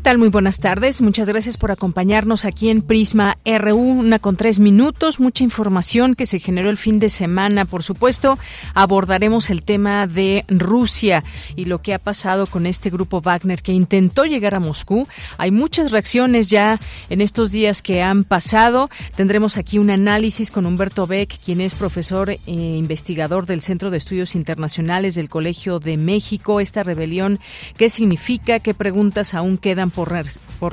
¿Qué tal? Muy buenas tardes. Muchas gracias por acompañarnos aquí en Prisma RU, una con tres minutos. Mucha información que se generó el fin de semana. Por supuesto, abordaremos el tema de Rusia y lo que ha pasado con este grupo Wagner que intentó llegar a Moscú. Hay muchas reacciones ya en estos días que han pasado. Tendremos aquí un análisis con Humberto Beck, quien es profesor e investigador del Centro de Estudios Internacionales del Colegio de México. Esta rebelión, ¿qué significa? ¿Qué preguntas aún quedan? Por,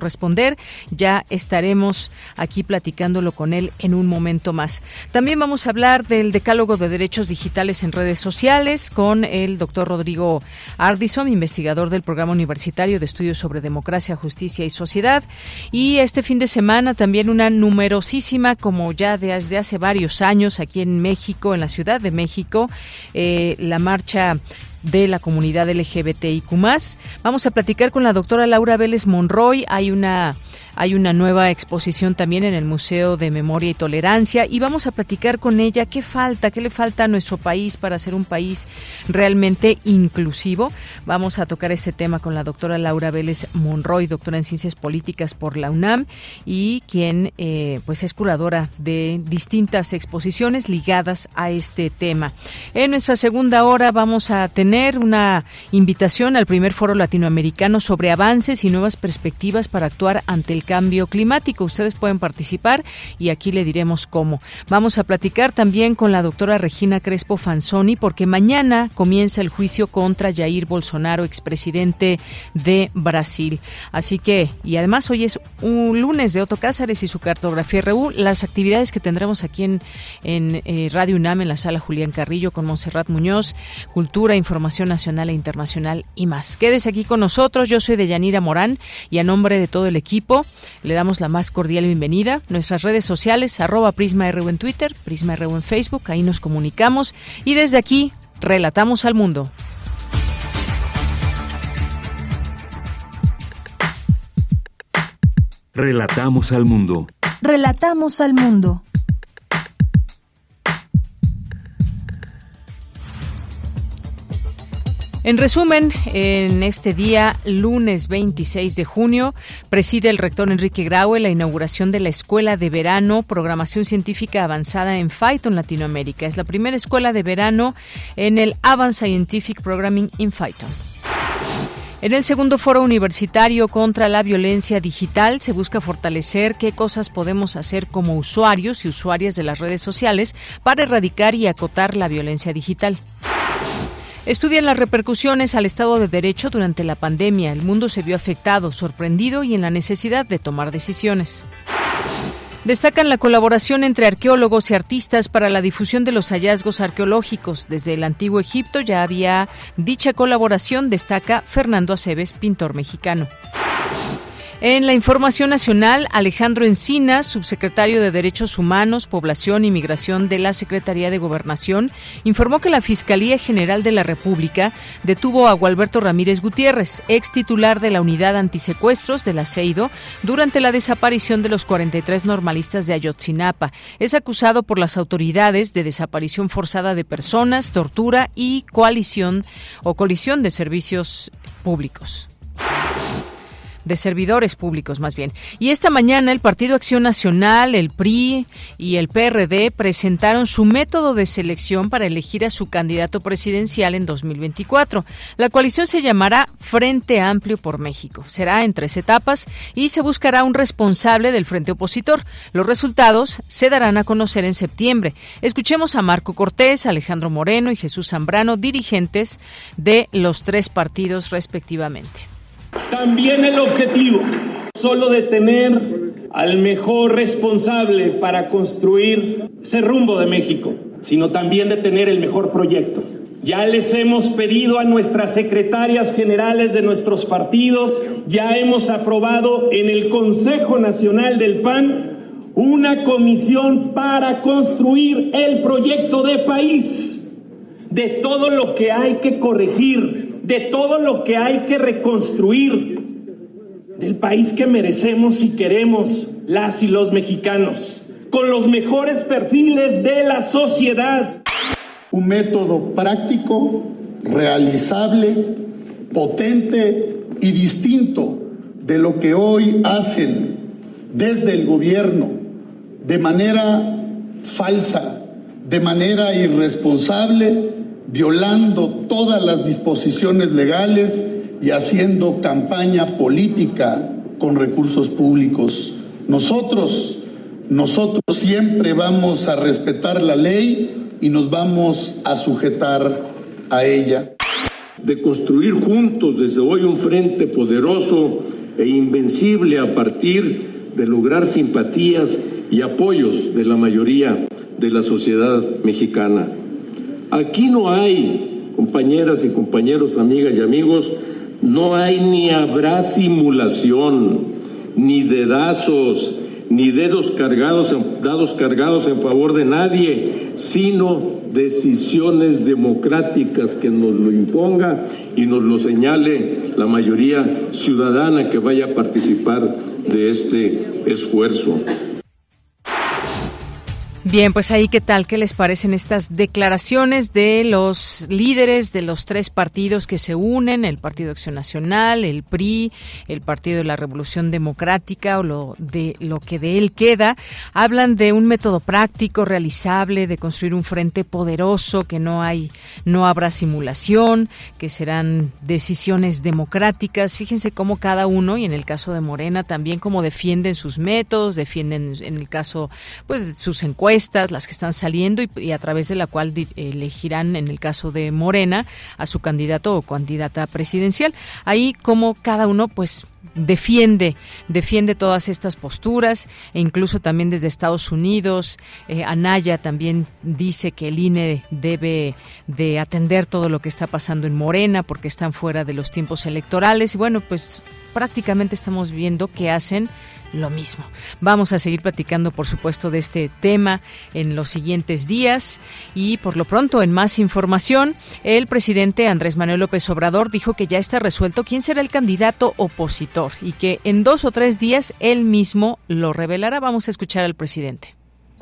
responder. Ya estaremos aquí platicándolo con él en un momento más. También vamos a hablar del decálogo de derechos digitales en redes sociales con el doctor Rodrigo Ardison, investigador del Programa Universitario de Estudios sobre Democracia, Justicia y Sociedad. Y este fin de semana también una numerosísima, como ya desde hace varios años aquí en México, en la Ciudad de México, eh, la marcha de la comunidad LGBTIQ. Vamos a platicar con la doctora Laura Vélez Monroy. Hay una hay una nueva exposición también en el Museo de Memoria y Tolerancia y vamos a platicar con ella qué falta, qué le falta a nuestro país para ser un país realmente inclusivo. Vamos a tocar ese tema con la doctora Laura Vélez Monroy, doctora en Ciencias Políticas por la UNAM y quien eh, pues es curadora de distintas exposiciones ligadas a este tema. En nuestra segunda hora vamos a tener una invitación al primer foro latinoamericano sobre avances y nuevas perspectivas para actuar ante el cambio climático. Ustedes pueden participar y aquí le diremos cómo. Vamos a platicar también con la doctora Regina Crespo Fanzoni porque mañana comienza el juicio contra Jair Bolsonaro, expresidente de Brasil. Así que, y además hoy es un lunes de Otto Cázares y su cartografía RU, las actividades que tendremos aquí en, en eh, Radio UNAM, en la sala Julián Carrillo con Monserrat Muñoz, cultura, información nacional e internacional y más. Quédese aquí con nosotros, yo soy de Yanira Morán y a nombre de todo el equipo le damos la más cordial bienvenida. Nuestras redes sociales, arroba PrismaRU en Twitter, PrismaRU en Facebook, ahí nos comunicamos y desde aquí relatamos al mundo. Relatamos al mundo. Relatamos al mundo. En resumen, en este día, lunes 26 de junio, preside el rector Enrique Graue la inauguración de la Escuela de Verano, Programación Científica Avanzada en Python Latinoamérica. Es la primera escuela de verano en el Advanced Scientific Programming in Python. En el segundo foro universitario contra la violencia digital se busca fortalecer qué cosas podemos hacer como usuarios y usuarias de las redes sociales para erradicar y acotar la violencia digital. Estudian las repercusiones al Estado de Derecho durante la pandemia. El mundo se vio afectado, sorprendido y en la necesidad de tomar decisiones. Destacan la colaboración entre arqueólogos y artistas para la difusión de los hallazgos arqueológicos. Desde el antiguo Egipto ya había dicha colaboración, destaca Fernando Aceves, pintor mexicano. En la información nacional, Alejandro Encina, subsecretario de Derechos Humanos, Población y Migración de la Secretaría de Gobernación, informó que la Fiscalía General de la República detuvo a Gualberto Ramírez Gutiérrez, ex titular de la Unidad Antisecuestros del Aceido, durante la desaparición de los 43 normalistas de Ayotzinapa. Es acusado por las autoridades de desaparición forzada de personas, tortura y coalición o colisión de servicios públicos. De servidores públicos más bien. Y esta mañana el Partido Acción Nacional, el PRI y el PRD presentaron su método de selección para elegir a su candidato presidencial en 2024. La coalición se llamará Frente Amplio por México. Será en tres etapas y se buscará un responsable del frente opositor. Los resultados se darán a conocer en septiembre. Escuchemos a Marco Cortés, Alejandro Moreno y Jesús Zambrano, dirigentes de los tres partidos respectivamente. También el objetivo solo de tener al mejor responsable para construir ese rumbo de México, sino también de tener el mejor proyecto. Ya les hemos pedido a nuestras secretarias generales de nuestros partidos, ya hemos aprobado en el Consejo Nacional del PAN una comisión para construir el proyecto de país, de todo lo que hay que corregir, de todo lo que hay que reconstruir, del país que merecemos y queremos las y los mexicanos, con los mejores perfiles de la sociedad. Un método práctico, realizable, potente y distinto de lo que hoy hacen desde el gobierno de manera falsa, de manera irresponsable, violando todas las disposiciones legales y haciendo campaña política con recursos públicos. Nosotros, nosotros siempre vamos a respetar la ley y nos vamos a sujetar a ella. De construir juntos desde hoy un frente poderoso e invencible a partir de lograr simpatías y apoyos de la mayoría de la sociedad mexicana. Aquí no hay, compañeras y compañeros, amigas y amigos, no hay ni habrá simulación, ni dedazos, ni dedos cargados, dados cargados en favor de nadie, sino decisiones democráticas que nos lo imponga y nos lo señale la mayoría ciudadana que vaya a participar de este esfuerzo. Bien, pues ahí qué tal, qué les parecen estas declaraciones de los líderes de los tres partidos que se unen, el Partido Acción Nacional, el PRI, el Partido de la Revolución Democrática o lo de lo que de él queda, hablan de un método práctico, realizable, de construir un frente poderoso, que no hay, no habrá simulación, que serán decisiones democráticas. Fíjense cómo cada uno, y en el caso de Morena también cómo defienden sus métodos, defienden en el caso, pues sus encuestas las que están saliendo y, a través de la cual elegirán, en el caso de Morena, a su candidato o candidata presidencial. Ahí como cada uno, pues defiende defiende todas estas posturas e incluso también desde Estados Unidos eh, Anaya también dice que el INE debe de atender todo lo que está pasando en Morena porque están fuera de los tiempos electorales. Y bueno pues prácticamente estamos viendo que hacen lo mismo. Vamos a seguir platicando, por supuesto, de este tema en los siguientes días. Y por lo pronto, en más información, el presidente Andrés Manuel López Obrador dijo que ya está resuelto quién será el candidato opositor y que en dos o tres días él mismo lo revelará. Vamos a escuchar al presidente.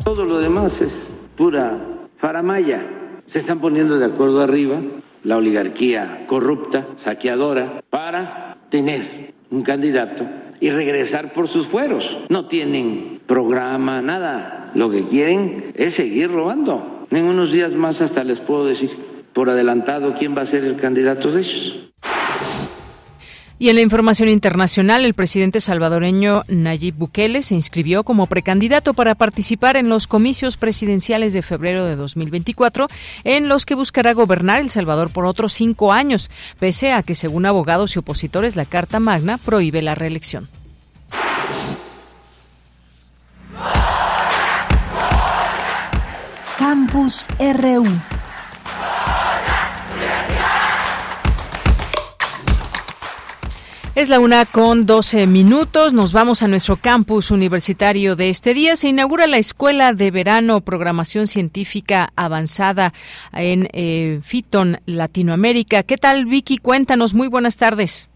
Todo lo demás es pura faramaya. Se están poniendo de acuerdo arriba la oligarquía corrupta, saqueadora, para tener un candidato y regresar por sus fueros. No tienen programa, nada. Lo que quieren es seguir robando. En unos días más hasta les puedo decir por adelantado quién va a ser el candidato de ellos. Y en la información internacional, el presidente salvadoreño Nayib Bukele se inscribió como precandidato para participar en los comicios presidenciales de febrero de 2024, en los que buscará gobernar El Salvador por otros cinco años, pese a que, según abogados y opositores, la Carta Magna prohíbe la reelección. Campus RU Es la una con 12 minutos. Nos vamos a nuestro campus universitario de este día. Se inaugura la Escuela de Verano Programación Científica Avanzada en eh, Fiton, Latinoamérica. ¿Qué tal, Vicky? Cuéntanos. Muy buenas tardes.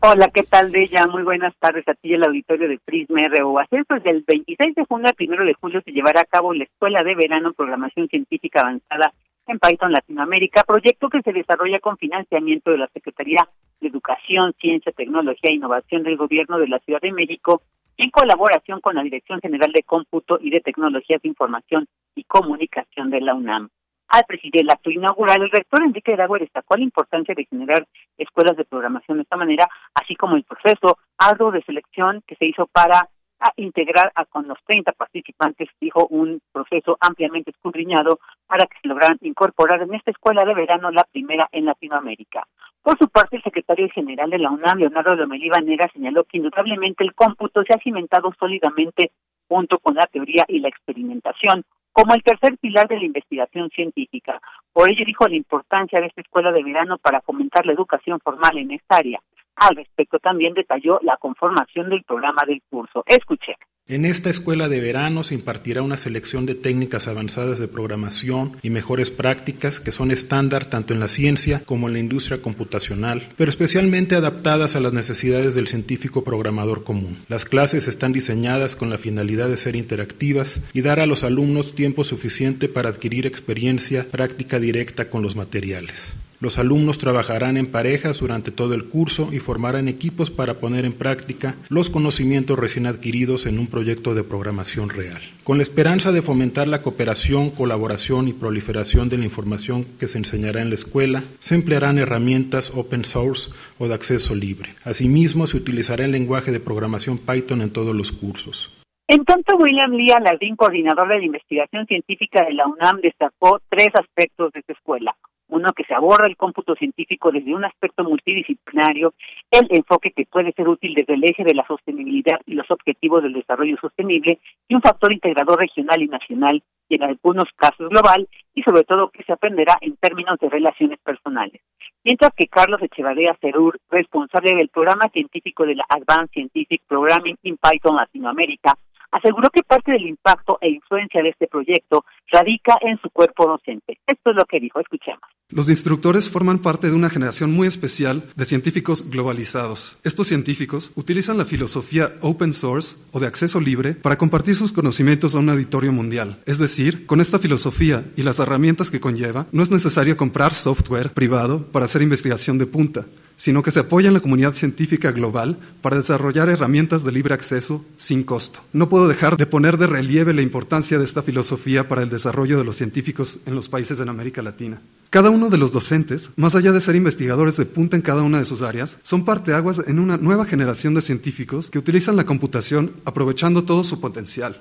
Hola, ¿qué tal, Deya? Muy buenas tardes a ti el auditorio de Prisma RU. Pues del 26 de junio al 1 de julio se llevará a cabo la Escuela de Verano Programación Científica Avanzada en Python Latinoamérica, proyecto que se desarrolla con financiamiento de la Secretaría de Educación, Ciencia, Tecnología e Innovación del Gobierno de la Ciudad de México, en colaboración con la Dirección General de Cómputo y de Tecnologías de Información y Comunicación de la UNAM. Al presidir el acto inaugural, el rector Enrique Dagüe destacó la importancia de generar escuelas de programación de esta manera, así como el proceso arduo de selección que se hizo para a integrar a con los 30 participantes, dijo un proceso ampliamente escudriñado para que se lograran incorporar en esta escuela de verano la primera en Latinoamérica. Por su parte, el secretario general de la UNAM, Leonardo Lomelí Vanera, señaló que indudablemente el cómputo se ha cimentado sólidamente junto con la teoría y la experimentación como el tercer pilar de la investigación científica. Por ello dijo la importancia de esta escuela de verano para fomentar la educación formal en esta área. Al respecto también detalló la conformación del programa del curso. Escuche. En esta escuela de verano se impartirá una selección de técnicas avanzadas de programación y mejores prácticas que son estándar tanto en la ciencia como en la industria computacional, pero especialmente adaptadas a las necesidades del científico programador común. Las clases están diseñadas con la finalidad de ser interactivas y dar a los alumnos tiempo suficiente para adquirir experiencia práctica directa con los materiales. Los alumnos trabajarán en parejas durante todo el curso y formarán equipos para poner en práctica los conocimientos recién adquiridos en un proyecto de programación real. Con la esperanza de fomentar la cooperación, colaboración y proliferación de la información que se enseñará en la escuela, se emplearán herramientas open source o de acceso libre. Asimismo, se utilizará el lenguaje de programación Python en todos los cursos. En tanto, William Lee Alardín, coordinador de la investigación científica de la UNAM, destacó tres aspectos de esta escuela uno que se aborda el cómputo científico desde un aspecto multidisciplinario, el enfoque que puede ser útil desde el eje de la sostenibilidad y los objetivos del desarrollo sostenible, y un factor integrador regional y nacional, y en algunos casos global, y sobre todo que se aprenderá en términos de relaciones personales. Mientras que Carlos Echevarría Cerur, responsable del programa científico de la Advanced Scientific Programming in Python Latinoamérica, aseguró que parte del impacto e influencia de este proyecto radica en su cuerpo docente. Esto es lo que dijo, escuchemos. Los instructores forman parte de una generación muy especial de científicos globalizados. Estos científicos utilizan la filosofía open source o de acceso libre para compartir sus conocimientos a un auditorio mundial. Es decir, con esta filosofía y las herramientas que conlleva, no es necesario comprar software privado para hacer investigación de punta sino que se apoya en la comunidad científica global para desarrollar herramientas de libre acceso sin costo. No puedo dejar de poner de relieve la importancia de esta filosofía para el desarrollo de los científicos en los países de América Latina. Cada uno de los docentes, más allá de ser investigadores de punta en cada una de sus áreas, son parteaguas en una nueva generación de científicos que utilizan la computación aprovechando todo su potencial.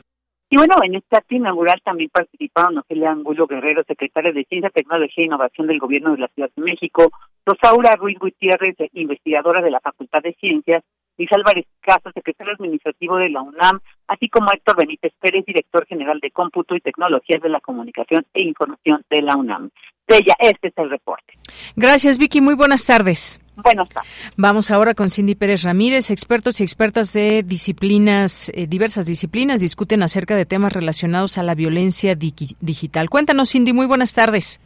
Y bueno, en este acto inaugural también participaron Ofelia Angulo Guerrero, secretaria de Ciencia, Tecnología e Innovación del Gobierno de la Ciudad de México, Rosaura Ruiz Gutiérrez, investigadora de la Facultad de Ciencias, Luis Álvarez Caso, secretario administrativo de la UNAM, así como Héctor Benítez Pérez, director general de Cómputo y Tecnologías de la Comunicación e Información de la UNAM. Bella, este es el reporte. Gracias, Vicky. Muy buenas tardes. Buenas tardes. Vamos ahora con Cindy Pérez Ramírez. Expertos y expertas de disciplinas, eh, diversas disciplinas, discuten acerca de temas relacionados a la violencia digital. Cuéntanos, Cindy. Muy buenas tardes.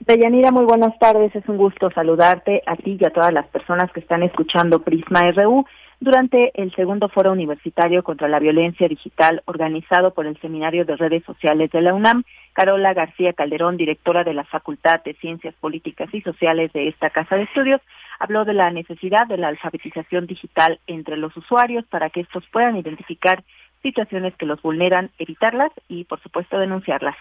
Deyanira, muy buenas tardes. Es un gusto saludarte a ti y a todas las personas que están escuchando Prisma RU durante el segundo foro universitario contra la violencia digital organizado por el Seminario de Redes Sociales de la UNAM. Carola García Calderón, directora de la Facultad de Ciencias Políticas y Sociales de esta Casa de Estudios, habló de la necesidad de la alfabetización digital entre los usuarios para que estos puedan identificar situaciones que los vulneran, evitarlas y, por supuesto, denunciarlas.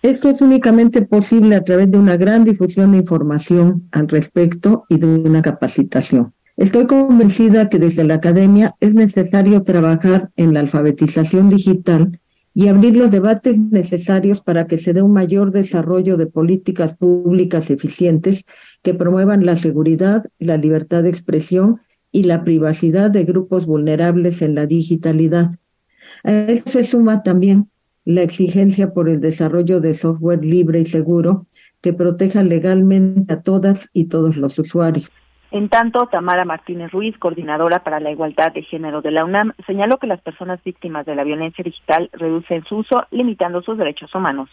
Esto es únicamente posible a través de una gran difusión de información al respecto y de una capacitación. Estoy convencida que desde la academia es necesario trabajar en la alfabetización digital y abrir los debates necesarios para que se dé un mayor desarrollo de políticas públicas eficientes que promuevan la seguridad, la libertad de expresión y la privacidad de grupos vulnerables en la digitalidad. A esto se suma también la exigencia por el desarrollo de software libre y seguro que proteja legalmente a todas y todos los usuarios. En tanto, Tamara Martínez Ruiz, coordinadora para la igualdad de género de la UNAM, señaló que las personas víctimas de la violencia digital reducen su uso, limitando sus derechos humanos.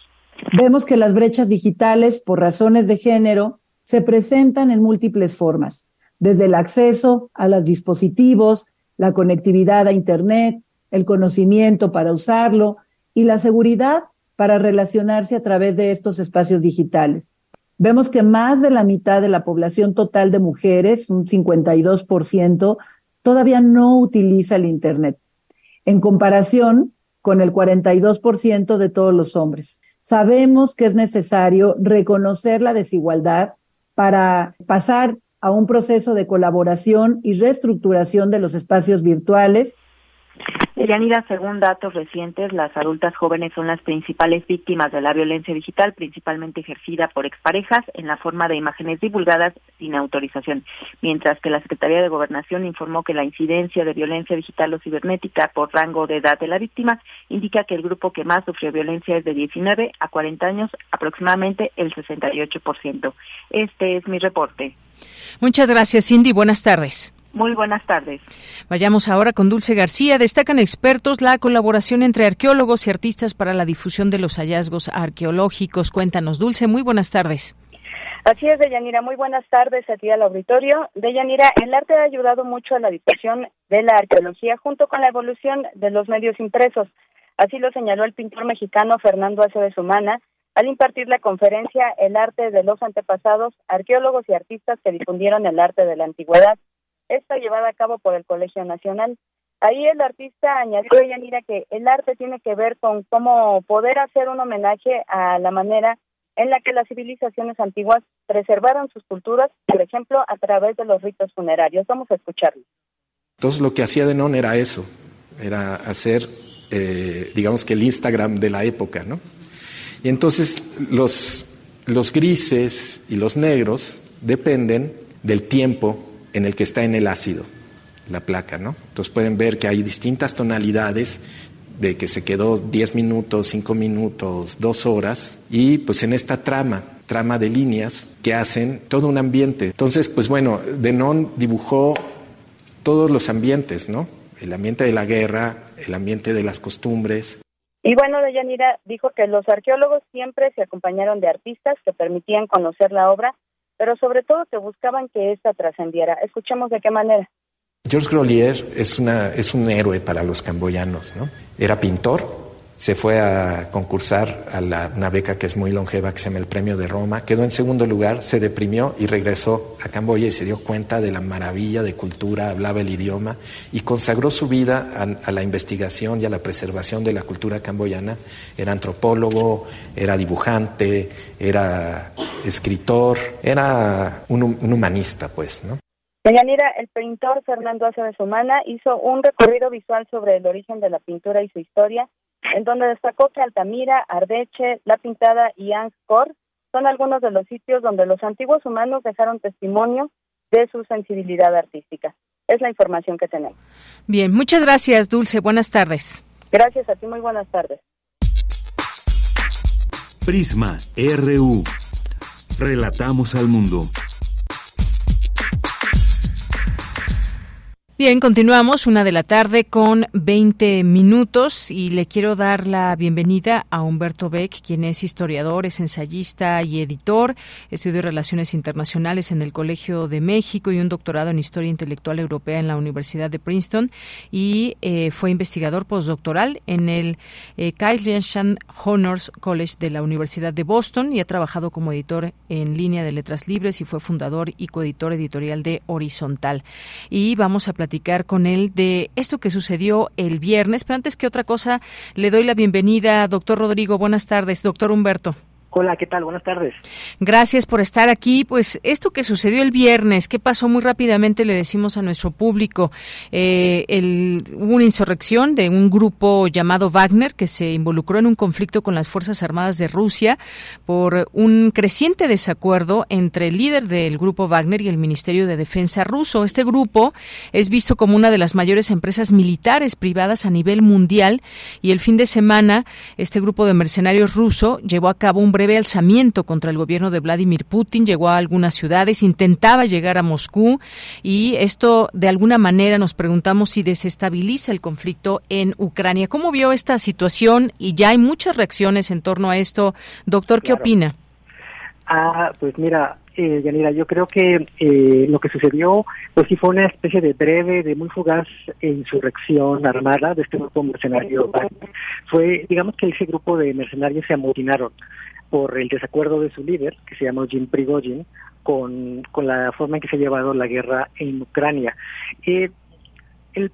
Vemos que las brechas digitales, por razones de género, se presentan en múltiples formas, desde el acceso a los dispositivos, la conectividad a Internet, el conocimiento para usarlo, y la seguridad para relacionarse a través de estos espacios digitales. Vemos que más de la mitad de la población total de mujeres, un 52%, todavía no utiliza el Internet, en comparación con el 42% de todos los hombres. Sabemos que es necesario reconocer la desigualdad para pasar a un proceso de colaboración y reestructuración de los espacios virtuales Yanira, según datos recientes, las adultas jóvenes son las principales víctimas de la violencia digital, principalmente ejercida por exparejas en la forma de imágenes divulgadas sin autorización, mientras que la Secretaría de Gobernación informó que la incidencia de violencia digital o cibernética por rango de edad de la víctima indica que el grupo que más sufrió violencia es de 19 a 40 años, aproximadamente el 68%. Este es mi reporte. Muchas gracias, Cindy. Buenas tardes. Muy buenas tardes. Vayamos ahora con Dulce García. Destacan expertos la colaboración entre arqueólogos y artistas para la difusión de los hallazgos arqueológicos. Cuéntanos, Dulce, muy buenas tardes. Así es, Deyanira. Muy buenas tardes a ti al auditorio. Deyanira, el arte ha ayudado mucho a la difusión de la arqueología junto con la evolución de los medios impresos. Así lo señaló el pintor mexicano Fernando Aceves Humana al impartir la conferencia El arte de los antepasados, arqueólogos y artistas que difundieron el arte de la antigüedad esta llevada a cabo por el Colegio Nacional. Ahí el artista añadió, Yanira, que el arte tiene que ver con cómo poder hacer un homenaje a la manera en la que las civilizaciones antiguas preservaron sus culturas, por ejemplo, a través de los ritos funerarios. Vamos a escucharlo. Entonces lo que hacía Denon era eso, era hacer, eh, digamos que el Instagram de la época, ¿no? Y entonces los, los grises y los negros dependen del tiempo en el que está en el ácido la placa, ¿no? Entonces pueden ver que hay distintas tonalidades de que se quedó 10 minutos, 5 minutos, 2 horas y pues en esta trama, trama de líneas que hacen todo un ambiente. Entonces, pues bueno, Denon dibujó todos los ambientes, ¿no? El ambiente de la guerra, el ambiente de las costumbres. Y bueno, Deyanira dijo que los arqueólogos siempre se acompañaron de artistas que permitían conocer la obra pero sobre todo que buscaban que ésta trascendiera. Escuchemos de qué manera. Georges Grolier es, una, es un héroe para los camboyanos, ¿no? Era pintor, se fue a concursar a la, una beca que es muy longeva, que se llama el Premio de Roma, quedó en segundo lugar, se deprimió y regresó a Camboya y se dio cuenta de la maravilla de cultura, hablaba el idioma y consagró su vida a, la investigación y a la preservación de la cultura camboyana. Era antropólogo, era dibujante, era escritor, era un, humanista, pues, ¿no? Deyanira, el pintor Fernando Aceves Humana hizo un recorrido visual sobre el origen de la pintura y su historia en donde destacó que Altamira, Ardeche, La Pintada y Angkor son algunos de los sitios donde los antiguos humanos dejaron testimonio de su sensibilidad artística. Es la información que tenemos. Bien, muchas gracias, Dulce. Buenas tardes. Gracias a ti, muy buenas tardes. Prisma RU. Relatamos al mundo. Bien, continuamos una de la tarde con 20 minutos y le quiero dar la bienvenida a Humberto Beck, quien es historiador, es ensayista y editor, estudió Relaciones Internacionales en el Colegio de México y un doctorado en Historia Intelectual Europea en la Universidad de Princeton y eh, fue investigador postdoctoral en el eh, Honors College de la Universidad de Boston y ha trabajado como editor en línea de letras libres y fue fundador y coeditor editorial de Horizontal. Y vamos a con él de esto que sucedió el viernes. Pero antes que otra cosa, le doy la bienvenida, doctor Rodrigo. Buenas tardes, doctor Humberto. Hola, ¿qué tal? Buenas tardes. Gracias por estar aquí. Pues esto que sucedió el viernes, ¿qué pasó? Muy rápidamente le decimos a nuestro público. Eh, hubo una insurrección de un grupo llamado Wagner que se involucró en un conflicto con las Fuerzas Armadas de Rusia por un creciente desacuerdo entre el líder del grupo Wagner y el Ministerio de Defensa ruso. Este grupo es visto como una de las mayores empresas militares privadas a nivel mundial y el fin de semana este grupo de mercenarios ruso llevó a cabo un breve alzamiento contra el gobierno de Vladimir Putin, llegó a algunas ciudades, intentaba llegar a Moscú y esto de alguna manera nos preguntamos si desestabiliza el conflicto en Ucrania. ¿Cómo vio esta situación? Y ya hay muchas reacciones en torno a esto. Doctor, ¿qué opina? Ah, pues mira, eh, Yanira, yo creo que eh, lo que sucedió, pues sí fue una especie de breve, de muy fugaz insurrección armada de este grupo mercenario. Fue, digamos que ese grupo de mercenarios se amotinaron por el desacuerdo de su líder, que se llama Jim Prigozhin, con, con la forma en que se ha llevado la guerra en Ucrania. Eh, el,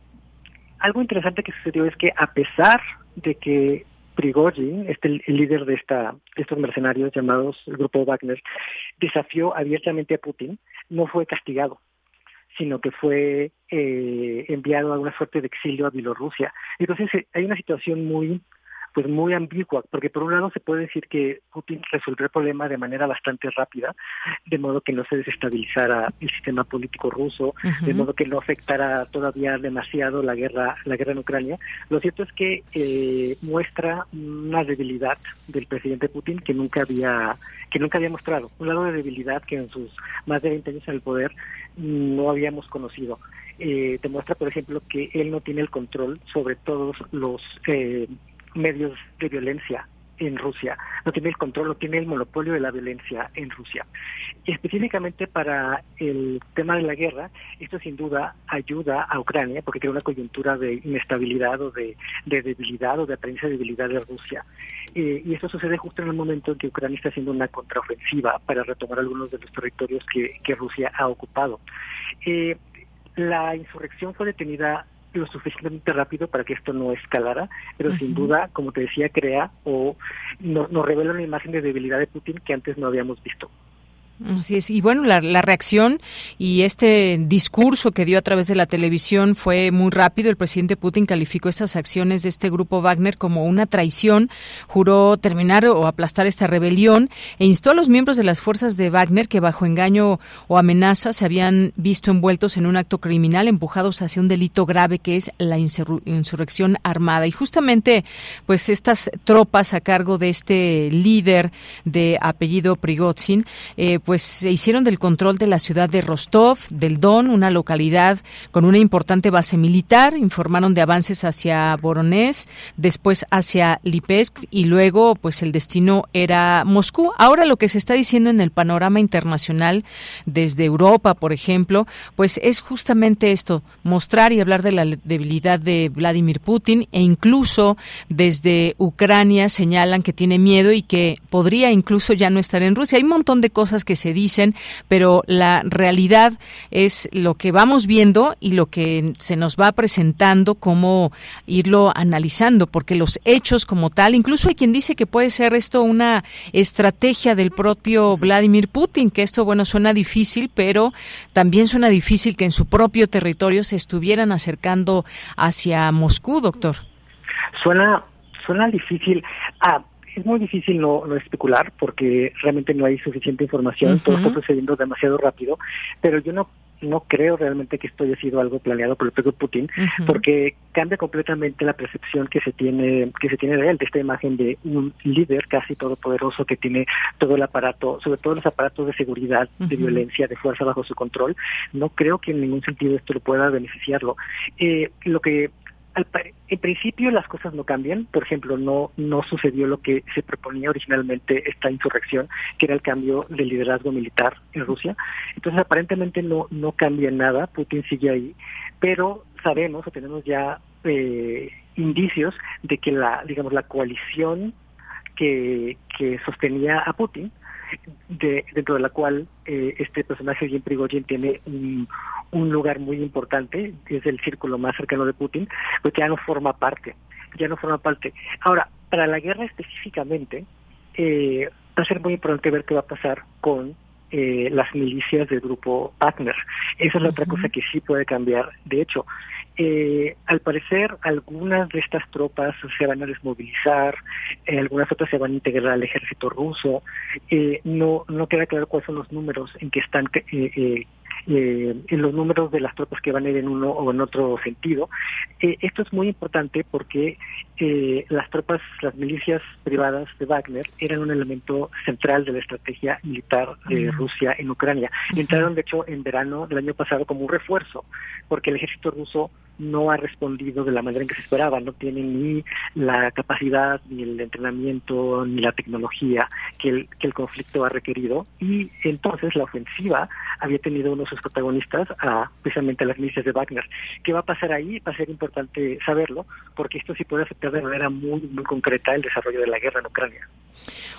algo interesante que sucedió es que a pesar de que Prigozhin, este, el líder de, esta, estos mercenarios llamados el grupo Wagner, desafió abiertamente a Putin, no fue castigado, sino que fue eh, enviado a una suerte de exilio a Bielorrusia. Entonces eh, hay una situación muy pues muy ambigua, porque por un lado se puede decir que Putin resolvió el problema de manera bastante rápida, de modo que no se desestabilizara el sistema político ruso, de modo que no afectara todavía demasiado la guerra, la guerra en Ucrania. Lo cierto es que eh, muestra una debilidad del presidente Putin que nunca había, que nunca había mostrado, un lado de debilidad que en sus más de 20 años en el poder no habíamos conocido. Eh, demuestra, por ejemplo, que él no tiene el control sobre todos los eh, medios de violencia en Rusia, no tiene el control, no tiene el monopolio de la violencia en Rusia. Específicamente para el tema de la guerra, esto sin duda ayuda a Ucrania porque crea una coyuntura de inestabilidad o de, debilidad o de apariencia de debilidad de Rusia. Eh, y esto sucede justo en el momento en que Ucrania está haciendo una contraofensiva para retomar algunos de los territorios que, Rusia ha ocupado. Eh, la insurrección fue detenida lo suficientemente rápido para que esto no escalara, pero sin duda, como te decía, crea o nos revela una imagen de debilidad de Putin que antes no habíamos visto. Así es. Y bueno, la, reacción y este discurso que dio a través de la televisión fue muy rápido. El presidente Putin calificó estas acciones de este grupo Wagner como una traición, juró terminar o aplastar esta rebelión e instó a los miembros de las fuerzas de Wagner que bajo engaño o amenaza se habían visto envueltos en un acto criminal, empujados hacia un delito grave que es la insurrección armada. Y justamente, pues estas tropas a cargo de este líder de apellido Prigozhin, eh, pues pues se hicieron del control de la ciudad de Rostov, del Don, una localidad con una importante base militar, informaron de avances hacia Voronezh, después hacia Lipetsk y luego pues el destino era Moscú. Ahora lo que se está diciendo en el panorama internacional desde Europa, por ejemplo, pues es justamente esto, mostrar y hablar de la debilidad de Vladimir Putin e incluso desde Ucrania señalan que tiene miedo y que podría incluso ya no estar en Rusia. Hay un montón de cosas que se dicen, pero la realidad es lo que vamos viendo y lo que se nos va presentando, cómo irlo analizando, porque los hechos como tal, incluso hay quien dice que puede ser esto una estrategia del propio Vladimir Putin, que esto, bueno, suena difícil, pero también suena difícil que en su propio territorio se estuvieran acercando hacia Moscú, doctor. Suena, suena difícil. Ah, es muy difícil no, no especular porque realmente no hay suficiente información, todo está sucediendo demasiado rápido, pero yo no no creo realmente que esto haya sido algo planeado por el propio Putin, porque cambia completamente la percepción que se tiene que se tiene de él, de esta imagen de un líder casi todopoderoso que tiene todo el aparato, sobre todo los aparatos de seguridad, de violencia, de fuerza bajo su control. No creo que en ningún sentido esto lo pueda beneficiarlo. Eh, lo que en principio las cosas no cambian, por ejemplo, no no sucedió lo que se proponía originalmente esta insurrección, que era el cambio del liderazgo militar en Rusia. Entonces, aparentemente no no cambia nada, Putin sigue ahí, pero sabemos o tenemos ya eh, indicios de que la digamos la coalición que que sostenía a Putin de, dentro de la cual eh, este personaje Jim Prigozhin tiene un, un lugar muy importante, es el círculo más cercano de Putin, pues ya no forma parte, ya no forma parte. Ahora, para la guerra específicamente, eh, va a ser muy importante ver qué va a pasar con eh, las milicias del grupo Wagner. Esa es la otra cosa que sí puede cambiar. De hecho, eh, al parecer, algunas de estas tropas se van a desmovilizar, eh, algunas otras se van a integrar al ejército ruso. Eh, no, no queda claro cuáles son los números en que están eh, en los números de las tropas que van a ir en uno o en otro sentido. esto es muy importante porque las tropas, las milicias privadas de Wagner eran un elemento central de la estrategia militar de Rusia en Ucrania. Entraron, de hecho, en verano del año pasado como un refuerzo, porque el ejército ruso no ha respondido de la manera en que se esperaba, no tiene ni la capacidad, ni el entrenamiento, ni la tecnología que el, que el conflicto ha requerido y entonces la ofensiva había tenido uno de sus protagonistas a, precisamente a las milicias de Wagner. ¿Qué va a pasar ahí? Va a ser importante saberlo porque esto sí puede afectar de manera muy, muy concreta el desarrollo de la guerra en Ucrania.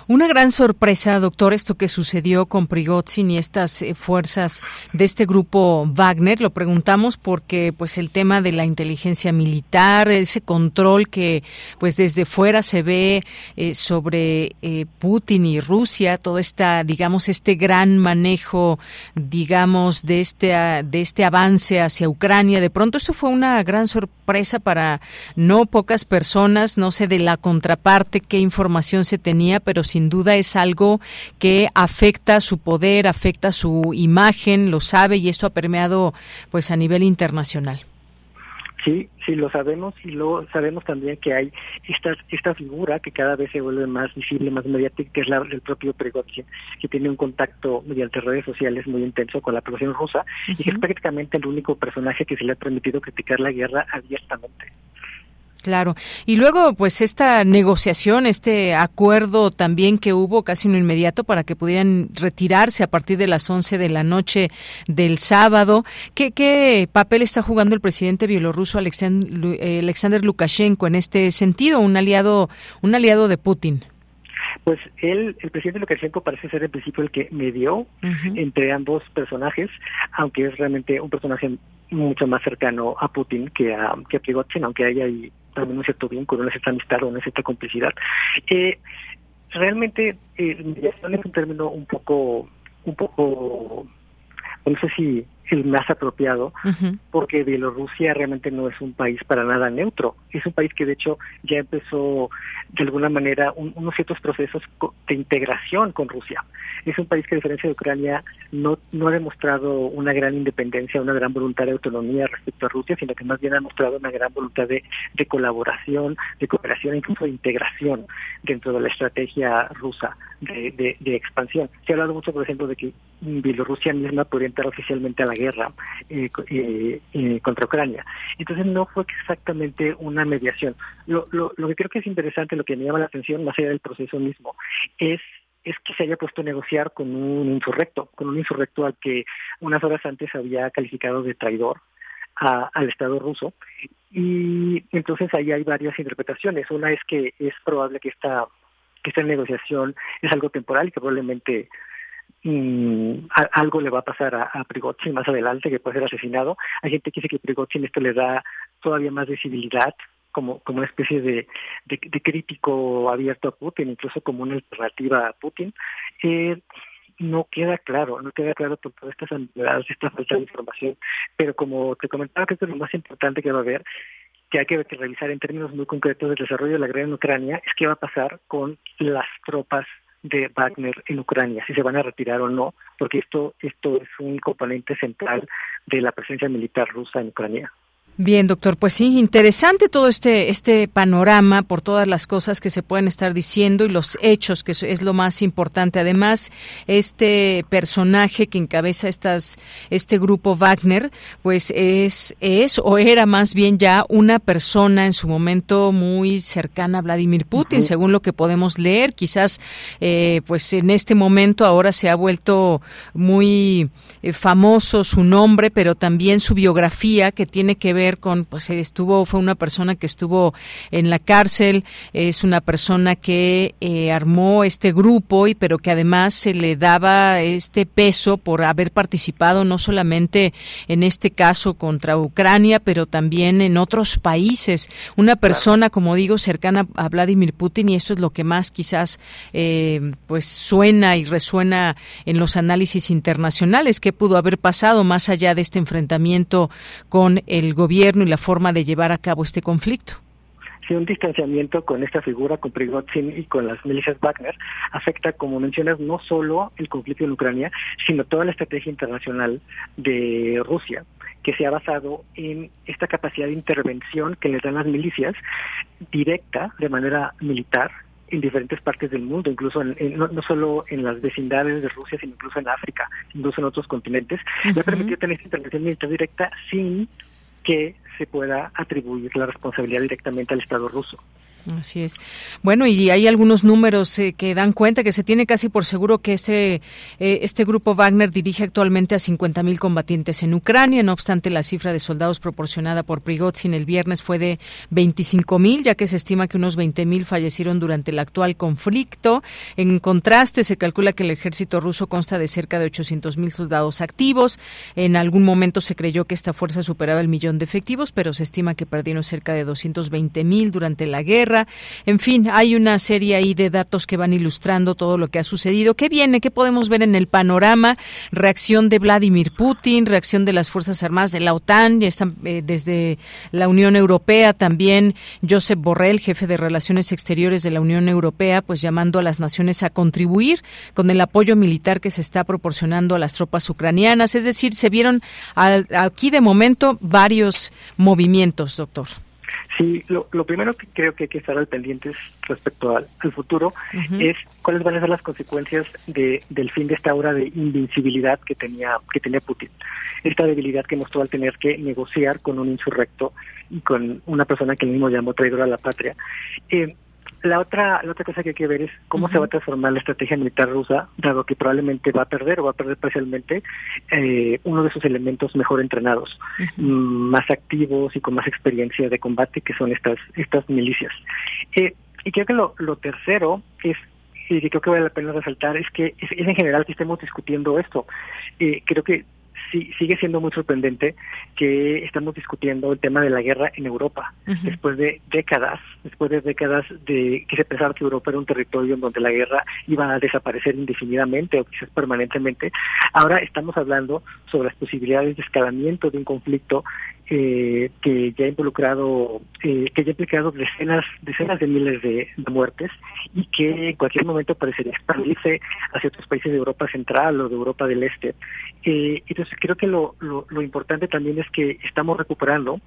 Una gran sorpresa, doctor, esto que sucedió con Prigozhin y estas eh, fuerzas de este grupo Wagner. Lo preguntamos porque, pues, el tema de la inteligencia militar, ese control que, pues, desde fuera se ve eh, sobre eh, Putin y Rusia, todo esta, digamos, este gran manejo, digamos, de este de este avance hacia Ucrania. De pronto, esto fue una gran sorpresa para no pocas personas. No sé de la contraparte qué información se tenía, pero sin duda es algo que afecta su poder, afecta su imagen, lo sabe y esto ha permeado pues a nivel internacional. Sí, sí lo sabemos y lo sabemos también que hay esta esta figura que cada vez se vuelve más visible, más mediática, que es la del propio Prigozhin, que tiene un contacto mediante redes sociales muy intenso con la población rusa y que es prácticamente el único personaje que se le ha permitido criticar la guerra abiertamente. Claro. Y luego, pues esta negociación, este acuerdo también que hubo casi en lo inmediato para que pudieran retirarse a partir de las 11 de la noche del sábado. ¿Qué, qué papel está jugando el presidente bielorruso eh, Alexander Lukashenko en este sentido? Un aliado, un aliado de Putin. Pues él, el presidente Lukashenko parece ser en principio el que medió entre ambos personajes, aunque es realmente un personaje mucho más cercano a Putin que a, que a Prigozhin, aunque haya ahí también un cierto vínculo, una cierta amistad o una cierta complicidad. Eh, realmente, eh, mediación es un término un poco, un poco, no sé si el más apropiado, porque Bielorrusia realmente no es un país para nada neutro. Es un país que de hecho ya empezó de alguna manera unos ciertos procesos de integración con Rusia. Es un país que a diferencia de Ucrania no, no ha demostrado una gran independencia, una gran voluntad de autonomía respecto a Rusia, sino que más bien ha mostrado una gran voluntad de, de colaboración, de cooperación, incluso de integración dentro de la estrategia rusa de, de, expansión. Se ha hablado mucho, por ejemplo, de que Bielorrusia misma podría entrar oficialmente a la guerra eh, eh, eh, contra Ucrania. Entonces no fue exactamente una mediación. Lo, lo, lo que creo que es interesante, lo que me llama la atención, más allá del proceso mismo, es es que se haya puesto a negociar con un insurrecto, con un insurrecto al que unas horas antes había calificado de traidor al Estado ruso. Y entonces ahí hay varias interpretaciones. Una es que es probable que esta, que esta negociación es algo temporal y que probablemente Mm, algo le va a pasar a, a Prigozhin más adelante, que puede ser asesinado. Hay gente que dice que Prigozhin esto le da todavía más visibilidad como, como una especie de, de, crítico abierto a Putin, incluso como una alternativa a Putin. Eh, no queda claro, no queda claro por todas estas ambigüedades, esta falta de información, pero como te comentaba que esto es lo más importante que va a haber, que hay que revisar en términos muy concretos del desarrollo de la guerra en Ucrania, es qué va a pasar con las tropas de Wagner en Ucrania, si se van a retirar o no, porque esto, esto es un componente central de la presencia militar rusa en Ucrania. Bien, doctor, pues sí, interesante todo este este panorama por todas las cosas que se pueden estar diciendo y los hechos, que es lo más importante. Además, este personaje que encabeza estas este grupo Wagner, pues es es o era más bien ya una persona en su momento muy cercana a Vladimir Putin, según lo que podemos leer. Quizás, eh, pues en este momento ahora se ha vuelto muy eh, famoso su nombre, pero también su biografía que tiene que ver con, pues estuvo, fue una persona que estuvo en la cárcel, es una persona que eh, armó este grupo y pero que además se le daba este peso por haber participado no solamente en este caso contra Ucrania, pero también en otros países. Una persona, como digo, cercana a Vladimir Putin y esto es lo que más quizás eh, pues suena y resuena en los análisis internacionales que pudo haber pasado más allá de este enfrentamiento con el gobierno y la forma de llevar a cabo este conflicto. Sí, un distanciamiento con esta figura, con Prigozhin y con las milicias Wagner, afecta, como mencionas, no solo el conflicto en Ucrania, sino toda la estrategia internacional de Rusia, que se ha basado en esta capacidad de intervención que les dan las milicias directa, de manera militar, en diferentes partes del mundo, incluso no, no, solo en las vecindades de Rusia, sino incluso en África, incluso en otros continentes, le ha permitido tener esta intervención militar directa sin que se pueda atribuir la responsabilidad directamente al Estado ruso. Así es. Bueno, y hay algunos números eh, que dan cuenta que se tiene casi por seguro que este, eh, este grupo Wagner dirige actualmente a 50.000 combatientes en Ucrania. No obstante, la cifra de soldados proporcionada por Prigozhin el viernes fue de 25.000, ya que se estima que unos 20.000 fallecieron durante el actual conflicto. En contraste, se calcula que el ejército ruso consta de cerca de 800.000 soldados activos. En algún momento se creyó que esta fuerza superaba el millón de efectivos, pero se estima que perdieron cerca de 220.000 durante la guerra. En fin, hay una serie ahí de datos que van ilustrando todo lo que ha sucedido. ¿Qué viene? ¿Qué podemos ver en el panorama? Reacción de Vladimir Putin, reacción de las Fuerzas Armadas de la OTAN, ya están eh, desde la Unión Europea también. Josep Borrell, jefe de Relaciones Exteriores de la Unión Europea, pues llamando a las naciones a contribuir con el apoyo militar que se está proporcionando a las tropas ucranianas. Es decir, se vieron aquí de momento varios movimientos, doctor. Sí, lo, primero que creo que hay que estar al pendientes respecto al, futuro es cuáles van a ser las consecuencias de, del fin de esta hora de invincibilidad que tenía que tenía Putin. Esta debilidad que mostró al tener que negociar con un insurrecto y con una persona que él mismo llamó traidor a la patria. Eh, la otra, la otra cosa que hay que ver es cómo se va a transformar la estrategia militar rusa, dado que probablemente va a perder o va a perder parcialmente eh, uno de sus elementos mejor entrenados, mm, más activos y con más experiencia de combate, que son estas, estas milicias. Eh, y creo que lo, lo tercero es y que creo que vale la pena resaltar es que es, en general que estemos discutiendo esto. Eh, creo que sigue siendo muy sorprendente que estamos discutiendo el tema de la guerra en Europa, después de décadas, después de décadas de que se pensaba que Europa era un territorio en donde la guerra iba a desaparecer indefinidamente o quizás permanentemente. Ahora estamos hablando sobre las posibilidades de escalamiento de un conflicto eh, que ya ha involucrado, eh, que ya ha implicado decenas, decenas de miles de, muertes y que en cualquier momento parecería expandirse hacia otros países de Europa Central o de Europa del Este. Eh, entonces creo que lo, lo, lo, importante también es que estamos recuperando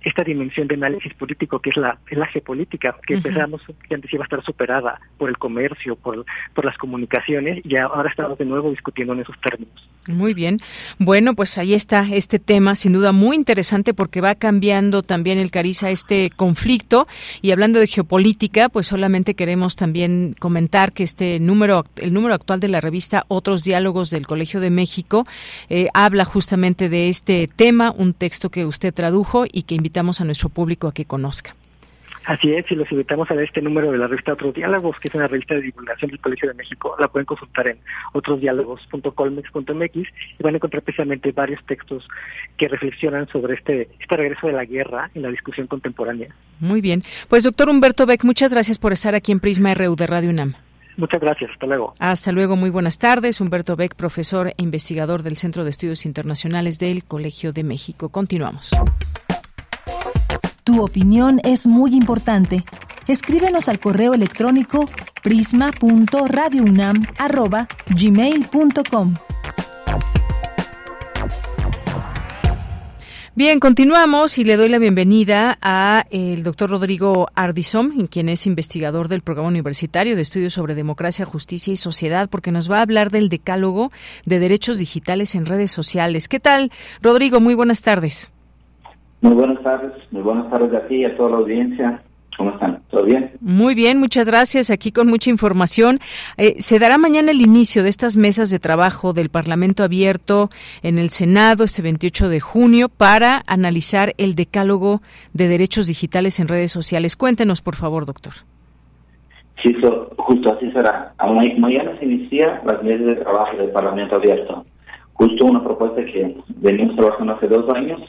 esta dimensión de análisis político que es la, es la geopolítica, que pensamos que antes iba a estar superada por el comercio, por, por las comunicaciones, y ahora estamos de nuevo discutiendo en esos términos. Muy bien. Bueno, pues ahí está este tema, sin duda muy interesante porque va cambiando también el cariz a este conflicto. Y hablando de geopolítica, pues solamente queremos también comentar que este número, el número actual de la revista Otros Diálogos del Colegio de México, eh, habla justamente de este tema, un texto que usted tradujo y que invitamos a nuestro público a que conozca. Así es, y los invitamos a ver este número de la revista Otros Diálogos, que es una revista de divulgación del Colegio de México. La pueden consultar en otrosdiálogos.colmex.mx y van a encontrar precisamente varios textos que reflexionan sobre este, este regreso de la guerra en la discusión contemporánea. Muy bien. Pues doctor Humberto Beck, muchas gracias por estar aquí en Prisma RU de Radio UNAM. Muchas gracias, hasta luego. Hasta luego, muy buenas tardes. Humberto Beck, profesor e investigador del Centro de Estudios Internacionales del Colegio de México. Continuamos. Tu opinión es muy importante. Escríbenos al correo electrónico prisma.radiounam@gmail.com. Bien, continuamos y le doy la bienvenida a el doctor Rodrigo Ardizom, quien es investigador del Programa Universitario de Estudios sobre Democracia, Justicia y Sociedad, porque nos va a hablar del decálogo de derechos digitales en redes sociales. ¿Qué tal, Rodrigo? Muy buenas tardes. Muy buenas tardes, muy buenas tardes a ti y a toda la audiencia. ¿Cómo están? ¿Todo bien? Muy bien, muchas gracias. Aquí con mucha información. Eh, se dará mañana el inicio de estas mesas de trabajo del Parlamento abierto en el Senado este 28 de junio para analizar el decálogo de derechos digitales en redes sociales. Cuéntenos, por favor, doctor. Sí, justo así será. Mañana se inicia las mesas de trabajo del Parlamento abierto. Justo una propuesta que venimos trabajando hace dos años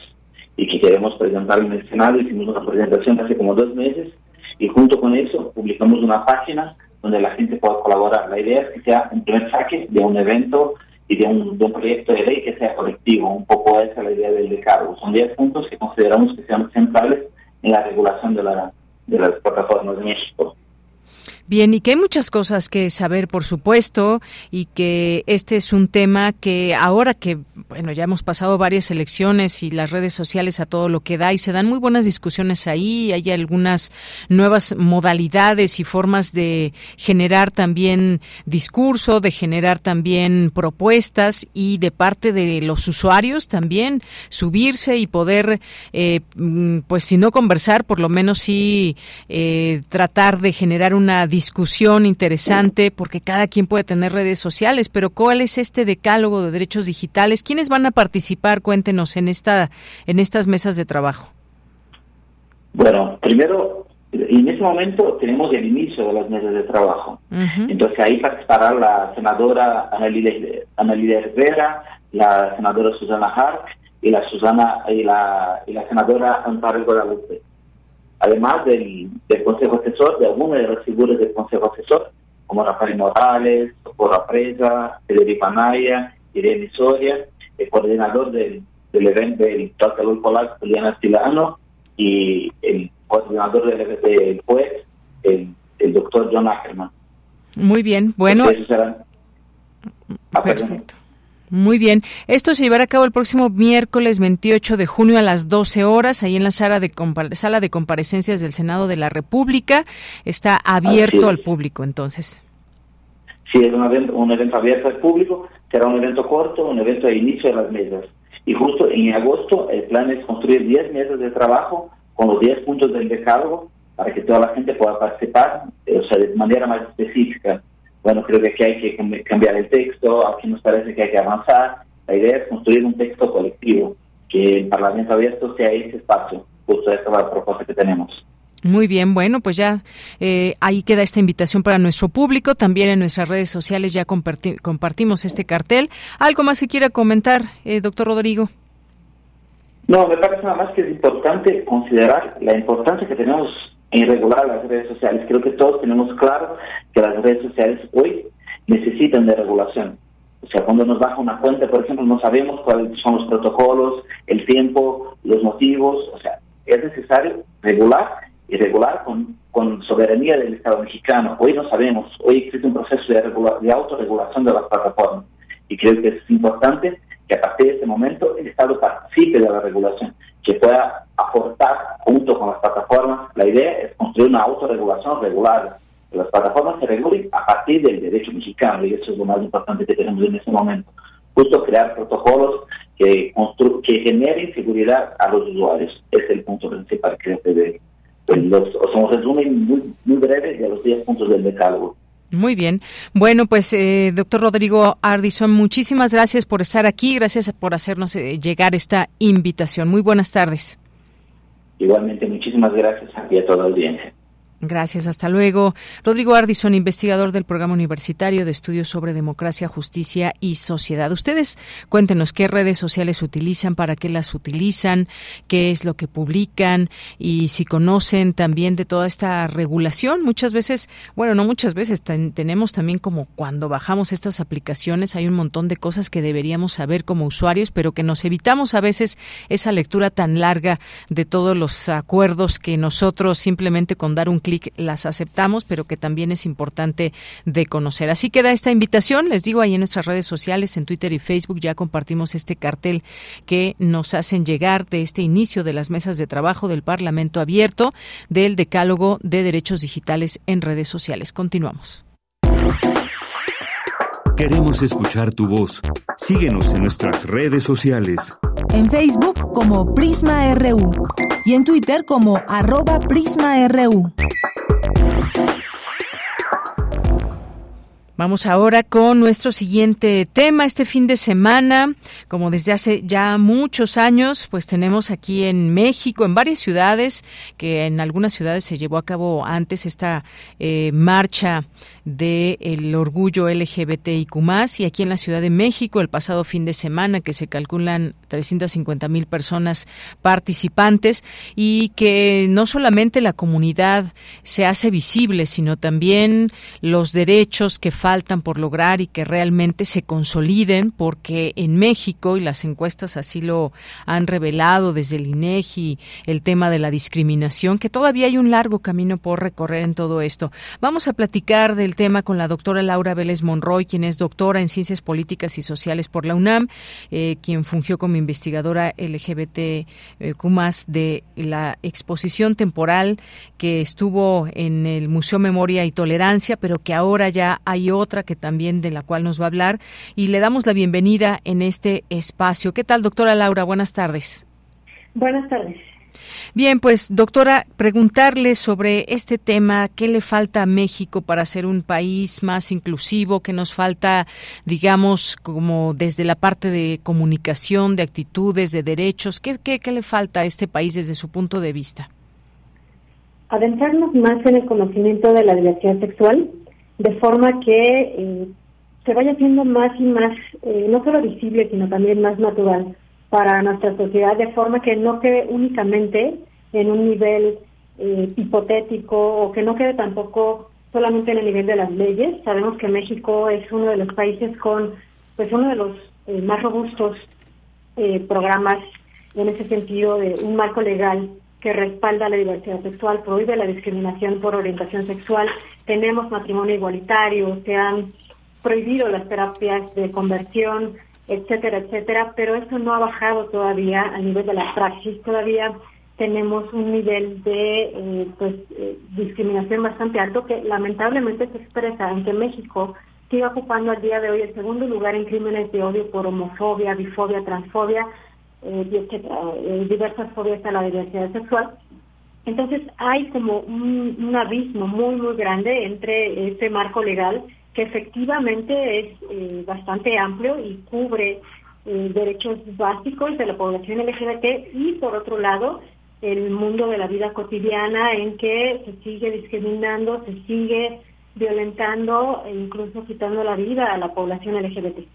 y que queremos presentar en el Senado. Hicimos una presentación hace como dos meses y junto con eso publicamos una página donde la gente pueda colaborar. La idea es que sea un primer saque de un evento y de un, proyecto de ley que sea colectivo. Un poco esa es la idea del decálogo. Son 10 puntos que consideramos que sean centrales en la regulación de, la, de las plataformas de México. Bien, y que hay muchas cosas que saber, por supuesto, y que este es un tema que ahora que, bueno, ya hemos pasado varias elecciones y las redes sociales a todo lo que da y se dan muy buenas discusiones ahí, hay algunas nuevas modalidades y formas de generar también discurso, de generar también propuestas y de parte de los usuarios también subirse y poder, eh, mm, pues si no conversar, por lo menos sí eh, tratar de generar una discusión interesante, porque cada quien puede tener redes sociales, pero ¿cuál es este decálogo de derechos digitales? ¿Quiénes van a participar? Cuéntenos en esta en estas mesas de trabajo. Bueno, primero, en este momento tenemos el inicio de las mesas de trabajo. Entonces ahí participará la senadora Ana Lidia Herrera, la senadora Susana Hart y la Susana y la, y la senadora Amparo Guadalupe además del, Consejo Asesor, de algunas de las figuras del Consejo Asesor, como Rafael Morales, Socorro Presa, Federico Anaya, Irene Soria, el coordinador del, del evento del Tratado Polaco, Juliana Stilano, y el coordinador del, del juez, el, el doctor John Ackerman. Muy bien, bueno. Ah, Perfecto. Muy bien. Esto se llevará a cabo el próximo miércoles 28 de junio a las 12 horas, ahí en la sala de, sala de comparecencias del Senado de la República. Está abierto al público, entonces. Sí, es un evento, un evento abierto al público. Será un evento corto, un evento de inicio de las mesas. Y justo en agosto el plan es construir 10 mesas de trabajo con los 10 puntos del decálogo para que toda la gente pueda participar, eh, o sea, de manera más específica bueno, creo que aquí hay que cambiar el texto, aquí nos parece que hay que avanzar. La idea es construir un texto colectivo, que el Parlamento abierto sea ese espacio. Justo esta es la propuesta que tenemos. Muy bien, bueno, pues ya eh, ahí queda esta invitación para nuestro público. También en nuestras redes sociales ya compartimos este cartel. ¿Algo más que quiera comentar, eh, doctor Rodrigo? No, me parece nada más que es importante considerar la importancia que tenemos en regular las redes sociales. Creo que todos tenemos claro que las redes sociales hoy necesitan de regulación. O sea, cuando nos baja una cuenta, por ejemplo, no sabemos cuáles son los protocolos, el tiempo, los motivos. O sea, es necesario regular y regular con, con soberanía del Estado mexicano. Hoy no sabemos. Hoy existe un proceso de, de autorregulación de las plataformas. Y creo que es importante que a partir de ese momento el Estado participe de la regulación que pueda aportar junto con las plataformas. La idea es construir una autorregulación regular. Las plataformas se regulen a partir del derecho mexicano y eso es lo más importante que tenemos en este momento. Justo crear protocolos que, que generen seguridad a los usuarios. Es el punto principal que se Los, o sea, un resumen muy, muy breve de los 10 puntos del decálogo. Muy bien. Bueno, pues eh, doctor Rodrigo Ardison, muchísimas gracias por estar aquí, gracias por hacernos eh, llegar esta invitación. Muy buenas tardes. Igualmente, muchísimas gracias a ti a toda la audiencia. Gracias, hasta luego. Rodrigo Ardison, investigador del Programa Universitario de Estudios sobre Democracia, Justicia y Sociedad. Ustedes cuéntenos qué redes sociales utilizan, para qué las utilizan, qué es lo que publican y si conocen también de toda esta regulación. Muchas veces, bueno, no muchas veces, tenemos también como cuando bajamos estas aplicaciones hay un montón de cosas que deberíamos saber como usuarios, pero que nos evitamos a veces esa lectura tan larga de todos los acuerdos que nosotros simplemente con dar un clic las aceptamos, pero que también es importante de conocer. Así queda esta invitación, les digo ahí en nuestras redes sociales, en Twitter y Facebook ya compartimos este cartel que nos hacen llegar de este inicio de las mesas de trabajo del Parlamento abierto del Decálogo de Derechos Digitales en redes sociales. Continuamos. Queremos escuchar tu voz. Síguenos en nuestras redes sociales. En Facebook como Prisma RU y en Twitter como arroba PrismaRU. Vamos ahora con nuestro siguiente tema. Este fin de semana, como desde hace ya muchos años, pues tenemos aquí en México, en varias ciudades, que en algunas ciudades se llevó a cabo antes esta eh, marcha del orgullo LGBTIQ+, y aquí en la Ciudad de México el pasado fin de semana que se calculan 350 mil personas participantes y que no solamente la comunidad se hace visible, sino también los derechos que faltan por lograr y que realmente se consoliden, porque en México, y las encuestas así lo han revelado desde el INEGI, el tema de la discriminación, que todavía hay un largo camino por recorrer en todo esto. Vamos a platicar del tema con la doctora Laura Vélez Monroy, quien es doctora en Ciencias Políticas y Sociales por la UNAM, eh, quien fungió como investigadora LGBTQ de la exposición temporal que estuvo en el Museo Memoria y Tolerancia, pero que ahora ya hay otra que también de la cual nos va a hablar y le damos la bienvenida en este espacio. ¿Qué tal, doctora Laura? Buenas tardes. Buenas tardes. Bien, pues doctora, preguntarle sobre este tema, ¿qué le falta a México para ser un país más inclusivo? ¿Qué nos falta, digamos, como desde la parte de comunicación, de actitudes, de derechos? ¿Qué, qué, qué le falta a este país desde su punto de vista? Adentrarnos más en el conocimiento de la diversidad sexual, de forma que eh, se vaya haciendo más y más, eh, no solo visible, sino también más natural para nuestra sociedad, de forma que no quede únicamente en un nivel eh, hipotético o que no quede tampoco solamente en el nivel de las leyes. Sabemos que México es uno de los países con, pues uno de los eh, más robustos eh, programas en ese sentido de un marco legal que respalda la diversidad sexual, prohíbe la discriminación por orientación sexual. Tenemos matrimonio igualitario, se han prohibido las terapias de conversión, etcétera, etcétera, pero eso no ha bajado todavía a nivel de la praxis. Todavía tenemos un nivel de eh, pues, eh, discriminación bastante alto que lamentablemente se expresa en que México sigue ocupando al día de hoy el segundo lugar en crímenes de odio por homofobia, bifobia, transfobia, eh, etcétera, diversas fobias a la diversidad sexual. Entonces hay como un, un abismo muy, muy grande entre este marco legal que efectivamente es eh, bastante amplio y cubre eh, derechos básicos de la población LGBT y por otro lado el mundo de la vida cotidiana en que se sigue discriminando, se sigue violentando e incluso quitando la vida a la población LGBT.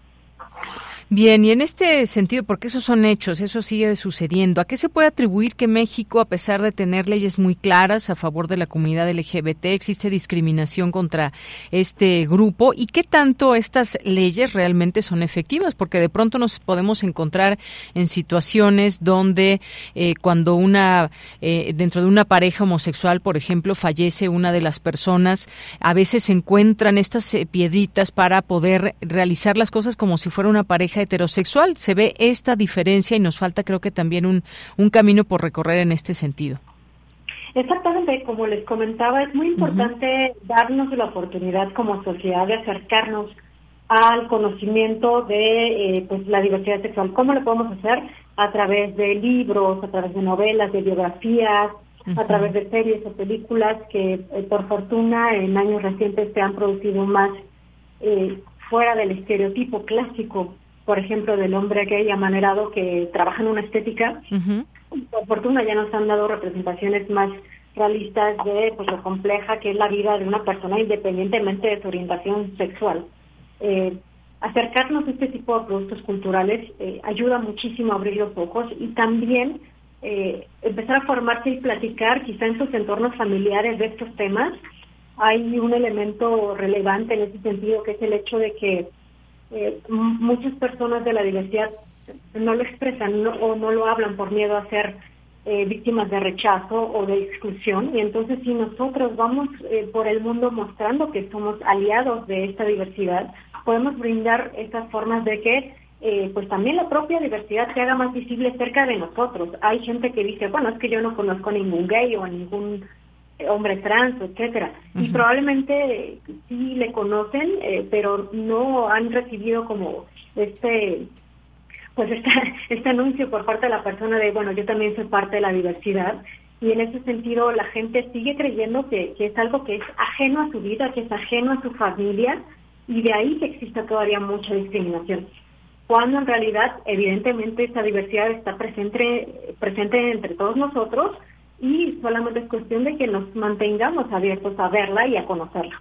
Bien, y en este sentido, porque esos son hechos, eso sigue sucediendo, ¿a qué se puede atribuir que México, a pesar de tener leyes muy claras a favor de la comunidad LGBT, existe discriminación contra este grupo? ¿Y qué tanto estas leyes realmente son efectivas? Porque de pronto nos podemos encontrar en situaciones donde eh, cuando una, eh, dentro de una pareja homosexual, por ejemplo, fallece una de las personas, a veces se encuentran estas eh, piedritas para poder realizar las cosas como si fuera una pareja heterosexual. Se ve esta diferencia y nos falta creo que también un, un camino por recorrer en este sentido. Exactamente, como les comentaba, es muy importante darnos la oportunidad como sociedad de acercarnos al conocimiento de eh, pues la diversidad sexual. ¿Cómo lo podemos hacer? A través de libros, a través de novelas, de biografías, a través de series o películas que eh, por fortuna en años recientes se han producido más eh, fuera del estereotipo clásico por ejemplo, del hombre gay amanerado que trabaja en una estética. Por fortuna ya nos han dado representaciones más realistas de pues, lo compleja que es la vida de una persona independientemente de su orientación sexual. Eh, acercarnos a este tipo de productos culturales eh, ayuda muchísimo a abrir los ojos y también eh, empezar a formarse y platicar quizá en sus entornos familiares de estos temas. Hay un elemento relevante en ese sentido que es el hecho de que eh, muchas personas de la diversidad no lo expresan o no lo hablan por miedo a ser eh, víctimas de rechazo o de exclusión. Y entonces si nosotros vamos eh, por el mundo mostrando que somos aliados de esta diversidad, podemos brindar esas formas de que eh, pues también la propia diversidad se haga más visible cerca de nosotros. Hay gente que dice, bueno, es que yo no conozco ningún gay o ningún hombre trans, etcétera. Y probablemente sí le conocen, eh, pero no han recibido como este pues este, este anuncio por parte de la persona de, bueno, yo también soy parte de la diversidad. Y en ese sentido la gente sigue creyendo que, que es algo que es ajeno a su vida, que es ajeno a su familia, y de ahí que exista todavía mucha discriminación. Cuando en realidad, evidentemente, esta diversidad está presente, presente entre todos nosotros, y solamente es cuestión de que nos mantengamos abiertos a verla y a conocerla.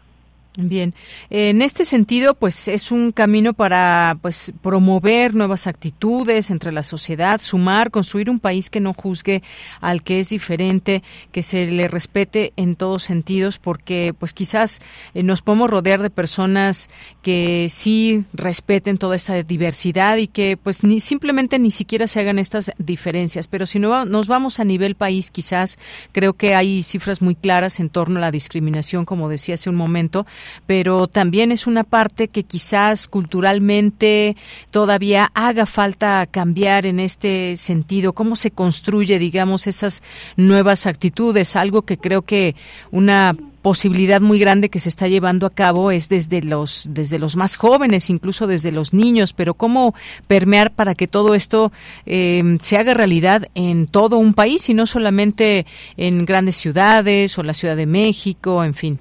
Bien, en este sentido, pues es un camino para pues promover nuevas actitudes entre la sociedad, sumar, construir un país que no juzgue al que es diferente, que se le respete en todos sentidos, porque pues quizás eh, nos podemos rodear de personas que sí respeten toda esta diversidad y que pues ni simplemente ni siquiera se hagan estas diferencias. Pero si no nos vamos a nivel país, quizás creo que hay cifras muy claras en torno a la discriminación, como decía hace un momento pero también es una parte que quizás culturalmente todavía haga falta cambiar en este sentido. ¿Cómo se construye, digamos, esas nuevas actitudes? Algo que creo que una posibilidad muy grande que se está llevando a cabo es desde los desde los más jóvenes incluso desde los niños pero cómo permear para que todo esto eh, se haga realidad en todo un país y no solamente en grandes ciudades o la Ciudad de México en fin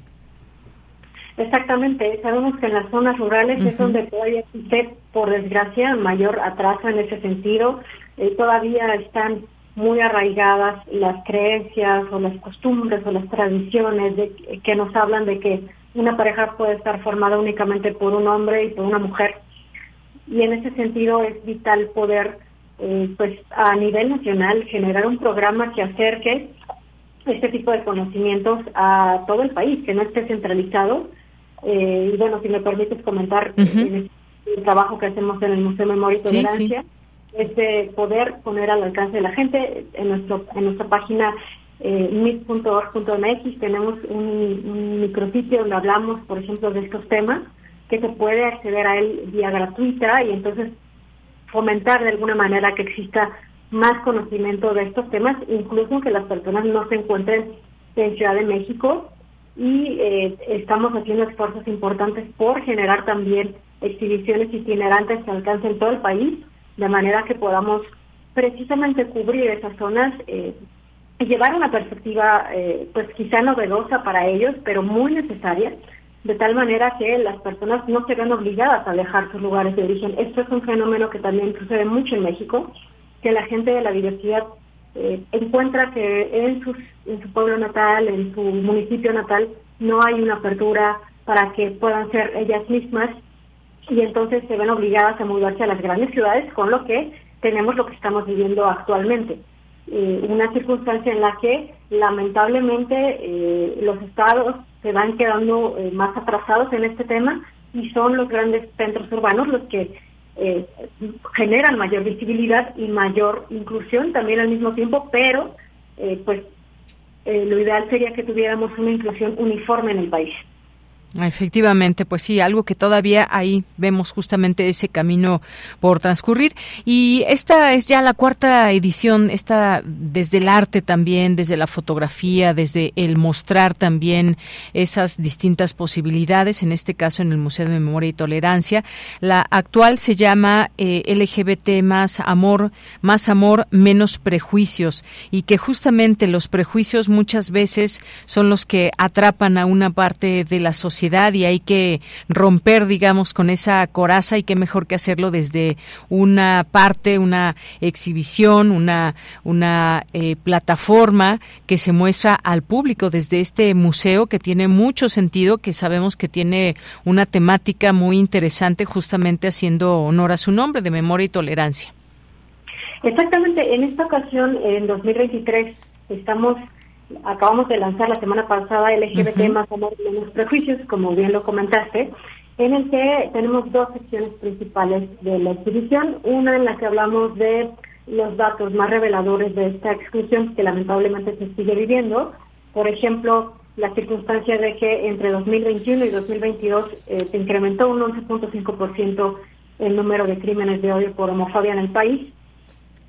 Exactamente, sabemos que en las zonas rurales es donde todavía existe, por desgracia, mayor atraso en ese sentido. Eh, todavía están muy arraigadas las creencias o las costumbres o las tradiciones de, que nos hablan de que una pareja puede estar formada únicamente por un hombre y por una mujer. Y en ese sentido es vital poder, eh, pues a nivel nacional, generar un programa que acerque este tipo de conocimientos a todo el país, que no esté centralizado eh, y bueno, si me permites comentar el, trabajo que hacemos en el Museo de Memoria y Tolerancia, es de poder poner al alcance de la gente. En, nuestro, en nuestra página eh, mit.org.mx tenemos un, un micrositio donde hablamos, por ejemplo, de estos temas, que se puede acceder a él vía gratuita y entonces fomentar de alguna manera que exista más conocimiento de estos temas, incluso que las personas no se encuentren en Ciudad de México y eh, estamos haciendo esfuerzos importantes por generar también exhibiciones itinerantes que alcancen todo el país, de manera que podamos precisamente cubrir esas zonas eh, y llevar una perspectiva eh, pues quizá novedosa para ellos, pero muy necesaria, de tal manera que las personas no se vean obligadas a dejar sus lugares de origen. Esto es un fenómeno que también sucede mucho en México, que la gente de la diversidad eh, encuentra que en, sus, en su pueblo natal, en su municipio natal, no hay una apertura para que puedan ser ellas mismas y entonces se ven obligadas a mudarse a las grandes ciudades, con lo que tenemos lo que estamos viviendo actualmente. Eh, una circunstancia en la que lamentablemente eh, los estados se van quedando más atrasados en este tema y son los grandes centros urbanos los que eh, generan mayor visibilidad y mayor inclusión también al mismo tiempo, pero eh, pues eh, lo ideal sería que tuviéramos una inclusión uniforme en el país. Efectivamente, pues sí, algo que todavía ahí vemos justamente ese camino por transcurrir. Y esta es ya la cuarta edición, esta desde el arte también, desde la fotografía, desde el mostrar también esas distintas posibilidades, en este caso en el Museo de Memoria y Tolerancia. La actual se llama eh, LGBT más amor, más amor, menos prejuicios, y que justamente los prejuicios muchas veces son los que atrapan a una parte de la sociedad y hay que romper, digamos, con esa coraza y qué mejor que hacerlo desde una parte, una exhibición, una, una eh, plataforma que se muestra al público desde este museo que tiene mucho sentido, que sabemos que tiene una temática muy interesante justamente haciendo honor a su nombre de memoria y tolerancia. Exactamente, en esta ocasión, en 2023, estamos acabamos de lanzar la semana pasada LGBT más amor menos prejuicios, como bien lo comentaste, en el que tenemos dos secciones principales de la exhibición. Una en la que hablamos de los datos más reveladores de esta exclusión que lamentablemente se sigue viviendo. Por ejemplo, la circunstancia de que entre 2021 y 2022 eh, se incrementó un 11.5% el número de crímenes de odio por homofobia en el país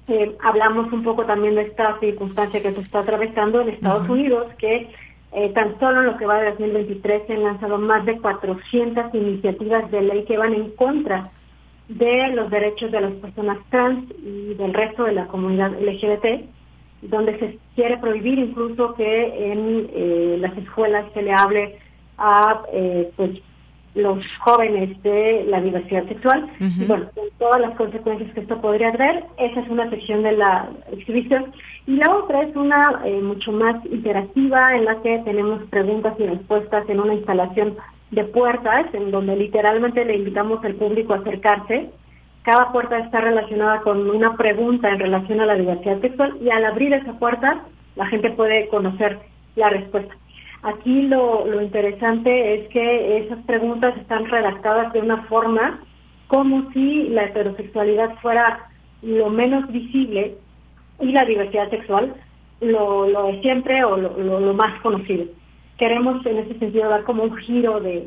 eh, hablamos un poco también de esta circunstancia que se está atravesando en Estados Unidos, que eh, tan solo en lo que va de 2023 se han lanzado más de 400 iniciativas de ley que van en contra de los derechos de las personas trans y del resto de la comunidad LGBT, donde se quiere prohibir incluso que en eh, las escuelas se le hable a pues los jóvenes de la diversidad sexual, y bueno, todas las consecuencias que esto podría traer, esa es una sección de la exhibición. Y la otra es una eh, mucho más interactiva, en la que tenemos preguntas y respuestas en una instalación de puertas, en donde literalmente le invitamos al público a acercarse. Cada puerta está relacionada con una pregunta en relación a la diversidad sexual y al abrir esa puerta la gente puede conocer la respuesta. Aquí lo, lo interesante es que esas preguntas están redactadas de una forma como si la heterosexualidad fuera lo menos visible y la diversidad sexual lo, lo de siempre o lo, lo más conocido queremos en ese sentido dar como un giro de,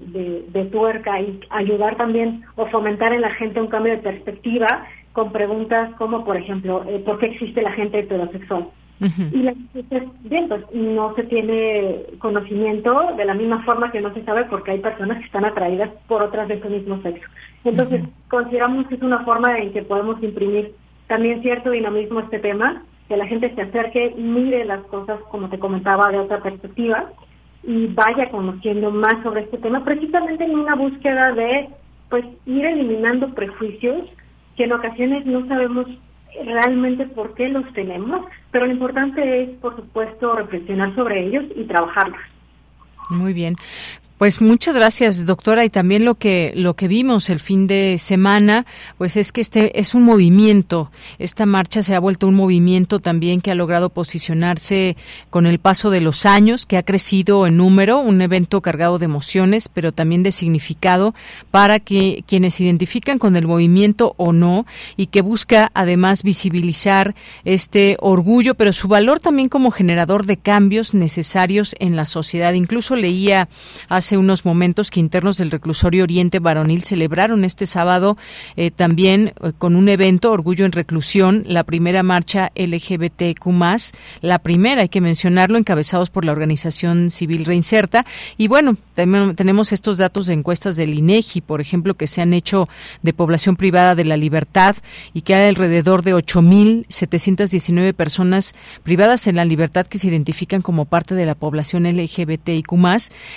de, tuerca y ayudar también o fomentar en la gente un cambio de perspectiva con preguntas como, por ejemplo, eh, ¿por qué existe la gente heterosexual? Y la bien, pues no se tiene conocimiento de la misma forma que no se sabe porque hay personas que están atraídas por otras de su mismo sexo. Entonces, consideramos que es una forma en que podemos imprimir también cierto dinamismo a este tema, que la gente se acerque, mire las cosas, como te comentaba, de otra perspectiva y vaya conociendo más sobre este tema, precisamente en una búsqueda de pues ir eliminando prejuicios que en ocasiones no sabemos realmente por qué los tenemos, pero lo importante es, por supuesto, reflexionar sobre ellos y trabajarlos. Muy bien. Pues muchas gracias, doctora. Y también lo que lo que vimos el fin de semana, pues es que este es un movimiento. Esta marcha se ha vuelto un movimiento también que ha logrado posicionarse con el paso de los años, que ha crecido en número, un evento cargado de emociones, pero también de significado para que quienes se identifican con el movimiento o no y que busca además visibilizar este orgullo, pero su valor también como generador de cambios necesarios en la sociedad. Incluso leía hace unos momentos que internos del reclusorio Oriente Varonil celebraron este sábado eh, también eh, con un evento Orgullo en Reclusión, la primera marcha LGBTQ+, la primera, hay que mencionarlo, encabezados por la organización civil Reinserta. Y bueno, también tenemos estos datos de encuestas del INEGI, por ejemplo, que se han hecho de población privada de la libertad y que hay alrededor de 8.719 personas privadas en la libertad que se identifican como parte de la población LGBTIQ+,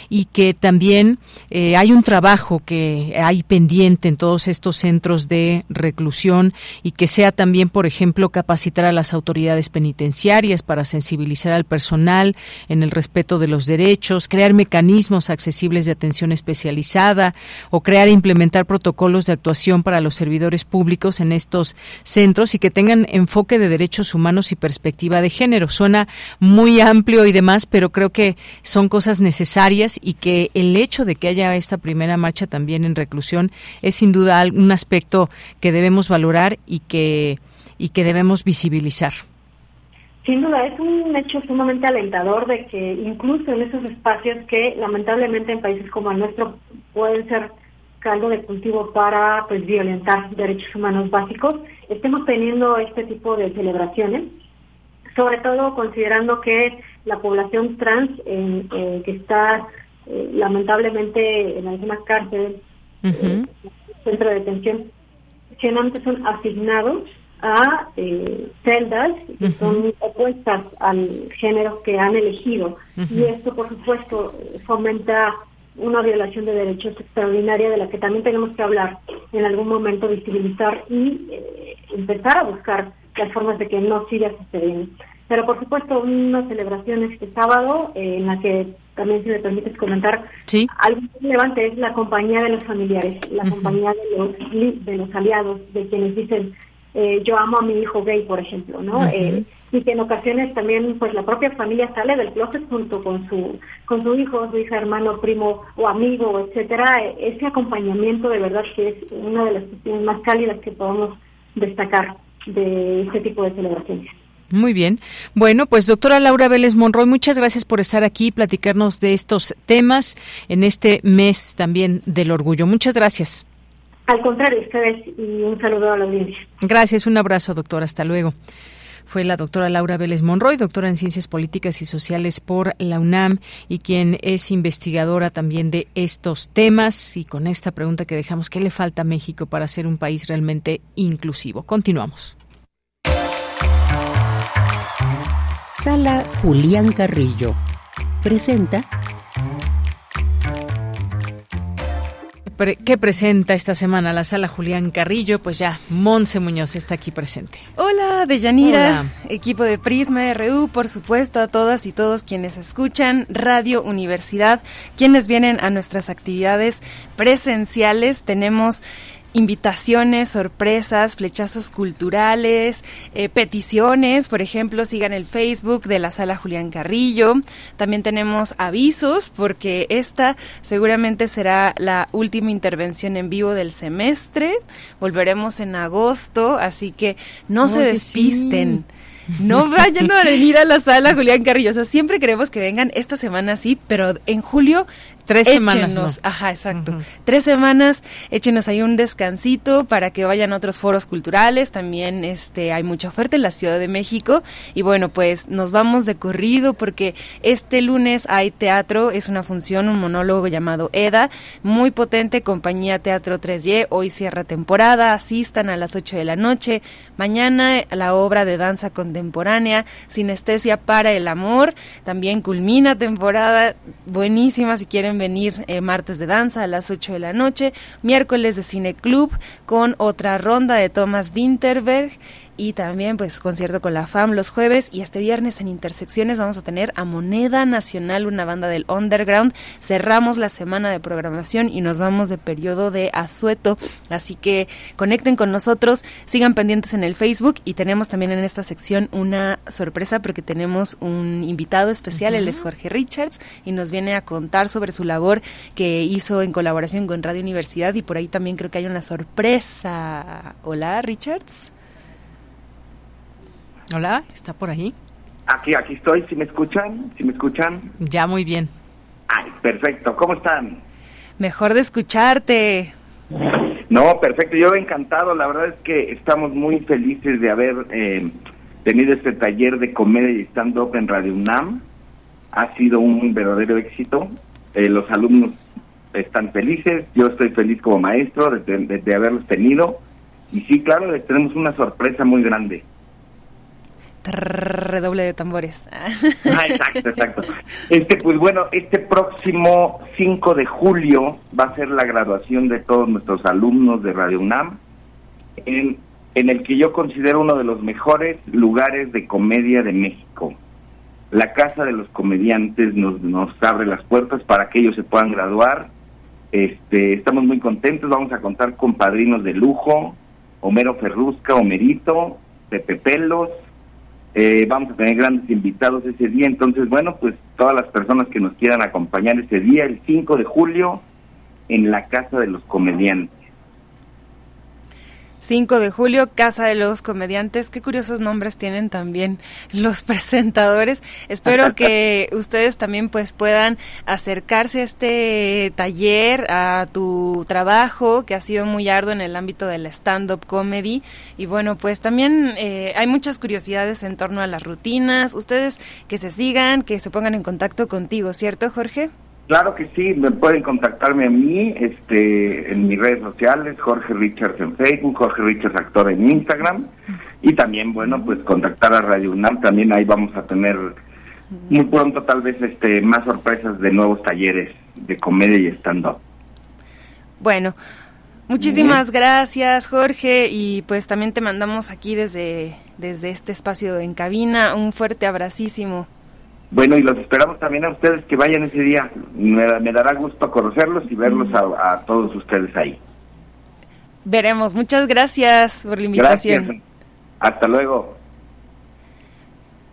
y que también eh, hay un trabajo que hay pendiente en todos estos centros de reclusión y que sea también, por ejemplo, capacitar a las autoridades penitenciarias para sensibilizar al personal en el respeto de los derechos, crear mecanismos accesibles de atención especializada o crear e implementar protocolos de actuación para los servidores públicos en estos centros y que tengan enfoque de derechos humanos y perspectiva de género. Suena muy amplio y demás, pero creo que son cosas necesarias y que el hecho de que haya esta primera marcha también en reclusión es sin duda un aspecto que debemos valorar y que, y que debemos visibilizar. Sin duda, es un hecho sumamente alentador de que incluso en esos espacios que lamentablemente en países como el nuestro pueden ser caldo de cultivo para pues violentar derechos humanos básicos, estemos teniendo este tipo de celebraciones, sobre todo considerando que la población trans eh, que está eh, lamentablemente en algunas cárceles, uh centro de detención, generalmente son asignados a eh, celdas que son opuestas al género que han elegido. Y esto, por supuesto, fomenta una violación de derechos extraordinaria de la que también tenemos que hablar en algún momento, visibilizar y empezar a buscar las formas de que no siga sucediendo. Pero por supuesto, una celebración este sábado en la que también si me permites comentar, algo muy relevante es la compañía de los familiares, la compañía de los, de los aliados, de quienes dicen, eh, yo amo a mi hijo gay, por ejemplo, ¿no? Eh, y que en ocasiones también pues la propia familia sale del closet junto con su con su hijo, su hija, hermano, primo o amigo, etcétera. Ese acompañamiento de verdad que es una de las cuestiones más cálidas que podemos destacar de este tipo de celebraciones. Muy bien. Bueno, pues doctora Laura Vélez Monroy, muchas gracias por estar aquí y platicarnos de estos temas en este mes también del orgullo. Muchas gracias. Al contrario, ustedes y un saludo a la audiencia. Gracias, un abrazo, doctora. Hasta luego. Fue la doctora Laura Vélez Monroy, doctora en Ciencias Políticas y Sociales por la UNAM y quien es investigadora también de estos temas. Y con esta pregunta que dejamos, ¿qué le falta a México para ser un país realmente inclusivo? Continuamos. Sala Julián Carrillo presenta ¿Qué presenta esta semana la sala Julián Carrillo? Pues ya, Monse Muñoz está aquí presente. Hola, Deyanira, equipo de Prisma RU, por supuesto, a todas y todos quienes escuchan Radio Universidad, quienes vienen a nuestras actividades presenciales. Tenemos invitaciones, sorpresas, flechazos culturales, eh, peticiones, por ejemplo, sigan el Facebook de la sala Julián Carrillo. También tenemos avisos porque esta seguramente será la última intervención en vivo del semestre. Volveremos en agosto, así que no se despisten. No vayan a venir a la sala Julián Carrillo. O sea, siempre queremos que vengan esta semana sí, pero en julio Tres semanas. Ajá, exacto. Tres semanas, échenos ahí un descansito para que vayan a otros foros culturales. También este, hay mucha oferta en la Ciudad de México. Y bueno, pues nos vamos de corrido porque este lunes hay teatro, es una función, un monólogo llamado EDA, muy potente, compañía Teatro 3Y. Hoy cierra temporada, asistan a las 8 de la noche. Mañana la obra de danza contemporánea, Sinestesia para el Amor, también culmina temporada, buenísima si quieren venir eh, martes de danza a las 8 de la noche, miércoles de cine club con otra ronda de Thomas Winterberg y también pues concierto con la FAM los jueves y este viernes en Intersecciones vamos a tener a Moneda Nacional, una banda del underground. Cerramos la semana de programación y nos vamos de periodo de asueto, así que conecten con nosotros, sigan pendientes en el Facebook y tenemos también en esta sección una sorpresa porque tenemos un invitado especial, él es Jorge Richards y nos viene a contar sobre su labor que hizo en colaboración con Radio Universidad y por ahí también creo que hay una sorpresa. Hola, Richards. Hola, ¿está por ahí? Aquí, aquí estoy, si me escuchan? si me escuchan? Ya, muy bien. Ay, perfecto, ¿cómo están? Mejor de escucharte. No, perfecto, yo encantado, la verdad es que estamos muy felices de haber eh, tenido este taller de comedia y stand-up en Radio UNAM. Ha sido un verdadero éxito, eh, los alumnos están felices, yo estoy feliz como maestro de, de haberlos tenido. Y sí, claro, les tenemos una sorpresa muy grande redoble de tambores. Ah, exacto, exacto. Este, pues bueno, este próximo 5 de julio va a ser la graduación de todos nuestros alumnos de Radio UNAM, en, en el que yo considero uno de los mejores lugares de comedia de México. La Casa de los Comediantes nos, nos abre las puertas para que ellos se puedan graduar. Este, estamos muy contentos, vamos a contar con padrinos de lujo, Homero Ferrusca, Homerito, Pepe Pelos, eh, vamos a tener grandes invitados ese día, entonces, bueno, pues todas las personas que nos quieran acompañar ese día, el 5 de julio, en la Casa de los Comediantes. 5 de julio, Casa de los Comediantes. Qué curiosos nombres tienen también los presentadores. Espero que ustedes también pues puedan acercarse a este taller, a tu trabajo que ha sido muy arduo en el ámbito del stand-up comedy. Y bueno, pues también eh, hay muchas curiosidades en torno a las rutinas. Ustedes que se sigan, que se pongan en contacto contigo, ¿cierto, Jorge? Claro que sí, me pueden contactarme a mí este, en mis redes sociales, Jorge Richards en Facebook, Jorge Richards Actor en Instagram y también, bueno, pues contactar a Radio UNAM, también ahí vamos a tener muy pronto tal vez este más sorpresas de nuevos talleres de comedia y stand-up. Bueno, muchísimas gracias Jorge y pues también te mandamos aquí desde, desde este espacio en cabina un fuerte abracísimo. Bueno, y los esperamos también a ustedes que vayan ese día. Me, dará gusto conocerlos y verlos a, todos ustedes ahí. Veremos. Muchas gracias por la invitación. Gracias. Hasta luego.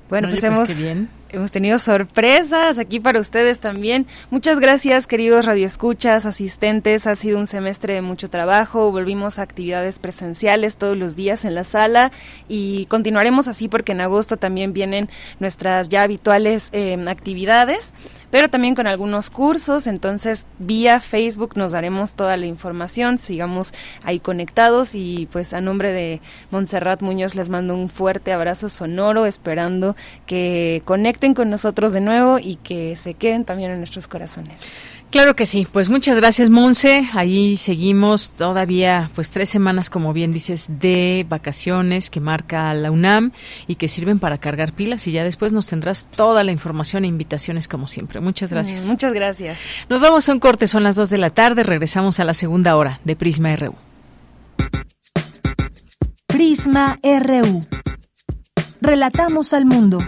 Bueno, pues, pues hemos... bien hemos tenido sorpresas aquí para ustedes también. Muchas gracias, queridos radioescuchas, asistentes. Ha sido un semestre de mucho trabajo. Volvimos a actividades presenciales todos los días en la sala y continuaremos así porque en agosto también vienen nuestras ya habituales eh, actividades, pero también con algunos cursos. Entonces, vía Facebook nos daremos toda la información. Sigamos ahí conectados y pues a nombre de Montserrat Muñoz les mando un fuerte abrazo sonoro, esperando que conecten con nosotros de nuevo y que se queden también en nuestros corazones. Claro que sí, pues muchas gracias Monse, ahí seguimos todavía pues tres semanas como bien dices de vacaciones que marca la UNAM y que sirven para cargar pilas y ya después nos tendrás toda la información e invitaciones como siempre. Muchas gracias. Mm, muchas gracias. Nos vamos a un corte, son las dos de la tarde, regresamos a la segunda hora de Prisma RU. Prisma RU. Relatamos al mundo.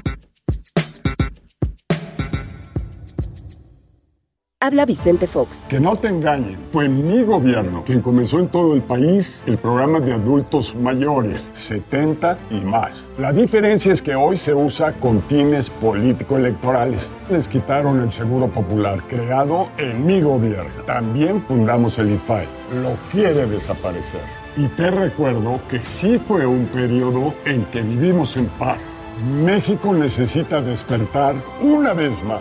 Habla Vicente Fox. Que no te engañen, fue mi gobierno quien comenzó en todo el país el programa de adultos mayores, 70 y más. La diferencia es que hoy se usa con fines político-electorales. Les quitaron el Seguro Popular, creado en mi gobierno. También fundamos el IFAI. Lo quiere desaparecer. Y te recuerdo que sí fue un periodo en que vivimos en paz. México necesita despertar una vez más.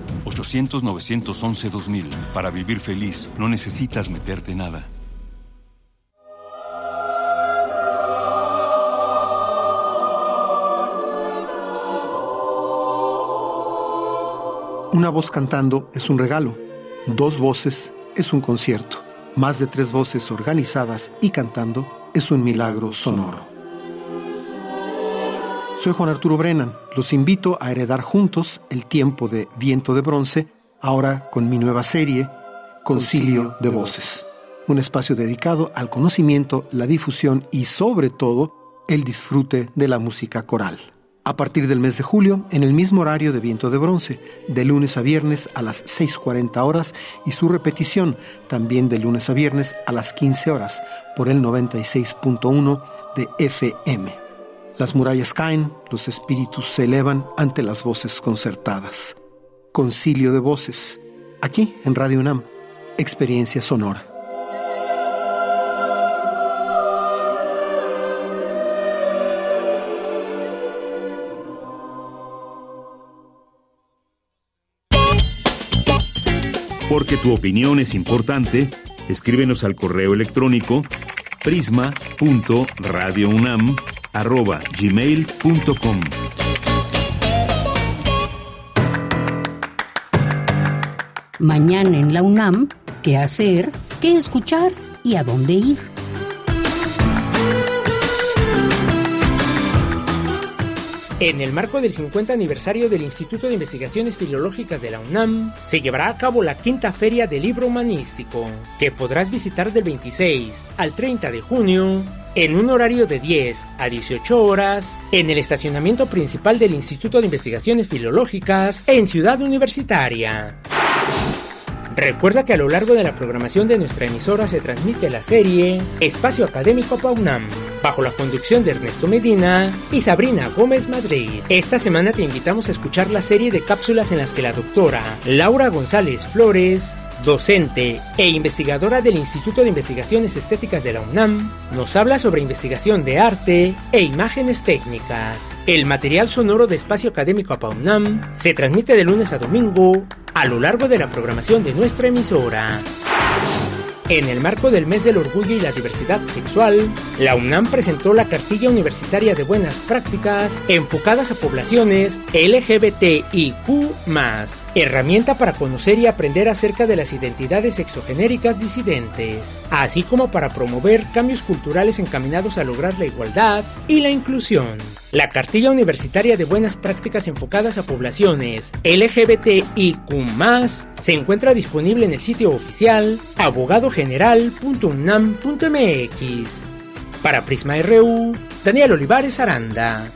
800-911-2000. Para vivir feliz, no necesitas meterte nada. Una voz cantando es un regalo. Dos voces es un concierto. Más de tres voces organizadas y cantando es un milagro sonoro. Soy Juan Arturo Brennan. Los invito a heredar juntos el tiempo de Viento de Bronce, ahora con mi nueva serie, Concilio de Voces. Un espacio dedicado al conocimiento, la difusión y sobre todo el disfrute de la música coral. A partir del mes de julio, en el mismo horario de Viento de Bronce, de lunes a viernes a las 6.40 horas y su repetición también de lunes a viernes a las 15 horas por el 96.1 de FM. Las murallas caen, los espíritus se elevan ante las voces concertadas. Concilio de voces, aquí en Radio UNAM, experiencia sonora. Porque tu opinión es importante, escríbenos al correo electrónico prisma.radiounam@gmail.com. Mañana en la UNAM, ¿qué hacer? ¿Qué escuchar? ¿Y a dónde ir? En el marco del 50 aniversario del Instituto de Investigaciones Filológicas de la UNAM, se llevará a cabo la quinta feria del libro humanístico, que podrás visitar del 26 al 30 de junio en un horario de 10 a 18 horas en el estacionamiento principal del Instituto de Investigaciones Filológicas en Ciudad Universitaria. Recuerda que a lo largo de la programación de nuestra emisora se transmite la serie Espacio Académico Paunam, bajo la conducción de Ernesto Medina y Sabrina Gómez Madrid. Esta semana te invitamos a escuchar la serie de cápsulas en las que la doctora Laura González Flores docente e investigadora del Instituto de Investigaciones Estéticas de la UNAM, nos habla sobre investigación de arte e imágenes técnicas. El material sonoro de Espacio Académico UNAM se transmite de lunes a domingo a lo largo de la programación de nuestra emisora. En el marco del mes del orgullo y la diversidad sexual, la UNAM presentó la cartilla universitaria de buenas prácticas enfocadas a poblaciones LGBTIQ, herramienta para conocer y aprender acerca de las identidades exogenéricas disidentes, así como para promover cambios culturales encaminados a lograr la igualdad y la inclusión. La cartilla universitaria de buenas prácticas enfocadas a poblaciones LGBTIQ se encuentra disponible en el sitio oficial abogadogeneral.unam.mx. Para Prisma RU, Daniel Olivares Aranda.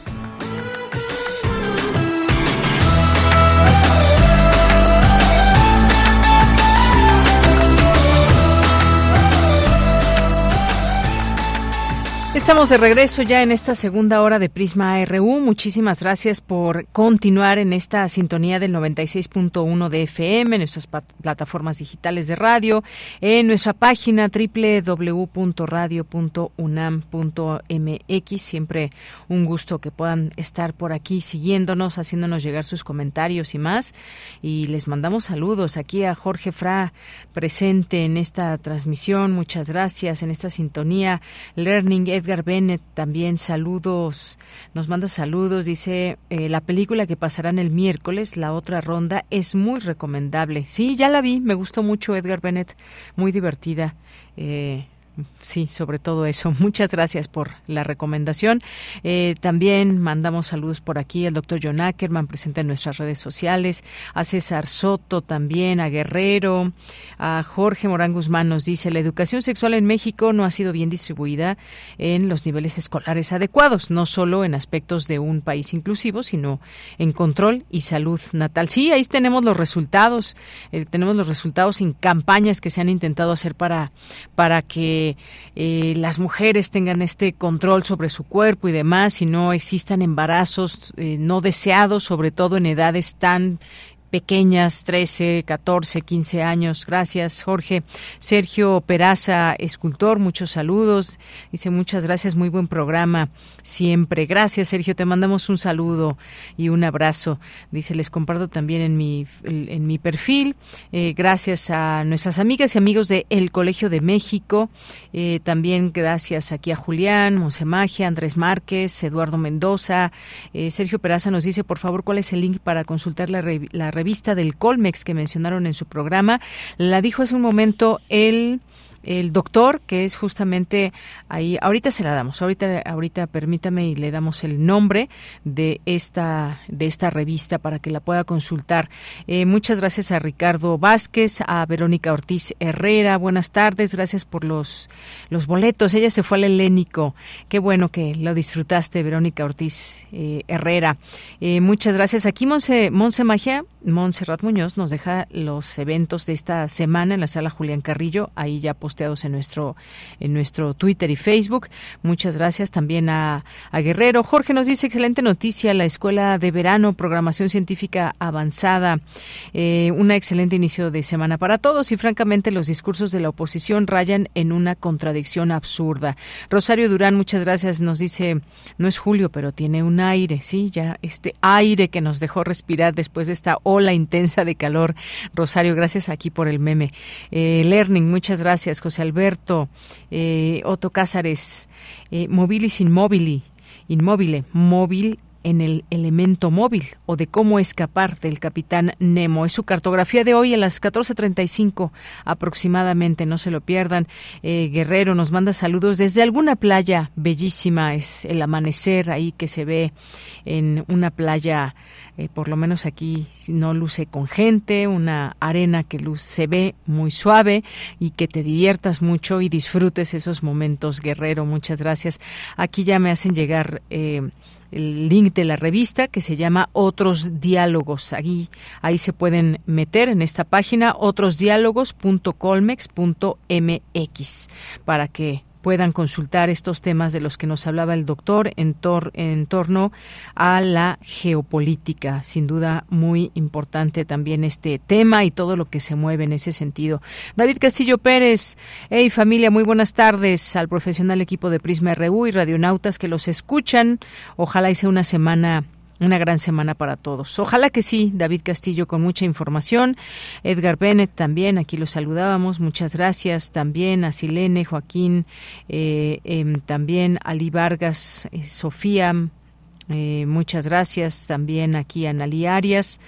Estamos de regreso ya en esta segunda hora de Prisma RU. Muchísimas gracias por continuar en esta sintonía del 96.1 de FM, en nuestras plataformas digitales de radio, en nuestra página www.radio.unam.mx. Siempre un gusto que puedan estar por aquí siguiéndonos, haciéndonos llegar sus comentarios y más. Y les mandamos saludos aquí a Jorge Fra, presente en esta transmisión. Muchas gracias en esta sintonía. Learning Edgar Bennett también saludos, nos manda saludos, dice eh, la película que pasarán el miércoles, la otra ronda, es muy recomendable. Sí, ya la vi, me gustó mucho Edgar Bennett, muy divertida. Eh, Sí, sobre todo eso. Muchas gracias por la recomendación. Eh, también mandamos saludos por aquí al doctor John Ackerman, presente en nuestras redes sociales, a César Soto también, a Guerrero, a Jorge Morán Guzmán nos dice, la educación sexual en México no ha sido bien distribuida en los niveles escolares adecuados, no solo en aspectos de un país inclusivo, sino en control y salud natal. Sí, ahí tenemos los resultados, eh, tenemos los resultados en campañas que se han intentado hacer para, para que eh, las mujeres tengan este control sobre su cuerpo y demás y no existan embarazos eh, no deseados, sobre todo en edades tan pequeñas, 13, 14, 15 años. Gracias, Jorge. Sergio Peraza, escultor, muchos saludos. Dice muchas gracias, muy buen programa siempre. Gracias, Sergio, te mandamos un saludo y un abrazo. Dice, les comparto también en mi, en mi perfil. Eh, gracias a nuestras amigas y amigos de El Colegio de México. Eh, también gracias aquí a Julián, Monsemagia, Andrés Márquez, Eduardo Mendoza. Eh, Sergio Peraza nos dice, por favor, cuál es el link para consultar la, la revista vista del Colmex que mencionaron en su programa. La dijo hace un momento el el doctor, que es justamente ahí, ahorita se la damos, ahorita, ahorita permítame y le damos el nombre de esta, de esta revista para que la pueda consultar. Eh, muchas gracias a Ricardo Vázquez, a Verónica Ortiz Herrera, buenas tardes, gracias por los, los boletos. Ella se fue al helénico, qué bueno que lo disfrutaste, Verónica Ortiz eh, Herrera. Eh, muchas gracias. Aquí Monse, Monse Magia, Montserrat Muñoz nos deja los eventos de esta semana en la sala Julián Carrillo, ahí ya en nuestro, en nuestro Twitter y Facebook. Muchas gracias también a, Guerrero. Jorge nos dice, excelente noticia, la Escuela de Verano, Programación Científica Avanzada. Eh, un excelente inicio de semana para todos y francamente los discursos de la oposición rayan en una contradicción absurda. Rosario Durán, muchas gracias, nos dice, no es Julio, pero tiene un aire, sí, ya este aire que nos dejó respirar después de esta ola intensa de calor. Rosario, gracias aquí por el meme. Eh, Learning, muchas gracias. José Alberto, eh, Otto Cázares, eh, Mobilis Inmobili, Inmóvil, móvil en el elemento móvil o de cómo escapar del capitán Nemo. Es su cartografía de hoy a las 14.35 aproximadamente, no se lo pierdan. Eh, Guerrero nos manda saludos desde alguna playa bellísima, es el amanecer ahí que se ve en una playa, eh, por lo menos aquí no luce con gente, una arena que luz, se ve muy suave y que te diviertas mucho y disfrutes esos momentos, Guerrero. Muchas gracias. Aquí ya me hacen llegar. Eh, el link de la revista que se llama Otros Diálogos. Ahí, ahí se pueden meter en esta página otrosdiálogos.colmex.mx para que puedan consultar estos temas de los que nos hablaba el doctor en, en torno a la geopolítica. Sin duda muy importante también este tema y todo lo que se mueve en ese sentido. David Castillo Pérez, hey familia, muy buenas tardes al profesional equipo de Prisma RU y Radionautas que los escuchan. Ojalá hice una semana una gran semana para todos. Ojalá que sí, David Castillo con mucha información. Edgar Bennett también, aquí lo saludábamos. Muchas gracias también a Silene, Joaquín, eh, em, también Ali Vargas, eh, Sofía. Eh, muchas gracias también aquí a Nali Arias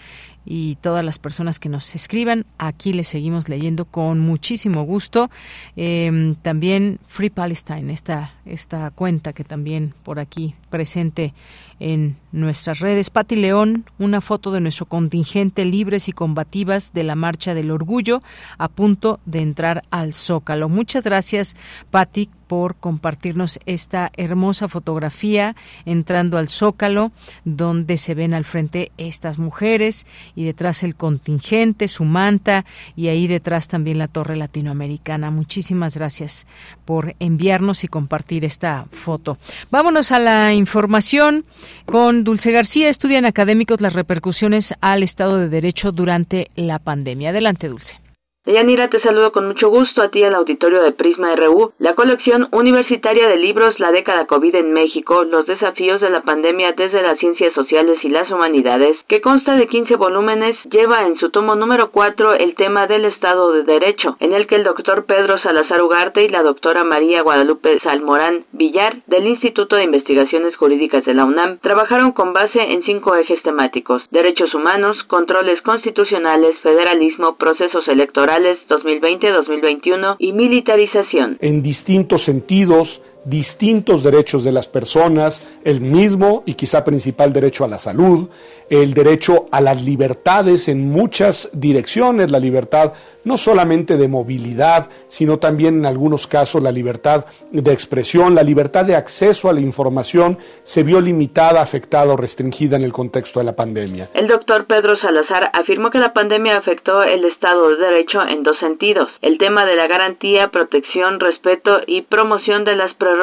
y todas las personas que nos escriban. Aquí les seguimos leyendo con muchísimo gusto. Em, también Free Palestine, esta, esta cuenta que también por aquí presente en nuestras redes. Pati León, una foto de nuestro contingente libres y combativas de la Marcha del Orgullo a punto de entrar al Zócalo. Muchas gracias, Pati, por compartirnos esta hermosa fotografía entrando al Zócalo, donde se ven al frente estas mujeres y detrás el contingente, su manta y ahí detrás también la torre latinoamericana. Muchísimas gracias por enviarnos y compartir esta foto. Vámonos a la información con Dulce García. Estudian académicos las repercusiones al Estado de Derecho durante la pandemia. Adelante, Dulce. Deyanira, te saludo con mucho gusto a ti al auditorio de Prisma RU. La colección universitaria de libros La década COVID en México, los desafíos de la pandemia desde las ciencias sociales y las humanidades, que consta de 15 volúmenes, lleva en su tomo número 4 el tema del Estado de Derecho, en el que el doctor Pedro Salazar Ugarte y la doctora María Guadalupe Salmorán Villar del Instituto de Investigaciones Jurídicas de la UNAM trabajaron con base en cinco ejes temáticos, derechos humanos, controles constitucionales, federalismo, procesos electorales, 2020-2021 y militarización. En distintos sentidos, distintos derechos de las personas, el mismo y quizá principal derecho a la salud, el derecho a las libertades en muchas direcciones, la libertad no solamente de movilidad, sino también en algunos casos la libertad de expresión, la libertad de acceso a la información se vio limitada, afectada o restringida en el contexto de la pandemia. El doctor Pedro Salazar afirmó que la pandemia afectó el Estado de Derecho en dos sentidos, el tema de la garantía, protección, respeto y promoción de las prerrogativas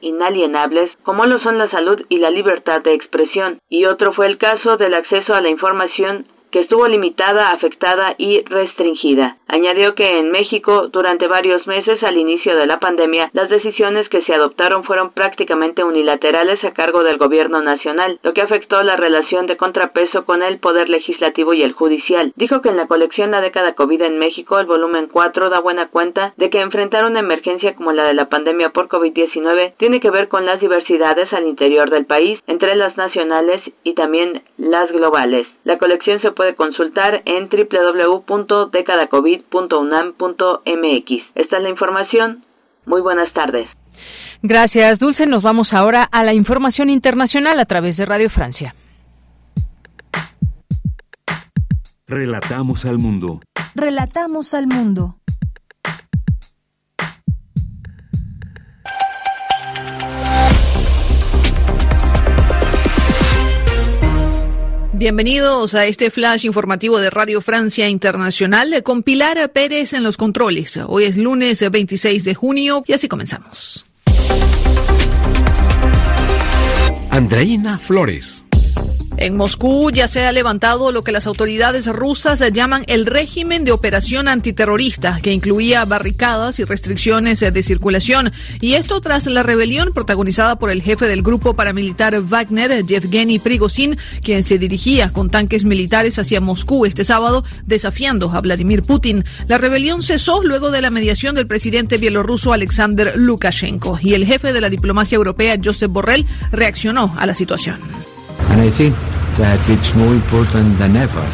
inalienables, como lo son la salud y la libertad de expresión, y otro fue el caso del acceso a la información que estuvo limitada, afectada y restringida. Añadió que en México, durante varios meses al inicio de la pandemia, las decisiones que se adoptaron fueron prácticamente unilaterales a cargo del gobierno nacional, lo que afectó la relación de contrapeso con el poder legislativo y el judicial. Dijo que en la colección La década COVID en México, el volumen 4 da buena cuenta de que enfrentar una emergencia como la de la pandemia por COVID-19 tiene que ver con las diversidades al interior del país, entre las nacionales y también las globales. La colección se puede consultar en www.decadacovid.unam.mx. Esta es la información. Muy buenas tardes. Gracias, Dulce. Nos vamos ahora a la información internacional a través de Radio Francia. Relatamos al mundo. Relatamos al mundo. Bienvenidos a este flash informativo de Radio Francia Internacional con Pilar Pérez en los controles. Hoy es lunes 26 de junio y así comenzamos. Andreina Flores. En Moscú ya se ha levantado lo que las autoridades rusas llaman el régimen de operación antiterrorista, que incluía barricadas y restricciones de circulación. Y esto tras la rebelión protagonizada por el jefe del grupo paramilitar Wagner, Yevgeny Prigozhin, quien se dirigía con tanques militares hacia Moscú este sábado, desafiando a Vladimir Putin. La rebelión cesó luego de la mediación del presidente bielorruso Alexander Lukashenko y el jefe de la diplomacia europea, Josep Borrell, reaccionó a la situación.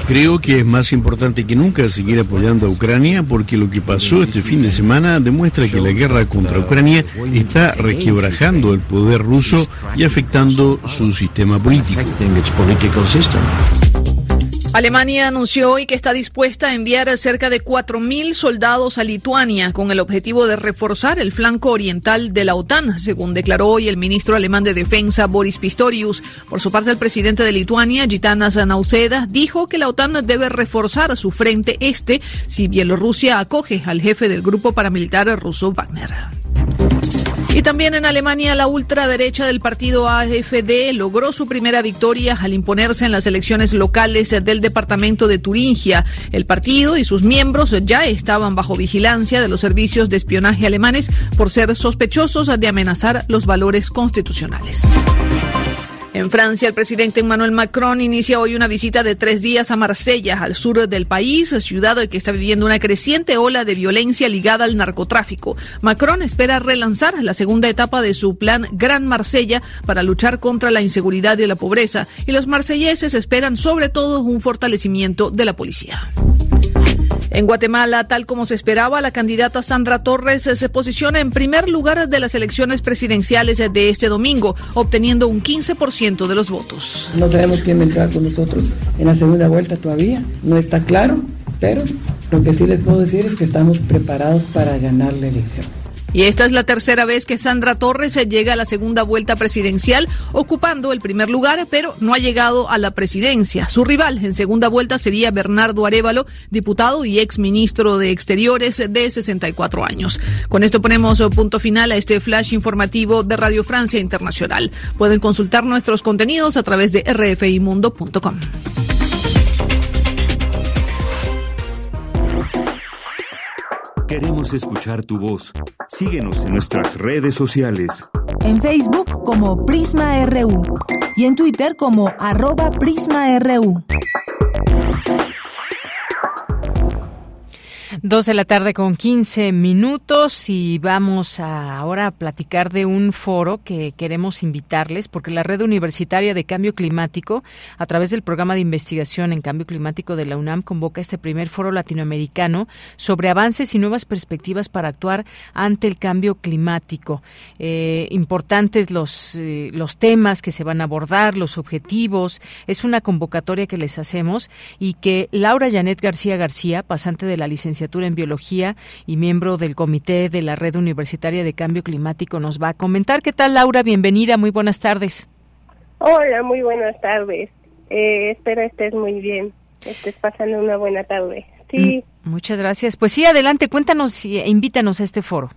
Creo que es más importante que nunca seguir apoyando a Ucrania porque lo que pasó este fin de semana demuestra que la guerra contra Ucrania está resquebrajando el poder ruso y afectando su sistema político. Alemania anunció hoy que está dispuesta a enviar cerca de 4.000 soldados a Lituania con el objetivo de reforzar el flanco oriental de la OTAN, según declaró hoy el ministro alemán de Defensa Boris Pistorius. Por su parte, el presidente de Lituania, Gitanas Nauseda, dijo que la OTAN debe reforzar su frente este si Bielorrusia acoge al jefe del grupo paramilitar ruso Wagner. Y también en Alemania, la ultraderecha del partido AFD logró su primera victoria al imponerse en las elecciones locales del departamento de Turingia. El partido y sus miembros ya estaban bajo vigilancia de los servicios de espionaje alemanes por ser sospechosos de amenazar los valores constitucionales. En Francia, el presidente Emmanuel Macron inicia hoy una visita de tres días a Marsella, al sur del país, ciudad que está viviendo una creciente ola de violencia ligada al narcotráfico. Macron espera relanzar la segunda etapa de su plan Gran Marsella para luchar contra la inseguridad y la pobreza, y los marselleses esperan sobre todo un fortalecimiento de la policía. En Guatemala, tal como se esperaba, la candidata Sandra Torres se posiciona en primer lugar de las elecciones presidenciales de este domingo, obteniendo un 15% de los votos. No sabemos quién entrar con nosotros en la segunda vuelta todavía, no está claro, pero lo que sí les puedo decir es que estamos preparados para ganar la elección. Y esta es la tercera vez que Sandra Torres llega a la segunda vuelta presidencial, ocupando el primer lugar, pero no ha llegado a la presidencia. Su rival en segunda vuelta sería Bernardo Arevalo, diputado y ex ministro de Exteriores de 64 años. Con esto ponemos punto final a este flash informativo de Radio Francia Internacional. Pueden consultar nuestros contenidos a través de rfimundo.com. Queremos escuchar tu voz. Síguenos en nuestras redes sociales. En Facebook como Prisma RU y en Twitter como arroba PrismaRU. Dos de la tarde con 15 minutos y vamos ahora a platicar de un foro que queremos invitarles porque la Red Universitaria de Cambio Climático, a través del programa de investigación en cambio climático de la UNAM, convoca este primer foro latinoamericano sobre avances y nuevas perspectivas para actuar ante el cambio climático. Eh, importantes los, eh, los temas que se van a abordar, los objetivos. Es una convocatoria que les hacemos y que Laura Janet García García, pasante de la licenciatura en Biología y miembro del Comité de la Red Universitaria de Cambio Climático, nos va a comentar. ¿Qué tal, Laura? Bienvenida, muy buenas tardes. Hola, muy buenas tardes. Eh, espero estés muy bien, estés pasando una buena tarde. Sí. Mm, muchas gracias. Pues sí, adelante, cuéntanos e invítanos a este foro.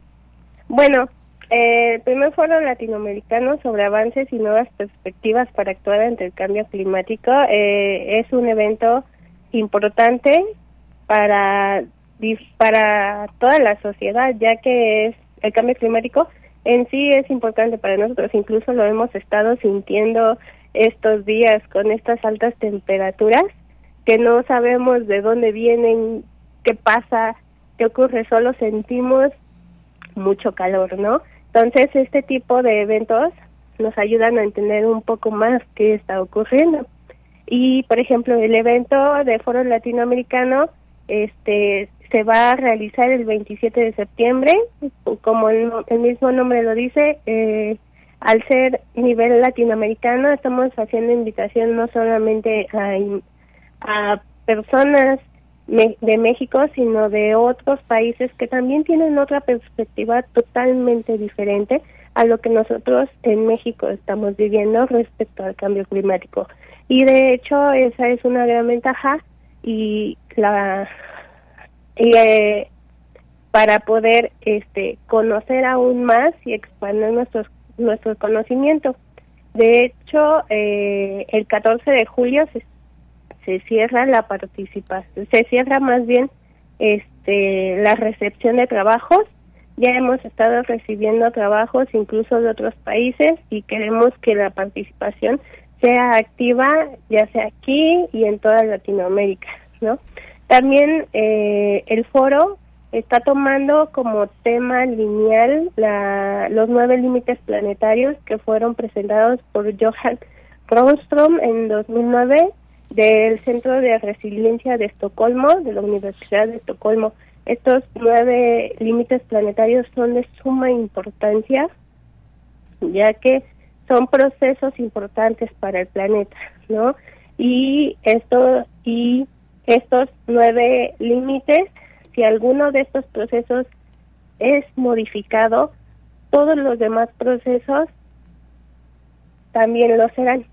Bueno, eh, el primer foro latinoamericano sobre avances y nuevas perspectivas para actuar ante el cambio climático eh, es un evento importante para para toda la sociedad, ya que es el cambio climático en sí es importante para nosotros, incluso lo hemos estado sintiendo estos días con estas altas temperaturas que no sabemos de dónde vienen, qué pasa, qué ocurre, solo sentimos mucho calor, ¿no? Entonces, este tipo de eventos nos ayudan a entender un poco más qué está ocurriendo. Y, por ejemplo, el evento de Foro Latinoamericano este se va a realizar el 27 de septiembre, como el, mismo nombre lo dice, eh, al ser nivel latinoamericano estamos haciendo invitación no solamente a, a personas de México, sino de otros países que también tienen otra perspectiva totalmente diferente a lo que nosotros en México estamos viviendo respecto al cambio climático. Y de hecho esa es una gran ventaja y la y eh, para poder este conocer aún más y expandir nuestros nuestro conocimiento. De hecho, eh, el 14 de julio se, se cierra la participación, se cierra más bien este la recepción de trabajos. Ya hemos estado recibiendo trabajos incluso de otros países y queremos que la participación sea activa, ya sea aquí y en toda Latinoamérica, ¿no? También eh, el foro está tomando como tema lineal la, los nueve límites planetarios que fueron presentados por Johan Ronström en 2009 del Centro de Resiliencia de Estocolmo, de la Universidad de Estocolmo. Estos nueve límites planetarios son de suma importancia, ya que son procesos importantes para el planeta, ¿no? Y esto y estos nueve límites, si alguno de estos procesos es modificado, todos los demás procesos también lo serán.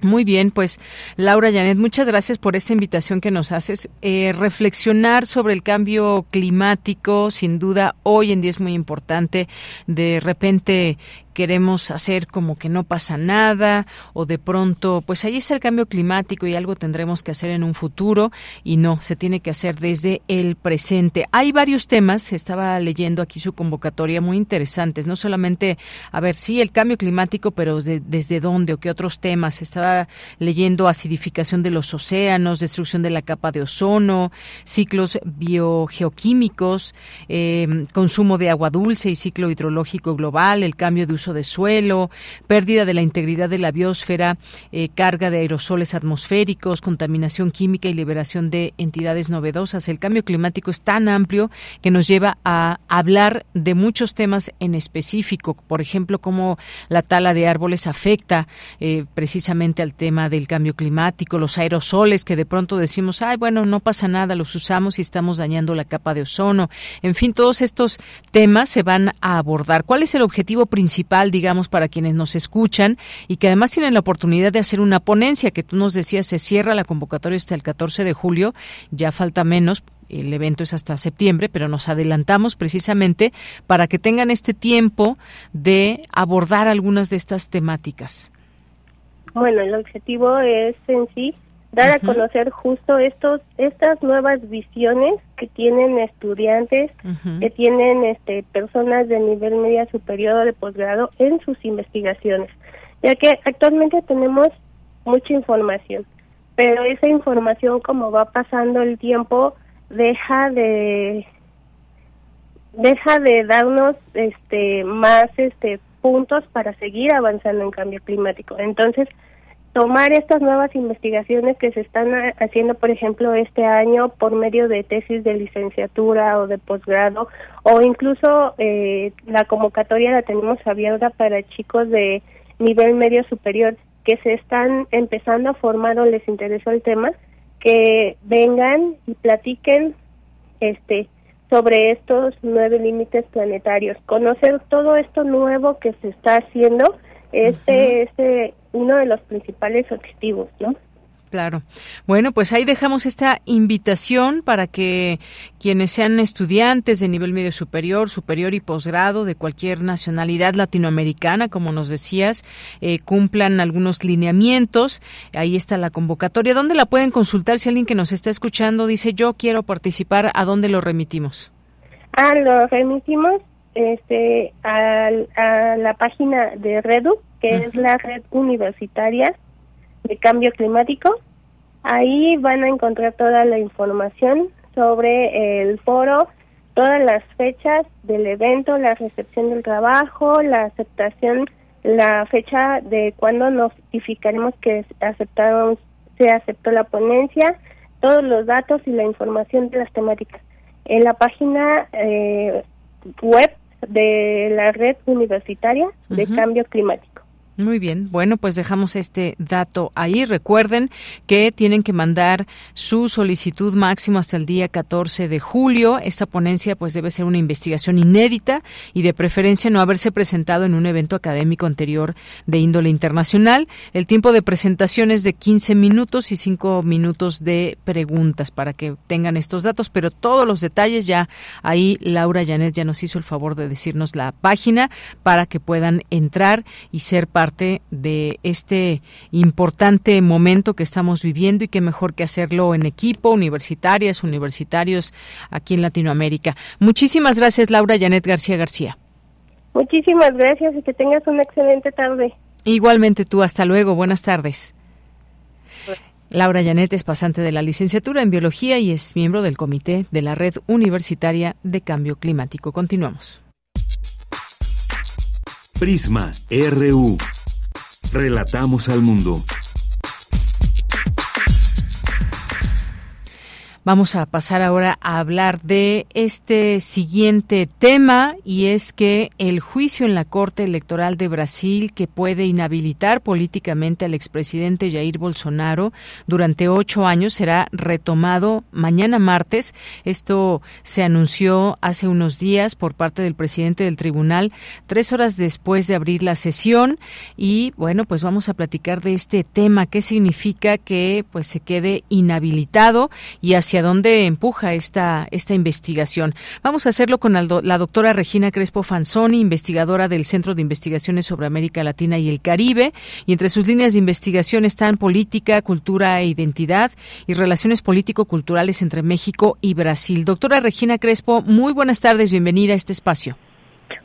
Muy bien, pues Laura Janet, muchas gracias por esta invitación que nos haces. Eh, reflexionar sobre el cambio climático, sin duda, hoy en día es muy importante. De repente queremos hacer como que no pasa nada o de pronto, pues ahí es el cambio climático y algo tendremos que hacer en un futuro y no, se tiene que hacer desde el presente. Hay varios temas, estaba leyendo aquí su convocatoria muy interesantes, no solamente, a ver, sí, el cambio climático, pero desde dónde o qué otros temas. Estaba leyendo acidificación de los océanos, destrucción de la capa de ozono, ciclos biogeoquímicos, eh, consumo de agua dulce y ciclo hidrológico global, el cambio de uso de suelo, pérdida de la integridad de la biosfera, eh, carga de aerosoles atmosféricos, contaminación química y liberación de entidades novedosas. El cambio climático es tan amplio que nos lleva a hablar de muchos temas en específico, por ejemplo, cómo la tala de árboles afecta eh, precisamente al tema del cambio climático, los aerosoles que de pronto decimos, ay, bueno, no pasa nada, los usamos y estamos dañando la capa de ozono. En fin, todos estos temas se van a abordar. ¿Cuál es el objetivo principal, digamos, para quienes nos escuchan y que además tienen la oportunidad de hacer una ponencia que tú nos decías se cierra la convocatoria hasta el 14 de julio, ya falta menos, el evento es hasta septiembre, pero nos adelantamos precisamente para que tengan este tiempo de abordar algunas de estas temáticas. Bueno, el objetivo es en sí dar a conocer justo estos estas nuevas visiones que tienen estudiantes, que tienen este personas de nivel media superior o de posgrado en sus investigaciones, ya que actualmente tenemos mucha información, pero esa información como va pasando el tiempo deja de deja de darnos este más este puntos para seguir avanzando en cambio climático. Entonces, tomar estas nuevas investigaciones que se están haciendo, por ejemplo, este año por medio de tesis de licenciatura o de posgrado, o incluso eh, la convocatoria la tenemos abierta para chicos de nivel medio superior que se están empezando a formar o les interesó el tema, que vengan y platiquen este sobre estos nueve límites planetarios, conocer todo esto nuevo que se está haciendo, este es uno de los principales objetivos, ¿no? Claro. Bueno, pues ahí dejamos esta invitación para que quienes sean estudiantes de nivel medio superior, superior y posgrado de cualquier nacionalidad latinoamericana, como nos decías, eh, cumplan algunos lineamientos. Ahí está la convocatoria. ¿Dónde la pueden consultar si alguien que nos está escuchando dice yo quiero participar? ¿A dónde lo remitimos? Ah, lo remitimos este, a, la página de REDU, que es la red universitaria de cambio climático. Ahí van a encontrar toda la información sobre el foro, todas las fechas del evento, la recepción del trabajo, la aceptación, la fecha de cuando notificaremos que aceptaron, se aceptó la ponencia, todos los datos y la información de las temáticas. En la página eh, web de la red universitaria de cambio climático. Muy bien, bueno, pues dejamos este dato ahí. Recuerden que tienen que mandar su solicitud máximo hasta el día 14 de julio. Esta ponencia pues debe ser una investigación inédita y de preferencia no haberse presentado en un evento académico anterior de índole internacional. El tiempo de presentación es de 15 minutos y 5 minutos de preguntas para que tengan estos datos, pero todos los detalles ya ahí Laura Janet ya nos hizo el favor de decirnos la página para que puedan entrar y ser parte de este importante momento que estamos viviendo y que mejor que hacerlo en equipo, universitarias, universitarios aquí en Latinoamérica. Muchísimas gracias, Laura Janet García García. Muchísimas gracias y que tengas una excelente tarde. Igualmente tú, hasta luego, buenas tardes. Laura Janet es pasante de la licenciatura en biología y es miembro del comité de la Red Universitaria de Cambio Climático. Continuamos. Prisma RU. Relatamos al mundo. Vamos a pasar ahora a hablar de este siguiente tema y es que el juicio en la Corte Electoral de Brasil que puede inhabilitar políticamente al expresidente Jair Bolsonaro durante ocho años será retomado mañana martes. Esto se anunció hace unos días por parte del presidente del tribunal tres horas después de abrir la sesión y bueno pues vamos a platicar de este tema qué significa que pues se quede inhabilitado y hacia dónde empuja esta, esta investigación. Vamos a hacerlo con la doctora Regina Crespo Fanzoni, investigadora del Centro de Investigaciones sobre América Latina y el Caribe, y entre sus líneas de investigación están política, cultura e identidad y relaciones político-culturales entre México y Brasil. Doctora Regina Crespo, muy buenas tardes, bienvenida a este espacio.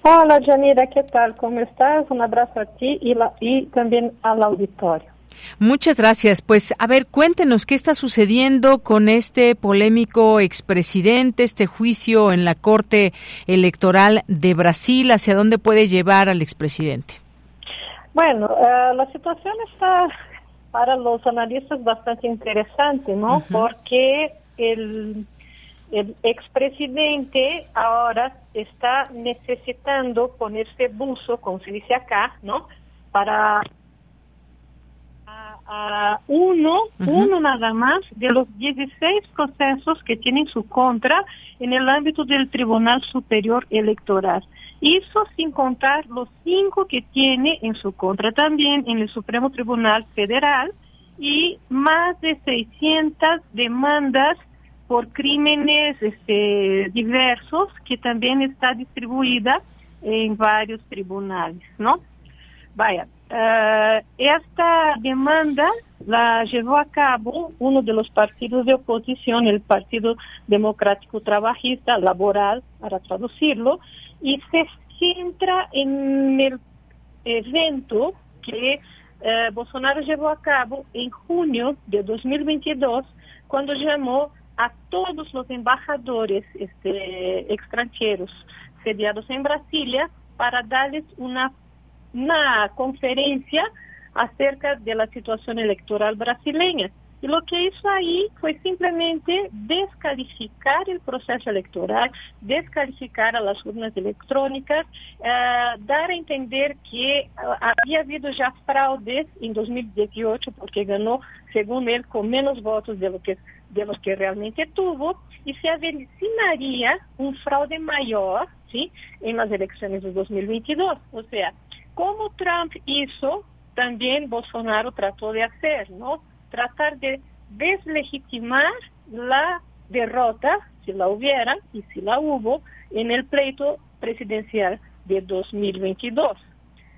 Hola, Janira, ¿qué tal? ¿Cómo estás? Un abrazo a ti y, la, y también al auditorio. Muchas gracias. Pues a ver, cuéntenos qué está sucediendo con este polémico expresidente, este juicio en la Corte Electoral de Brasil, hacia dónde puede llevar al expresidente. Bueno, uh, la situación está para los analistas bastante interesante, ¿no? Uh -huh. Porque el, el expresidente ahora está necesitando ponerse buzo, como se dice acá, ¿no? Para a uno, uh -huh. uno nada más de los 16 procesos que tiene en su contra en el ámbito del Tribunal Superior Electoral. Eso sin contar los cinco que tiene en su contra también en el Supremo Tribunal Federal y más de 600 demandas por crímenes este, diversos que también está distribuida en varios tribunales, ¿no? Vaya, uh, esta demanda la llevó a cabo uno de los partidos de oposición, el Partido Democrático Trabajista Laboral, para traducirlo, y se centra en el evento que uh, Bolsonaro llevó a cabo en junio de 2022, cuando llamó a todos los embajadores este, extranjeros sediados en Brasilia para darles una una conferencia acerca de la situación electoral brasileña. Y lo que hizo ahí fue simplemente descalificar el proceso electoral, descalificar a las urnas electrónicas, uh, dar a entender que uh, había habido ya fraudes en 2018 porque ganó, según él, con menos votos de, lo de los que realmente tuvo y se avecinaría un fraude mayor en las elecciones de 2022. O sea, como Trump hizo, también Bolsonaro trató de hacer, ¿no? Tratar de deslegitimar la derrota, si la hubiera y si la hubo, en el pleito presidencial de 2022.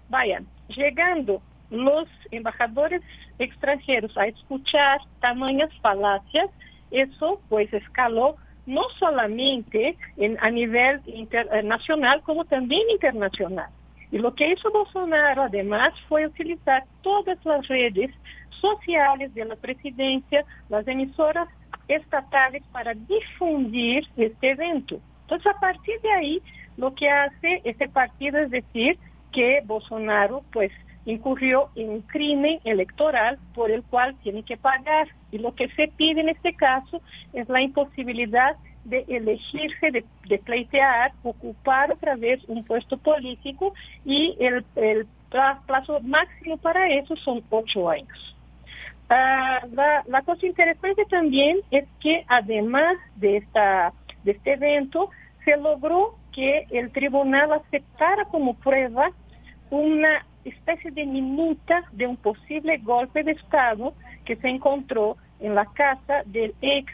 Vayan, llegando los embajadores extranjeros a escuchar tamañas falacias, eso pues escaló no solamente en, a nivel internacional, como también internacional. Y lo que hizo Bolsonaro, además, fue utilizar todas las redes sociales de la presidencia, las emisoras estatales para difundir este evento. Entonces, a partir de ahí, lo que hace este partido es decir que Bolsonaro, pues, incurrió en un crimen electoral por el cual tiene que pagar. Y lo que se pide en este caso es la imposibilidad de elegirse, de, pleitear, ocupar otra vez un puesto político y el, plazo máximo para eso son ocho años. Uh, la, la, cosa interesante también es que además de, esta, de este evento, se logró que el tribunal aceptara como prueba una especie de minuta de un posible golpe de Estado que se encontró en la casa del ex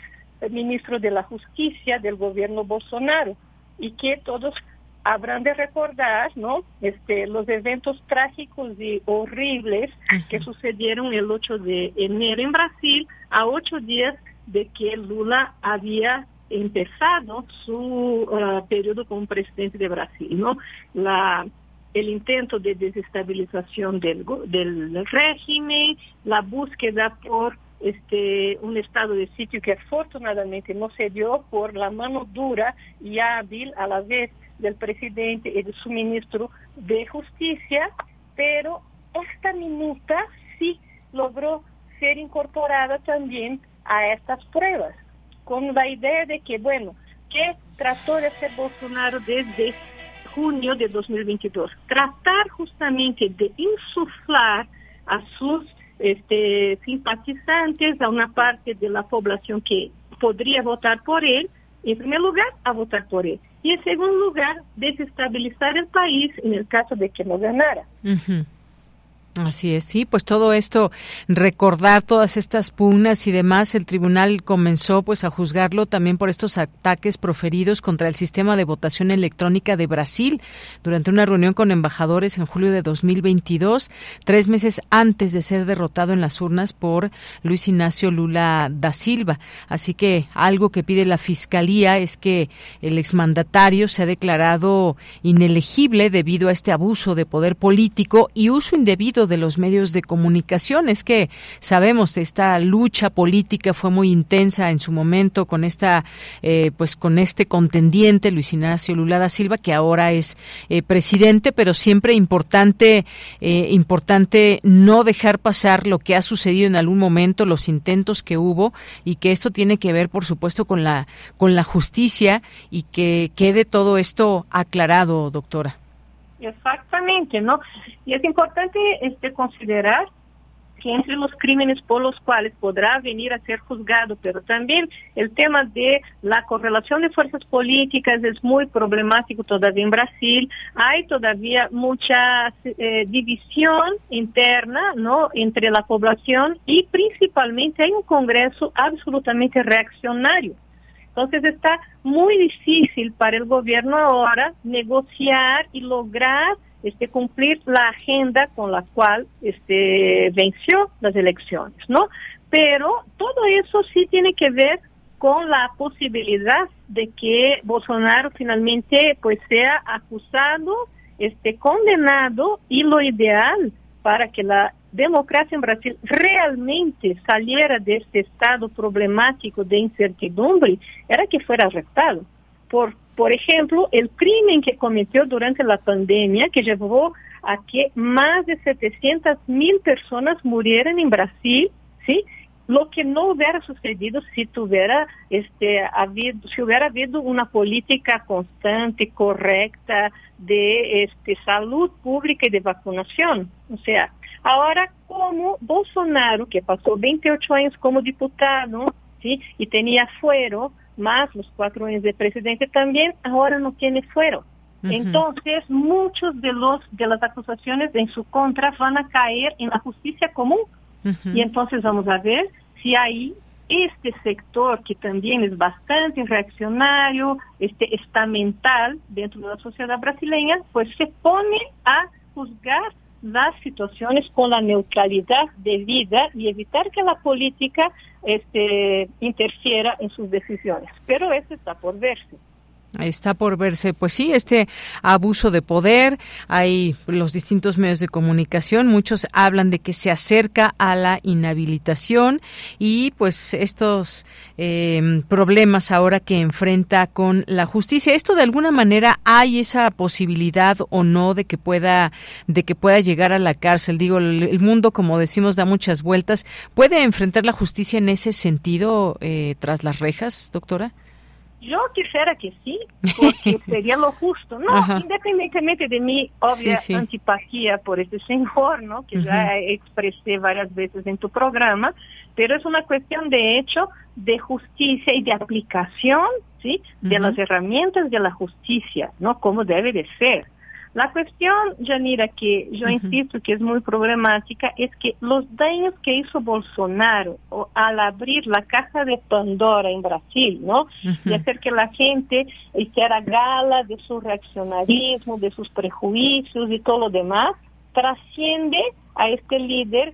ministro de la Justicia del gobierno Bolsonaro y que todos habrán de recordar, ¿no? Este, los eventos trágicos y horribles que sucedieron el 8 de enero en Brasil, a ocho días de que Lula había empezado su uh, periodo como presidente de Brasil, ¿no? La, el intento de desestabilización del, del régimen, la búsqueda por este, un estado de sitio que afortunadamente no se dio por la mano dura y hábil a la vez del presidente y de su ministro de Justicia, pero esta minuta sí logró ser incorporada también a estas pruebas, con la idea de que, bueno, ¿qué trató de hacer Bolsonaro desde junio de 2022? Tratar justamente de insuflar a sus este, simpatizantes, a una parte de la población que podría votar por él, en primer lugar, a votar por él. Y en segundo lugar, desestabilizar el país en el caso de que no ganara. Uh. Así es, sí, pues todo esto, recordar todas estas pugnas y demás, el tribunal comenzó pues a juzgarlo también por estos ataques proferidos contra el sistema de votación electrónica de Brasil durante una reunión con embajadores en julio de 2022, tres meses antes de ser derrotado en las urnas por Luis Ignacio Lula da Silva. Así que algo que pide la fiscalía es que el exmandatario se ha declarado inelegible debido a este abuso de poder político y uso indebido de los medios de comunicación. Es que sabemos de esta lucha política fue muy intensa en su momento con esta, eh, pues con este contendiente Luis Ignacio Lula da Silva que ahora es eh, presidente, pero siempre importante, eh, importante no dejar pasar lo que ha sucedido en algún momento, los intentos que hubo y que esto tiene que ver, por supuesto, con la con la justicia y que quede todo esto aclarado, doctora. Exactamente, ¿no? Y es importante este, considerar que entre los crímenes por los cuales podrá venir a ser juzgado, pero también el tema de la correlación de fuerzas políticas es muy problemático todavía en Brasil. Hay todavía mucha eh, división interna ¿no? entre la población y principalmente hay un Congreso absolutamente reaccionario. Entonces está muy difícil para el gobierno ahora negociar y lograr este, cumplir la agenda con la cual este, venció las elecciones, ¿no? Pero todo eso sí tiene que ver con la posibilidad de que Bolsonaro finalmente pues sea acusado, este, condenado y lo ideal para que la democracia en Brasil realmente saliera de este estado problemático de incertidumbre era que fuera arrestado. Por, por ejemplo, el crimen que cometió durante la pandemia, que llevó a que más de 700 mil personas murieran en Brasil, ¿sí? lo que no hubiera sucedido si tuviera este habido si hubiera habido una política constante correcta de este salud pública y de vacunación o sea ahora como Bolsonaro que pasó 28 años como diputado ¿sí? y tenía fuero más los cuatro años de presidente también ahora no tiene fuero entonces, muchos de los de las acusaciones en su contra van a caer en la justicia común. Y entonces vamos a ver si ahí este sector que también es bastante reaccionario, este estamental dentro de la sociedad brasileña, pues se pone a juzgar las situaciones con la neutralidad de vida y evitar que la política este, interfiera en sus decisiones. Pero eso está por verse. Está por verse, pues sí, este abuso de poder. Hay los distintos medios de comunicación, muchos hablan de que se acerca a la inhabilitación y pues estos em, problemas ahora que enfrenta con la justicia. Esto de alguna manera hay esa posibilidad o no de que pueda de que pueda llegar a la cárcel. Digo, el, mundo, como decimos, da muchas vueltas. ¿Puede enfrentar la justicia en ese sentido eh, tras las rejas, doctora? Yo quisiera que sí, porque sería lo justo, ¿no? Independientemente de mi obvia antipatía por este señor, ¿no? Que ya expresé varias veces en tu programa, pero es una cuestión de hecho de justicia y de aplicación, ¿sí? De las herramientas de la justicia, ¿no? Como debe de ser. La cuestión, Janira, que yo insisto que es muy problemática, es que los daños que hizo Bolsonaro al abrir la caja de Pandora en Brasil, ¿no? Y hacer que la gente hiciera gala de su reaccionarismo, de sus prejuicios y todo lo demás, trasciende a este líder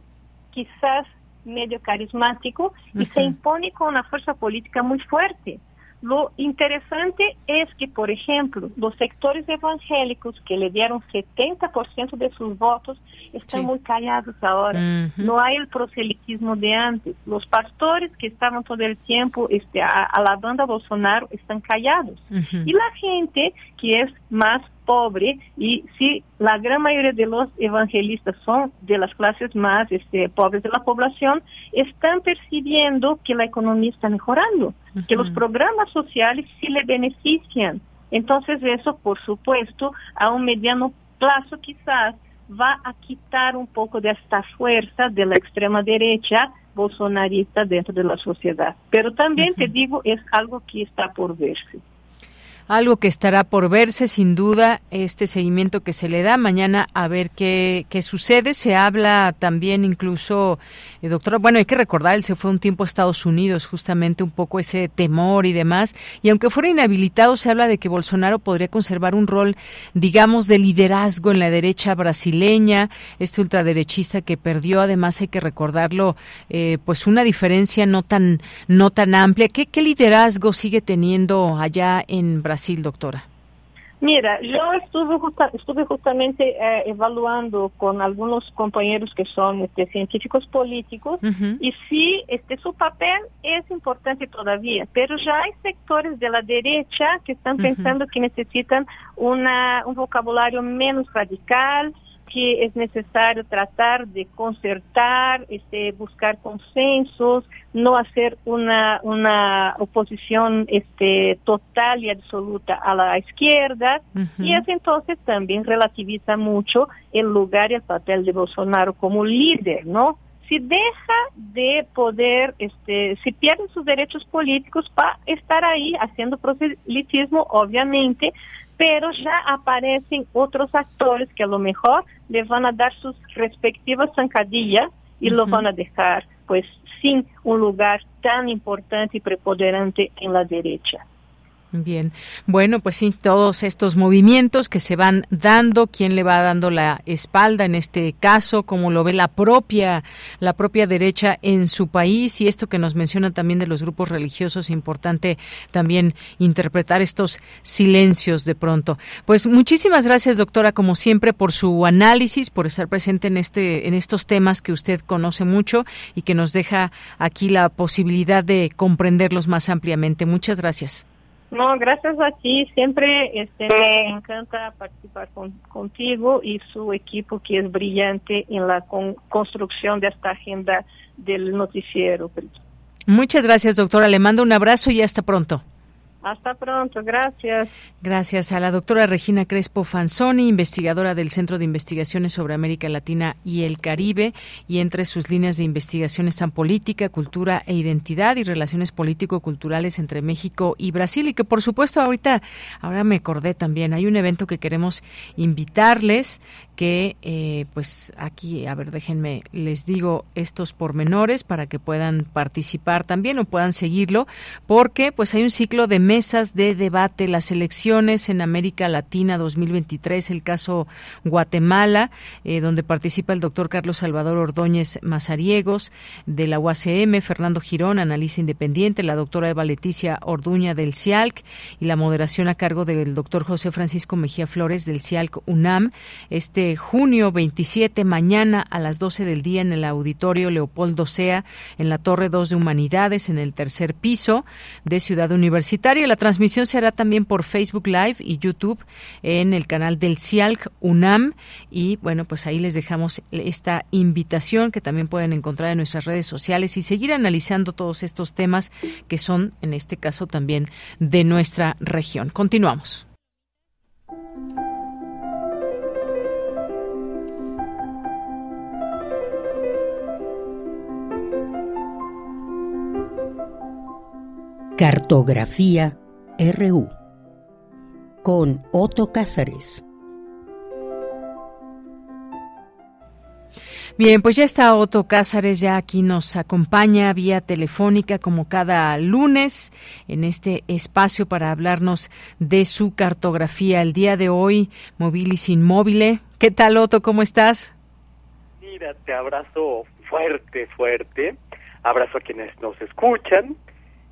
quizás medio carismático y se impone con una fuerza política muy fuerte. Lo interesante es que, por ejemplo, los sectores evangélicos que le dieron 70% de sus votos están muy callados ahora. No hay el proselitismo de antes. Los pastores que estaban todo el tiempo este, alabando a Bolsonaro están callados. Y la gente que es más pobre y si la gran mayoría de los evangelistas son de las clases más este, pobres de la población, están percibiendo que la economía está mejorando, que los programas sociales sí le benefician. Entonces eso, por supuesto, a un mediano plazo quizás va a quitar un poco de esta fuerza de la extrema derecha bolsonarista dentro de la sociedad. Pero también te digo, es algo que está por verse algo que estará por verse sin duda este seguimiento que se le da mañana a ver qué, qué sucede. Se habla también incluso eh, doctora bueno hay que recordar él se fue un tiempo a Estados Unidos justamente un poco ese temor y demás. Y aunque fuera inhabilitado se habla de que Bolsonaro podría conservar un rol digamos de liderazgo en la derecha brasileña este ultraderechista que perdió además hay que recordarlo eh, pues una diferencia no tan no tan amplia. Qué, qué liderazgo sigue teniendo allá en Brasil doctora? Mira, yo estuve, estuve justamente eh, evaluando con algunos compañeros que son este, científicos políticos y sí, este, su papel es importante todavía, pero ya hay sectores de la derecha que están pensando que necesitan una, un vocabulario menos radical, que es necesario tratar de concertar, este, buscar consensos, no hacer una, una oposición este, total y absoluta a la izquierda. Y eso entonces también relativiza mucho el lugar y el papel de Bolsonaro como líder, ¿no? Si deja de poder, este, si pierde sus derechos políticos para estar ahí haciendo proselitismo, obviamente, pero ya aparecen otros actores que a lo mejor le van a dar sus respectivas zancadillas y lo van a dejar pues sin un lugar tan importante y preponderante en la derecha. Bien, bueno, pues sí, todos estos movimientos que se van dando, quién le va dando la espalda en este caso, cómo lo ve la propia, la propia derecha en su país y esto que nos menciona también de los grupos religiosos, importante también interpretar estos silencios de pronto. Pues muchísimas gracias, doctora, como siempre, por su análisis, por estar presente en este, en estos temas que usted conoce mucho y que nos deja aquí la posibilidad de comprenderlos más ampliamente. Muchas gracias. No, gracias a ti. Siempre este, me encanta participar con, contigo y su equipo que es brillante en la construcción de esta agenda del noticiero. Muchas gracias, doctora. Le mando un abrazo y hasta pronto. Hasta pronto, gracias. Gracias a la doctora Regina Crespo Fanzoni, investigadora del Centro de Investigaciones sobre América Latina y el Caribe, y entre sus líneas de investigación están política, cultura e identidad y relaciones político-culturales entre México y Brasil, y que por supuesto ahorita, ahora me acordé también, hay un evento que queremos invitarles, que eh, pues aquí, a ver, déjenme, les digo estos pormenores para que puedan participar también o puedan seguirlo, porque pues hay un ciclo de mesas de debate, las elecciones en América Latina 2023, el caso Guatemala, eh, donde participa el doctor Carlos Salvador Ordóñez Mazariegos de la UACM, Fernando Girón, analista independiente, la doctora Eva Leticia Orduña del CIALC y la moderación a cargo del doctor José Francisco Mejía Flores del CIALC UNAM. Este junio 27, mañana a las 12 del día en el auditorio Leopoldo Sea, en la Torre 2 de Humanidades, en el tercer piso de Ciudad Universitaria. La transmisión será también por Facebook Live y YouTube en el canal del CIALC UNAM. Y bueno, pues ahí les dejamos esta invitación que también pueden encontrar en nuestras redes sociales y seguir analizando todos estos temas que son, en este caso, también de nuestra región. Continuamos. Cartografía RU con Otto Cázares. Bien, pues ya está Otto Cázares, ya aquí nos acompaña vía telefónica como cada lunes en este espacio para hablarnos de su cartografía. El día de hoy, Mobilis Inmóvil. ¿Qué tal, Otto? ¿Cómo estás? Mira, te abrazo fuerte, fuerte. Abrazo a quienes nos escuchan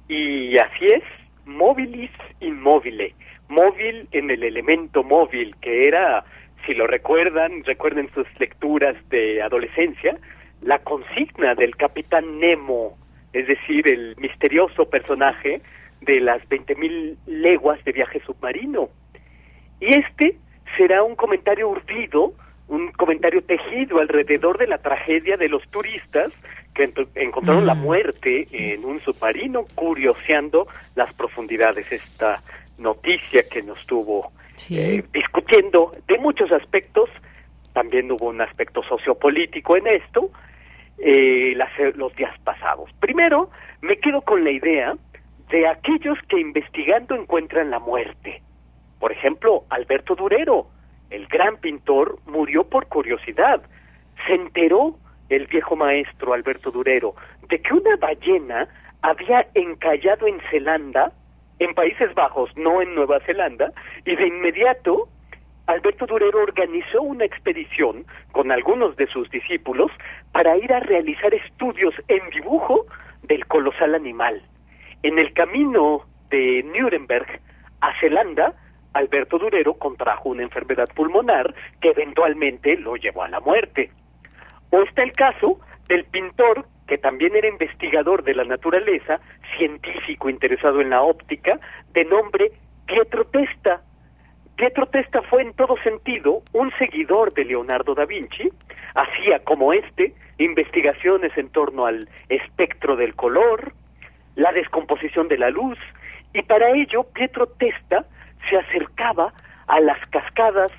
y así es, móvilis inmóvil, móvil en el elemento móvil, que era, si lo recuerdan, recuerden sus lecturas de adolescencia, la consigna del capitán Nemo, es decir, el misterioso personaje de las 20.000 leguas de viaje submarino. Y este será un comentario urdido, un comentario tejido alrededor de la tragedia de los turistas que encontraron la mm. muerte en un submarino curioseando las profundidades. Esta noticia que nos estuvo eh, discutiendo de muchos aspectos, también hubo un aspecto sociopolítico en esto, eh, los días pasados. Primero, me quedo con la idea de aquellos que investigando encuentran la muerte. Por ejemplo, Alberto Durero, el gran pintor, murió por curiosidad. Se enteró el viejo maestro Alberto Durero, de que una ballena había encallado en Zelanda, en Países Bajos, no en Nueva Zelanda, y de inmediato Alberto Durero organizó una expedición con algunos de sus discípulos para ir a realizar estudios en dibujo del colosal animal. En el camino de Nuremberg a Zelanda Alberto Durero contrajo una enfermedad pulmonar que eventualmente lo llevó a la muerte. O está el caso del pintor que también era investigador de la naturaleza, científico interesado en la óptica, de nombre Pietro Testa. Pietro Testa fue en todo sentido un seguidor de Leonardo da Vinci, hacía como este investigaciones en torno al espectro del color, la descomposición de la luz, y para ello Pietro Testa se acercaba a las cascadas,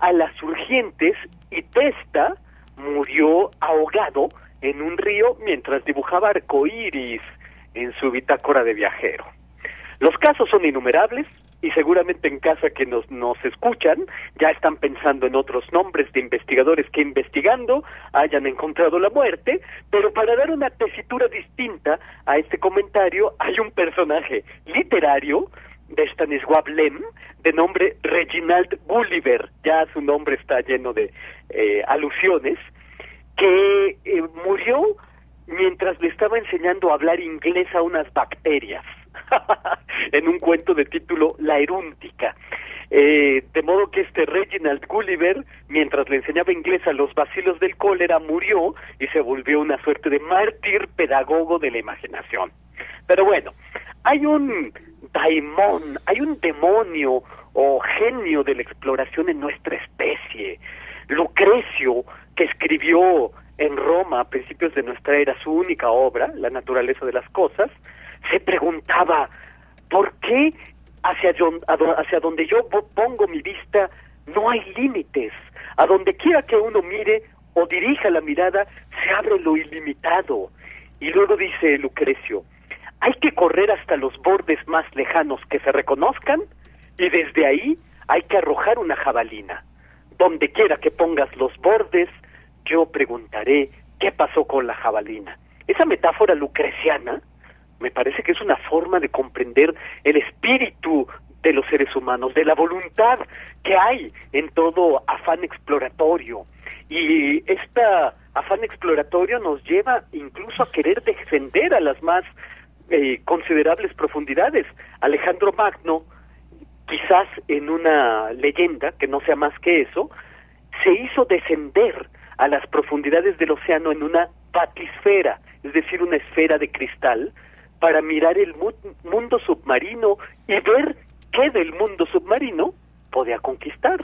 a las urgentes, y Testa murió ahogado en un río mientras dibujaba arcoíris en su bitácora de viajero. Los casos son innumerables y seguramente en casa que nos, nos escuchan ya están pensando en otros nombres de investigadores que investigando hayan encontrado la muerte, pero para dar una tesitura distinta a este comentario hay un personaje literario de Stanisław Lem de nombre Reginald Gulliver, ya su nombre está lleno de eh, alusiones, que eh, murió mientras le estaba enseñando a hablar inglés a unas bacterias en un cuento de título La Erúntica. Eh, de modo que este Reginald Gulliver, mientras le enseñaba inglés a los vacilos del cólera, murió y se volvió una suerte de mártir pedagogo de la imaginación. Pero bueno, hay un daimón, hay un demonio o genio de la exploración en nuestra especie. Lucrecio, que escribió en Roma a principios de nuestra era su única obra, La naturaleza de las cosas, se preguntaba, ¿por qué hacia, hacia donde yo pongo mi vista no hay límites? A donde quiera que uno mire o dirija la mirada, se abre lo ilimitado. Y luego dice Lucrecio, hay que correr hasta los bordes más lejanos que se reconozcan y desde ahí hay que arrojar una jabalina. Donde quiera que pongas los bordes, yo preguntaré qué pasó con la jabalina. Esa metáfora lucreciana me parece que es una forma de comprender el espíritu de los seres humanos, de la voluntad que hay en todo afán exploratorio. Y este afán exploratorio nos lleva incluso a querer descender a las más eh, considerables profundidades. Alejandro Magno, quizás en una leyenda, que no sea más que eso, se hizo descender a las profundidades del océano en una batisfera, es decir, una esfera de cristal, para mirar el mundo submarino y ver qué del mundo submarino podía conquistar.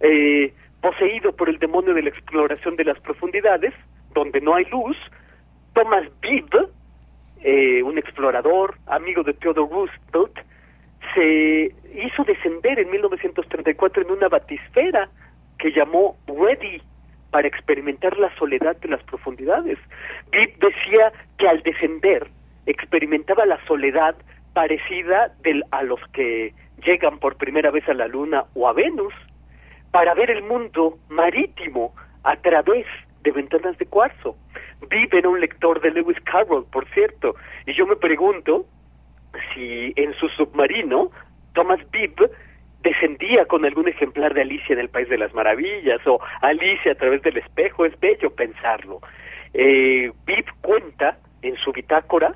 Eh, poseído por el demonio de la exploración de las profundidades, donde no hay luz, Thomas Bibb, eh, un explorador, amigo de Theodore Roosevelt, se hizo descender en 1934 en una batisfera que llamó Ready para experimentar la soledad de las profundidades. Bibb decía que al descender experimentaba la soledad parecida a los que llegan por primera vez a la Luna o a Venus para ver el mundo marítimo a través de ventanas de cuarzo. Bibb era un lector de Lewis Carroll, por cierto, y yo me pregunto si en su submarino Thomas Bibb descendía con algún ejemplar de Alicia en el País de las Maravillas o Alicia a través del espejo, es bello pensarlo. Eh, Bibb cuenta en su bitácora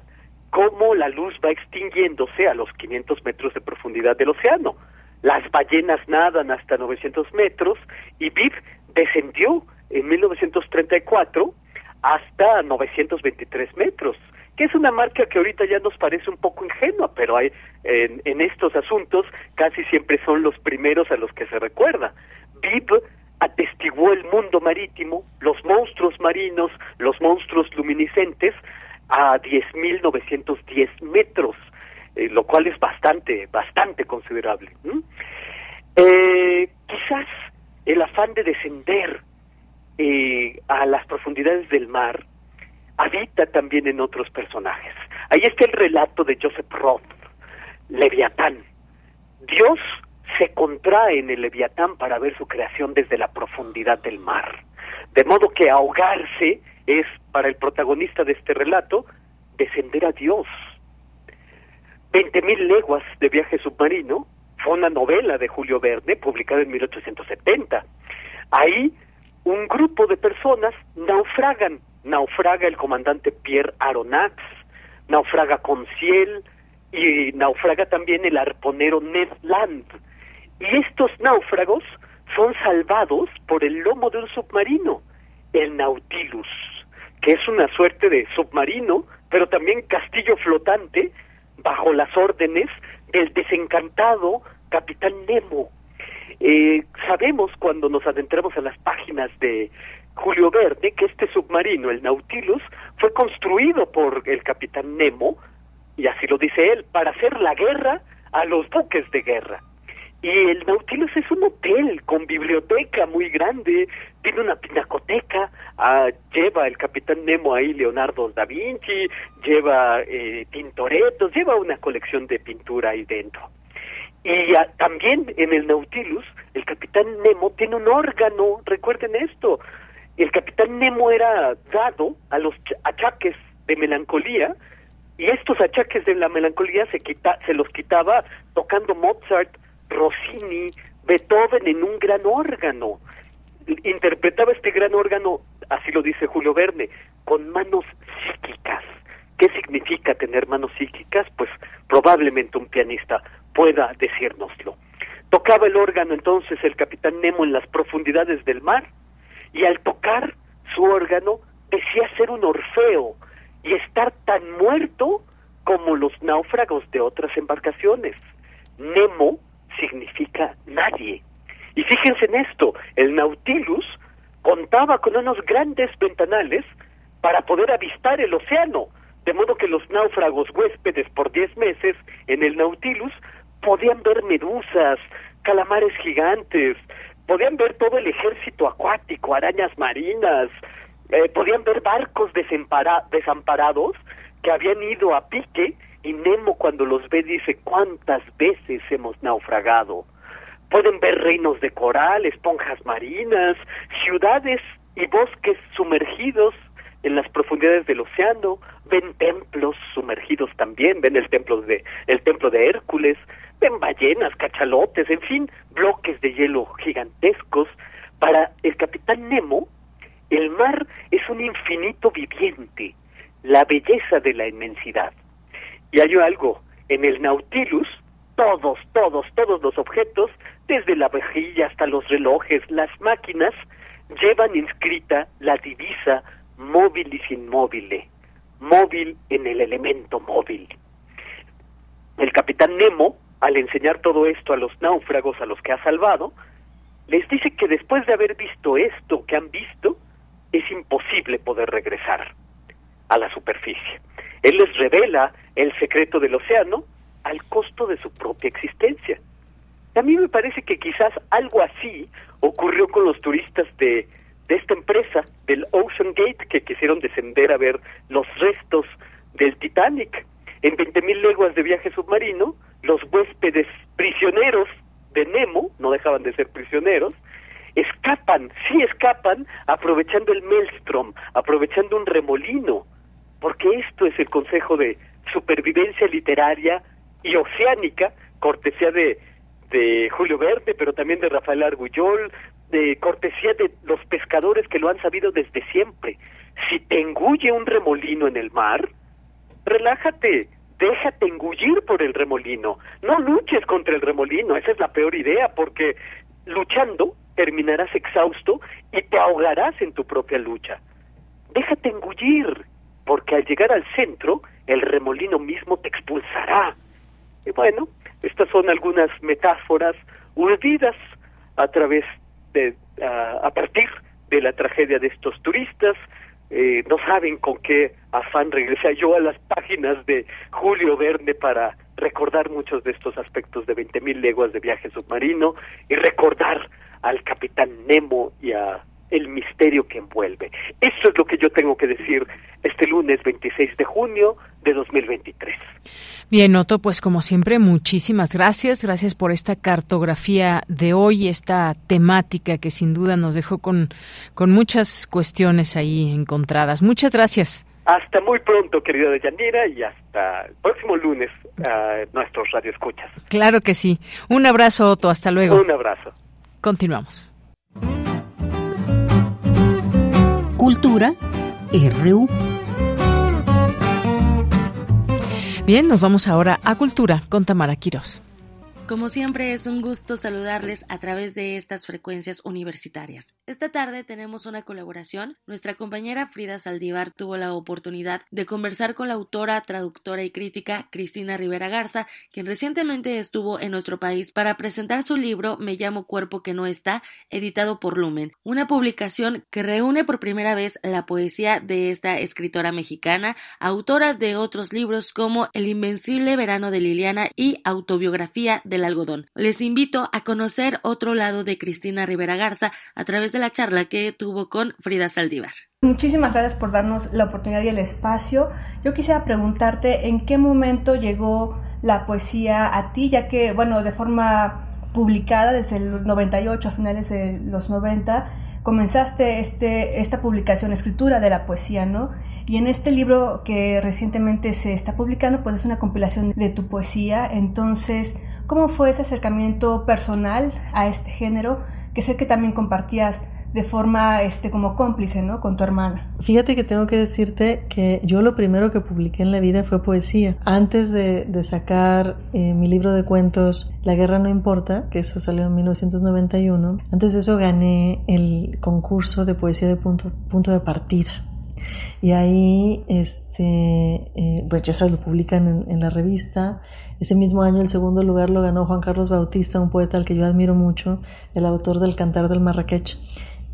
cómo la luz va extinguiéndose a los 500 metros de profundidad del océano. Las ballenas nadan hasta 900 metros y Bibb descendió en 1934 hasta 923 metros que es una marca que ahorita ya nos parece un poco ingenua, pero hay, en, estos asuntos casi siempre son los primeros a los que se recuerda. Bibb atestiguó el mundo marítimo, los monstruos marinos, los monstruos luminiscentes, a 10.910 metros, eh, lo cual es bastante, bastante considerable. Eh, quizás el afán de descender eh, a las profundidades del mar habita también en otros personajes. Ahí está el relato de Joseph Roth, Leviatán. Dios se contrae en el Leviatán para ver su creación desde la profundidad del mar. De modo que ahogarse es, para el protagonista de este relato, descender a Dios. Veinte mil leguas de viaje submarino fue una novela de Julio Verne publicada en 1870. Ahí un grupo de personas naufragan naufraga el comandante Pierre Aronnax, naufraga Conciel y naufraga también el arponero Ned Land. Y estos náufragos son salvados por el lomo de un submarino, el Nautilus, que es una suerte de submarino, pero también castillo flotante, bajo las órdenes del desencantado capitán Nemo. Eh, sabemos cuando nos adentramos a las páginas de Julio Verde que este submarino, el Nautilus, fue construido por el capitán Nemo, y así lo dice él, para hacer la guerra a los buques de guerra. Y el Nautilus es un hotel con biblioteca muy grande, tiene una pinacoteca, ah, lleva el capitán Nemo ahí Leonardo da Vinci, lleva eh, lleva una colección de pintura ahí dentro. Y ah, también en el Nautilus, el capitán Nemo tiene un órgano, recuerden esto, el capitán Nemo era dado a los achaques de melancolía, y estos achaques de la melancolía se, quita, se los quitaba tocando Mozart, Rossini, Beethoven en un gran órgano. Interpretaba este gran órgano, así lo dice Julio Verne, con manos psíquicas. ¿Qué significa tener manos psíquicas? Pues probablemente un pianista pueda decírnoslo. Tocaba el órgano entonces el capitán Nemo en las profundidades del mar y al tocar su órgano decía ser un Orfeo y estar tan muerto como los náufragos de otras embarcaciones. Nemo significa nadie. Y fíjense en esto, el Nautilus contaba con unos grandes ventanales para poder avistar el océano, de modo que los náufragos huéspedes por diez meses en el Nautilus podían ver medusas, calamares gigantes, podían ver todo el ejército acuático, arañas marinas, eh, podían ver barcos desamparados que habían ido a pique y Nemo cuando los ve dice cuántas veces hemos naufragado. Pueden ver reinos de coral, esponjas marinas, ciudades y bosques sumergidos en las profundidades del océano, ven templos sumergidos también, ven el templo de el templo de Hércules, ven ballenas, cachalotes, en fin, bloques de hielo gigantescos. Para el capitán Nemo, el mar es un infinito viviente, la belleza de la inmensidad. Y hay algo, en el Nautilus, todos, todos, todos los objetos, desde la vajilla hasta los relojes, las máquinas, llevan inscrita la divisa móvilis inmóvil, móvil en el elemento móvil. El capitán Nemo, al enseñar todo esto a los náufragos a los que ha salvado, les dice que después de haber visto esto que han visto, es imposible poder regresar a la superficie. Él les revela el secreto del océano al costo de su propia existencia. A mí me parece que quizás algo así ocurrió con los turistas de esta empresa, del Ocean Gate, que quisieron descender a ver los restos del Titanic. En 20.000 leguas de viaje submarino, los huéspedes prisioneros de Nemo, no dejaban de ser prisioneros, escapan, sí escapan, aprovechando el maelstrom, aprovechando un remolino, porque esto es el consejo de supervivencia literaria y oceánica, cortesía de, de Julio Verde, pero también de Rafael Argullol, de cortesía de los pescadores que lo han sabido desde siempre. Si te engulle un remolino en el mar, relájate, déjate engullir por el remolino. No luches contra el remolino, esa es la peor idea, porque luchando terminarás exhausto y te ahogarás en tu propia lucha. Déjate engullir, porque al llegar al centro, el remolino mismo te expulsará. Y bueno, estas son algunas metáforas urdidas a través a, partir de la tragedia de estos turistas. Eh, no saben con qué afán regresé yo a las páginas de Julio Verne para recordar muchos de estos aspectos de 20.000 leguas de viaje submarino y recordar al capitán Nemo y a el misterio que envuelve. Eso es lo que yo tengo que decir este lunes 26 de junio de 2023. Bien, Otto, pues como siempre, muchísimas gracias. Gracias por esta cartografía de hoy, esta temática que sin duda nos dejó con, con muchas cuestiones ahí encontradas. Muchas gracias. Hasta muy pronto, querida Deyanira, y hasta el próximo lunes a nuestros radioescuchas. Claro que sí. Un abrazo, Otto. Hasta luego. Un abrazo. Continuamos. Cultura RU. Bien, nos vamos ahora a Cultura con Tamara Quirós. Como siempre es un gusto saludarles a través de estas frecuencias universitarias. Esta tarde tenemos una colaboración. Nuestra compañera Frida Saldívar tuvo la oportunidad de conversar con la autora, traductora y crítica Cristina Rivera Garza, quien recientemente estuvo en nuestro país para presentar su libro Me llamo cuerpo que no está, editado por Lumen, una publicación que reúne por primera vez la poesía de esta escritora mexicana, autora de otros libros como El invencible verano de Liliana y Autobiografía de del algodón. Les invito a conocer otro lado de Cristina Rivera Garza a través de la charla que tuvo con Frida Saldívar. Muchísimas gracias por darnos la oportunidad y el espacio. Yo quisiera preguntarte en qué momento llegó la poesía a ti, ya que, bueno, de forma publicada desde el 98 a finales de los 90, comenzaste este, esta publicación, escritura de la poesía, ¿no? Y en este libro que recientemente se está publicando, pues es una compilación de tu poesía. Entonces, ¿Cómo fue ese acercamiento personal a este género que sé que también compartías de forma este como cómplice, ¿no? Con tu hermana. Fíjate que tengo que decirte que yo lo primero que publiqué en la vida fue poesía. Antes de, sacar eh, mi libro de cuentos La guerra no importa, que eso salió en 1991, antes de eso gané el concurso de poesía de punto, punto de partida. Y ahí, este, eh, pues ya se lo publican en, la revista. Ese mismo año el segundo lugar lo ganó Juan Carlos Bautista, un poeta al que yo admiro mucho, el autor del Cantar del Marrakech.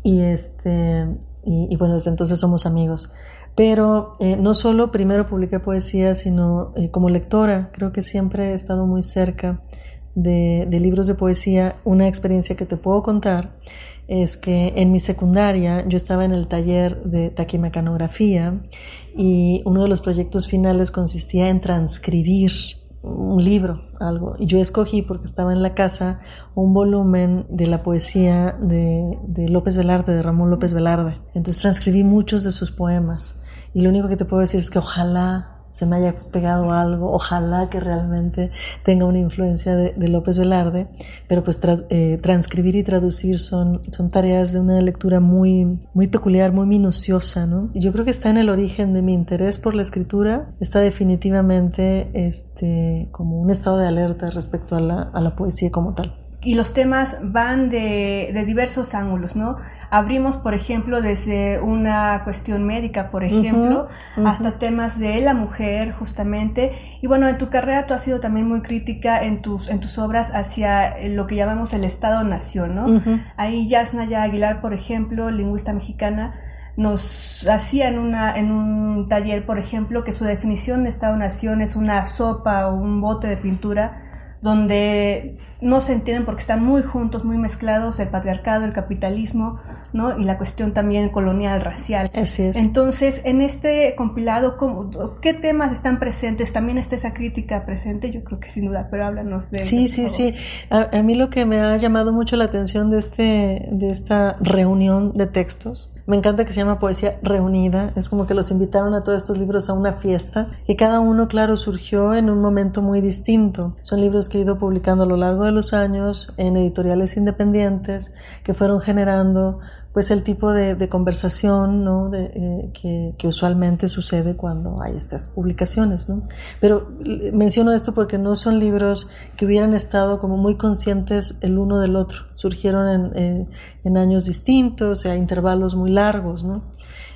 Y, este, y, bueno, desde entonces somos amigos. Pero eh, no solo primero publiqué poesía, sino eh, como lectora, creo que siempre he estado muy cerca de, de libros de poesía. Una experiencia que te puedo contar es que en mi secundaria yo estaba en el taller de taquimecanografía y uno de los proyectos finales consistía en transcribir un libro, algo. Y yo escogí, porque estaba en la casa, un volumen de la poesía de, de López Velarde, de Ramón López Velarde. Entonces transcribí muchos de sus poemas. Y lo único que te puedo decir es que ojalá se me haya pegado algo, ojalá que realmente tenga una influencia de, López Velarde, pero pues eh, transcribir y traducir son, son tareas de una lectura muy, muy peculiar, muy minuciosa, ¿no? Y yo creo que está en el origen de mi interés por la escritura, está definitivamente este, como un estado de alerta respecto a la, a la poesía como tal y los temas van de, de, diversos ángulos, ¿no? Abrimos, por ejemplo, desde una cuestión médica, por ejemplo, hasta temas de la mujer, justamente. Y bueno, en tu carrera tú has sido también muy crítica en tus, en tus obras hacia lo que llamamos el Estado-Nación, ¿no? Ahí Yasnaya Aguilar, por ejemplo, lingüista mexicana, nos hacía en, una, en un taller, por ejemplo, que su definición de Estado-Nación es una sopa o un bote de pintura donde no se entienden porque están muy juntos, muy mezclados el patriarcado, el capitalismo, ¿no? Y la cuestión también colonial, racial. Así es. Entonces, en este compilado, ¿qué temas están presentes? También está esa crítica presente, yo creo que sin duda, pero háblanos de Sí, sí, sí. A, a, mí lo que me ha llamado mucho la atención de, este, de esta reunión de textos me encanta que se llama Poesía Reunida. Es como que los invitaron a todos estos libros a una fiesta y cada uno, claro, surgió en un momento muy distinto. Son libros que he ido publicando a lo largo de los años en editoriales independientes que fueron generando pues el tipo de, conversación ¿no? eh, que, usualmente sucede cuando hay estas publicaciones. ¿no? Pero menciono esto porque no son libros que hubieran estado como muy conscientes el uno del otro. Surgieron en, eh, en años distintos, a intervalos muy largos. ¿no?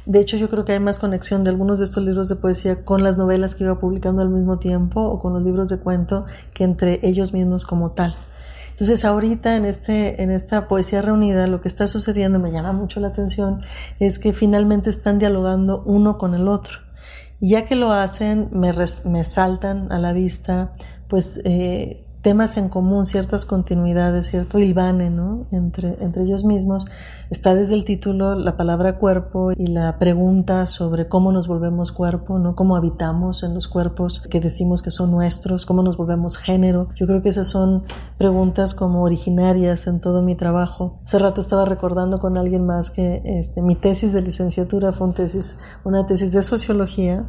De hecho, yo creo que hay más conexión de algunos de estos libros de poesía con las novelas que iba publicando al mismo tiempo o con los libros de cuento que entre ellos mismos como tal. Entonces ahorita en, este, en esta poesía reunida lo que está sucediendo, me llama mucho la atención, es que finalmente están dialogando uno con el otro. Y ya que lo hacen, me, me saltan a la vista pues eh, temas en común, ciertas continuidades, cierto hilvane ¿no? entre, entre ellos mismos. Está desde el título la palabra cuerpo y la pregunta sobre cómo nos volvemos cuerpo, ¿no? cómo habitamos en los cuerpos que decimos que son nuestros, cómo nos volvemos género. Yo creo que esas son preguntas como originarias en todo mi trabajo. Hace rato estaba recordando con alguien más que este, mi tesis de licenciatura fue tesis, una tesis de sociología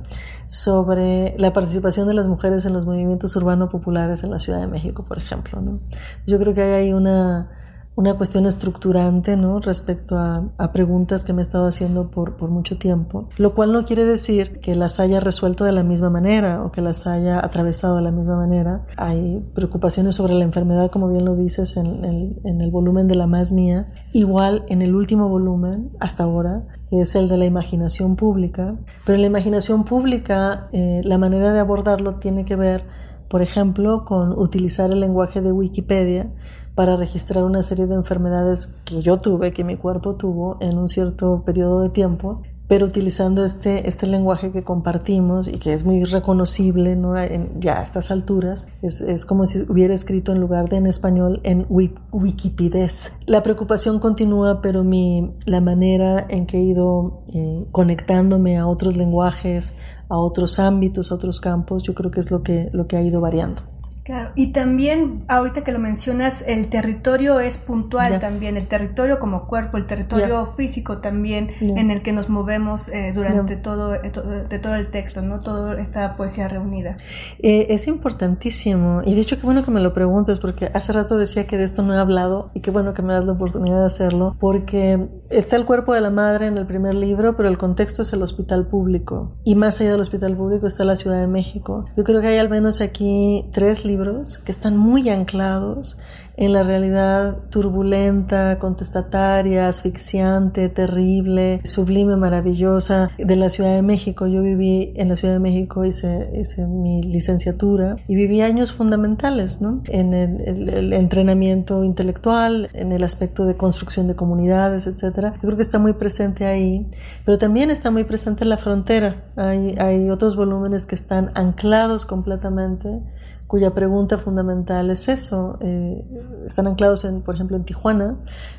sobre la participación de las mujeres en los movimientos urbanos populares en la Ciudad de México, por ejemplo. ¿no? Yo creo que hay una, una cuestión estructurante ¿no? respecto a, a, preguntas que me he estado haciendo por, por mucho tiempo, lo cual no quiere decir que las haya resuelto de la misma manera o que las haya atravesado de la misma manera. Hay preocupaciones sobre la enfermedad, como bien lo dices en, en, en el volumen de la más mía, igual en el último volumen hasta ahora, que es el de la imaginación pública, pero en la imaginación pública eh, la manera de abordarlo tiene que ver por ejemplo, con utilizar el lenguaje de Wikipedia para registrar una serie de enfermedades que yo tuve, que mi cuerpo tuvo en un cierto periodo de tiempo, pero utilizando este, este lenguaje que compartimos y que es muy reconocible ¿no? en, ya a estas alturas, es, es, como si hubiera escrito en lugar de en español en Wikipedia. La preocupación continúa, pero mi, la manera en que he ido eh, conectándome a otros lenguajes, a otros ámbitos, a otros campos, yo creo que es lo que, lo que ha ido variando. Claro, y también ahorita que lo mencionas, el territorio es puntual también, el territorio como cuerpo, el territorio físico también en el que nos movemos eh, durante todo, eh, de todo el texto, ¿no? Toda esta poesía reunida. Eh, es importantísimo, y de hecho qué bueno que me lo preguntes, porque hace rato decía que de esto no he hablado, y qué bueno que me das la oportunidad de hacerlo, porque está el cuerpo de la madre en el primer libro, pero el contexto es el hospital público, y más allá del hospital público está la Ciudad de México. Yo creo que hay al menos aquí tres libros que están muy anclados en la realidad turbulenta, contestataria, asfixiante, terrible, sublime, maravillosa de la Ciudad de México. Yo viví en la Ciudad de México, hice, hice mi licenciatura y viví años fundamentales ¿no? en el, el, entrenamiento intelectual, en el aspecto de construcción de comunidades, etc. Yo creo que está muy presente ahí, pero también está muy presente en la frontera. Hay, hay otros volúmenes que están anclados completamente cuya pregunta fundamental es eso. Eh, están anclados, en, por ejemplo, en Tijuana,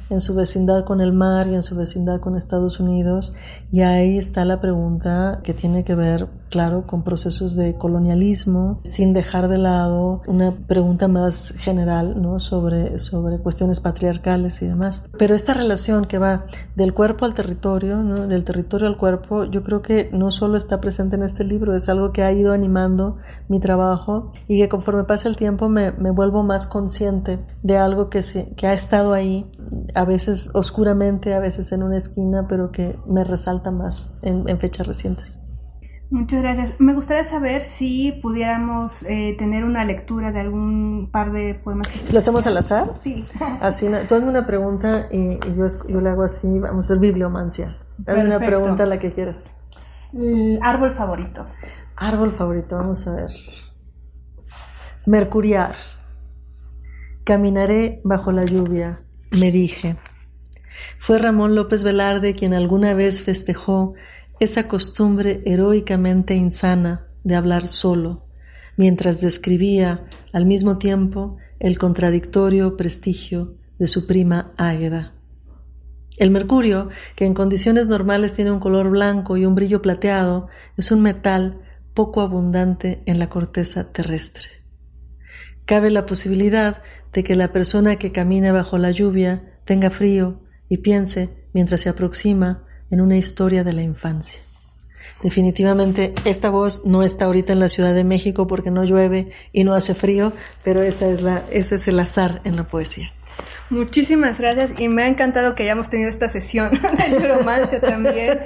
en su vecindad con el mar y en su vecindad con Estados Unidos, y ahí está la pregunta que tiene que ver, claro, con procesos de colonialismo, sin dejar de lado una pregunta más general ¿no? sobre, sobre cuestiones patriarcales y demás. Pero esta relación que va del cuerpo al territorio, ¿no? del territorio al cuerpo, yo creo que no solo está presente en este libro, es algo que ha ido animando mi trabajo y que conforme pasa el tiempo me, me vuelvo más consciente de algo que, se, que ha estado ahí, a veces oscuramente, a veces en una esquina, pero que me resalta más en, en fechas recientes. Muchas gracias. Me gustaría saber si pudiéramos eh, tener una lectura de algún par de poemas. ¿Si lo hacemos al azar? Sí. Así, tú hazme una pregunta y, y yo, yo, le hago así, vamos a hacer bibliomancia. Hazme una pregunta la que quieras. El árbol favorito. Árbol favorito, vamos a ver. Mercuriar. Caminaré bajo la lluvia, me dije. Fue Ramón López Velarde quien alguna vez festejó esa costumbre heroicamente insana de hablar solo, mientras describía al mismo tiempo el contradictorio prestigio de su prima Águeda. El mercurio, que en condiciones normales tiene un color blanco y un brillo plateado, es un metal poco abundante en la corteza terrestre. Cabe la posibilidad de que la persona que camina bajo la lluvia tenga frío y piense, mientras se aproxima, en una historia de la infancia. Definitivamente esta voz no está ahorita en la Ciudad de México porque no llueve y no hace frío, pero esa es la, ese es el azar en la poesía. Muchísimas gracias y me ha encantado que hayamos tenido esta sesión de romance también,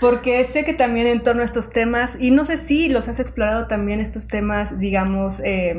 porque sé que también en torno a estos temas, y no sé si los has explorado también estos temas, digamos, eh,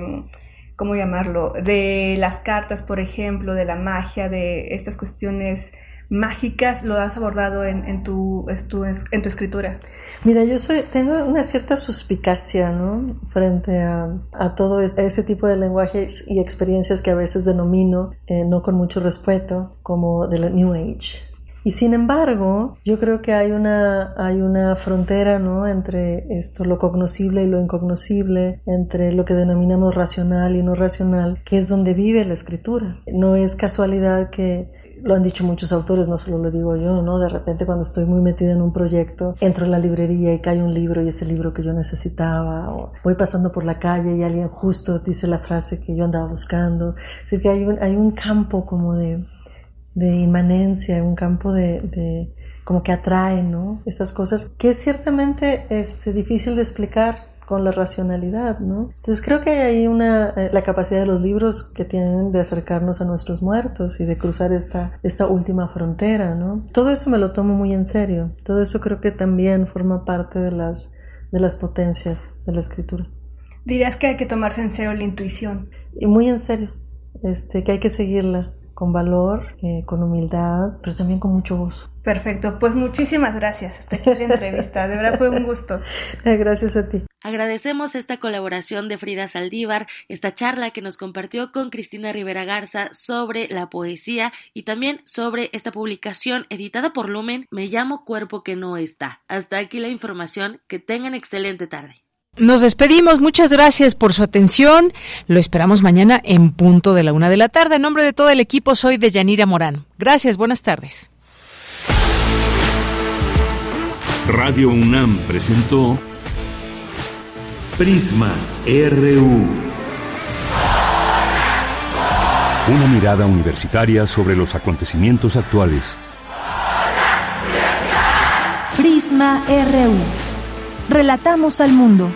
¿cómo llamarlo? De las cartas, por ejemplo, de la magia, de estas cuestiones mágicas, lo has abordado en, tu, escritura. Mira, yo soy, tengo una cierta suspicacia, ¿no? Frente a, todo ese, tipo de lenguajes y experiencias que a veces denomino, eh, no con mucho respeto, como de la New Age. Y sin embargo, yo creo que hay una, hay una frontera ¿no? entre esto, lo cognoscible y lo incognoscible, entre lo que denominamos racional y no racional, que es donde vive la escritura. No es casualidad que lo han dicho muchos autores, no solo lo digo yo, ¿no? De repente cuando estoy muy metida en un proyecto, entro en la librería y cae un libro y es el libro que yo necesitaba, o voy pasando por la calle y alguien justo dice la frase que yo andaba buscando. Es decir, que hay un, hay un campo como de, de inmanencia, un campo de, de, como que atrae, ¿no? Estas cosas que es ciertamente este, difícil de explicar con la racionalidad, ¿no? Entonces creo que hay una, eh, la capacidad de los libros que tienen de acercarnos a nuestros muertos y de cruzar esta, esta última frontera, ¿no? Todo eso me lo tomo muy en serio, todo eso creo que también forma parte de las, de las potencias de la escritura. Dirías que hay que tomarse en serio la intuición. Y muy en serio, este, que hay que seguirla con valor, eh, con humildad, pero también con mucho gozo. Perfecto, pues muchísimas gracias. Hasta aquí la entrevista. De verdad fue un gusto. Gracias a ti. Agradecemos esta colaboración de Frida Saldívar, esta charla que nos compartió con Cristina Rivera Garza sobre la poesía y también sobre esta publicación editada por Lumen, Me llamo Cuerpo que no está. Hasta aquí la información. Que tengan excelente tarde. Nos despedimos, muchas gracias por su atención. Lo esperamos mañana en punto de la una de la tarde. En nombre de todo el equipo, soy de Yanira Morán. Gracias, buenas tardes. Radio UNAM presentó Prisma RU. Una mirada universitaria sobre los acontecimientos actuales. Prisma RU. Relatamos al mundo.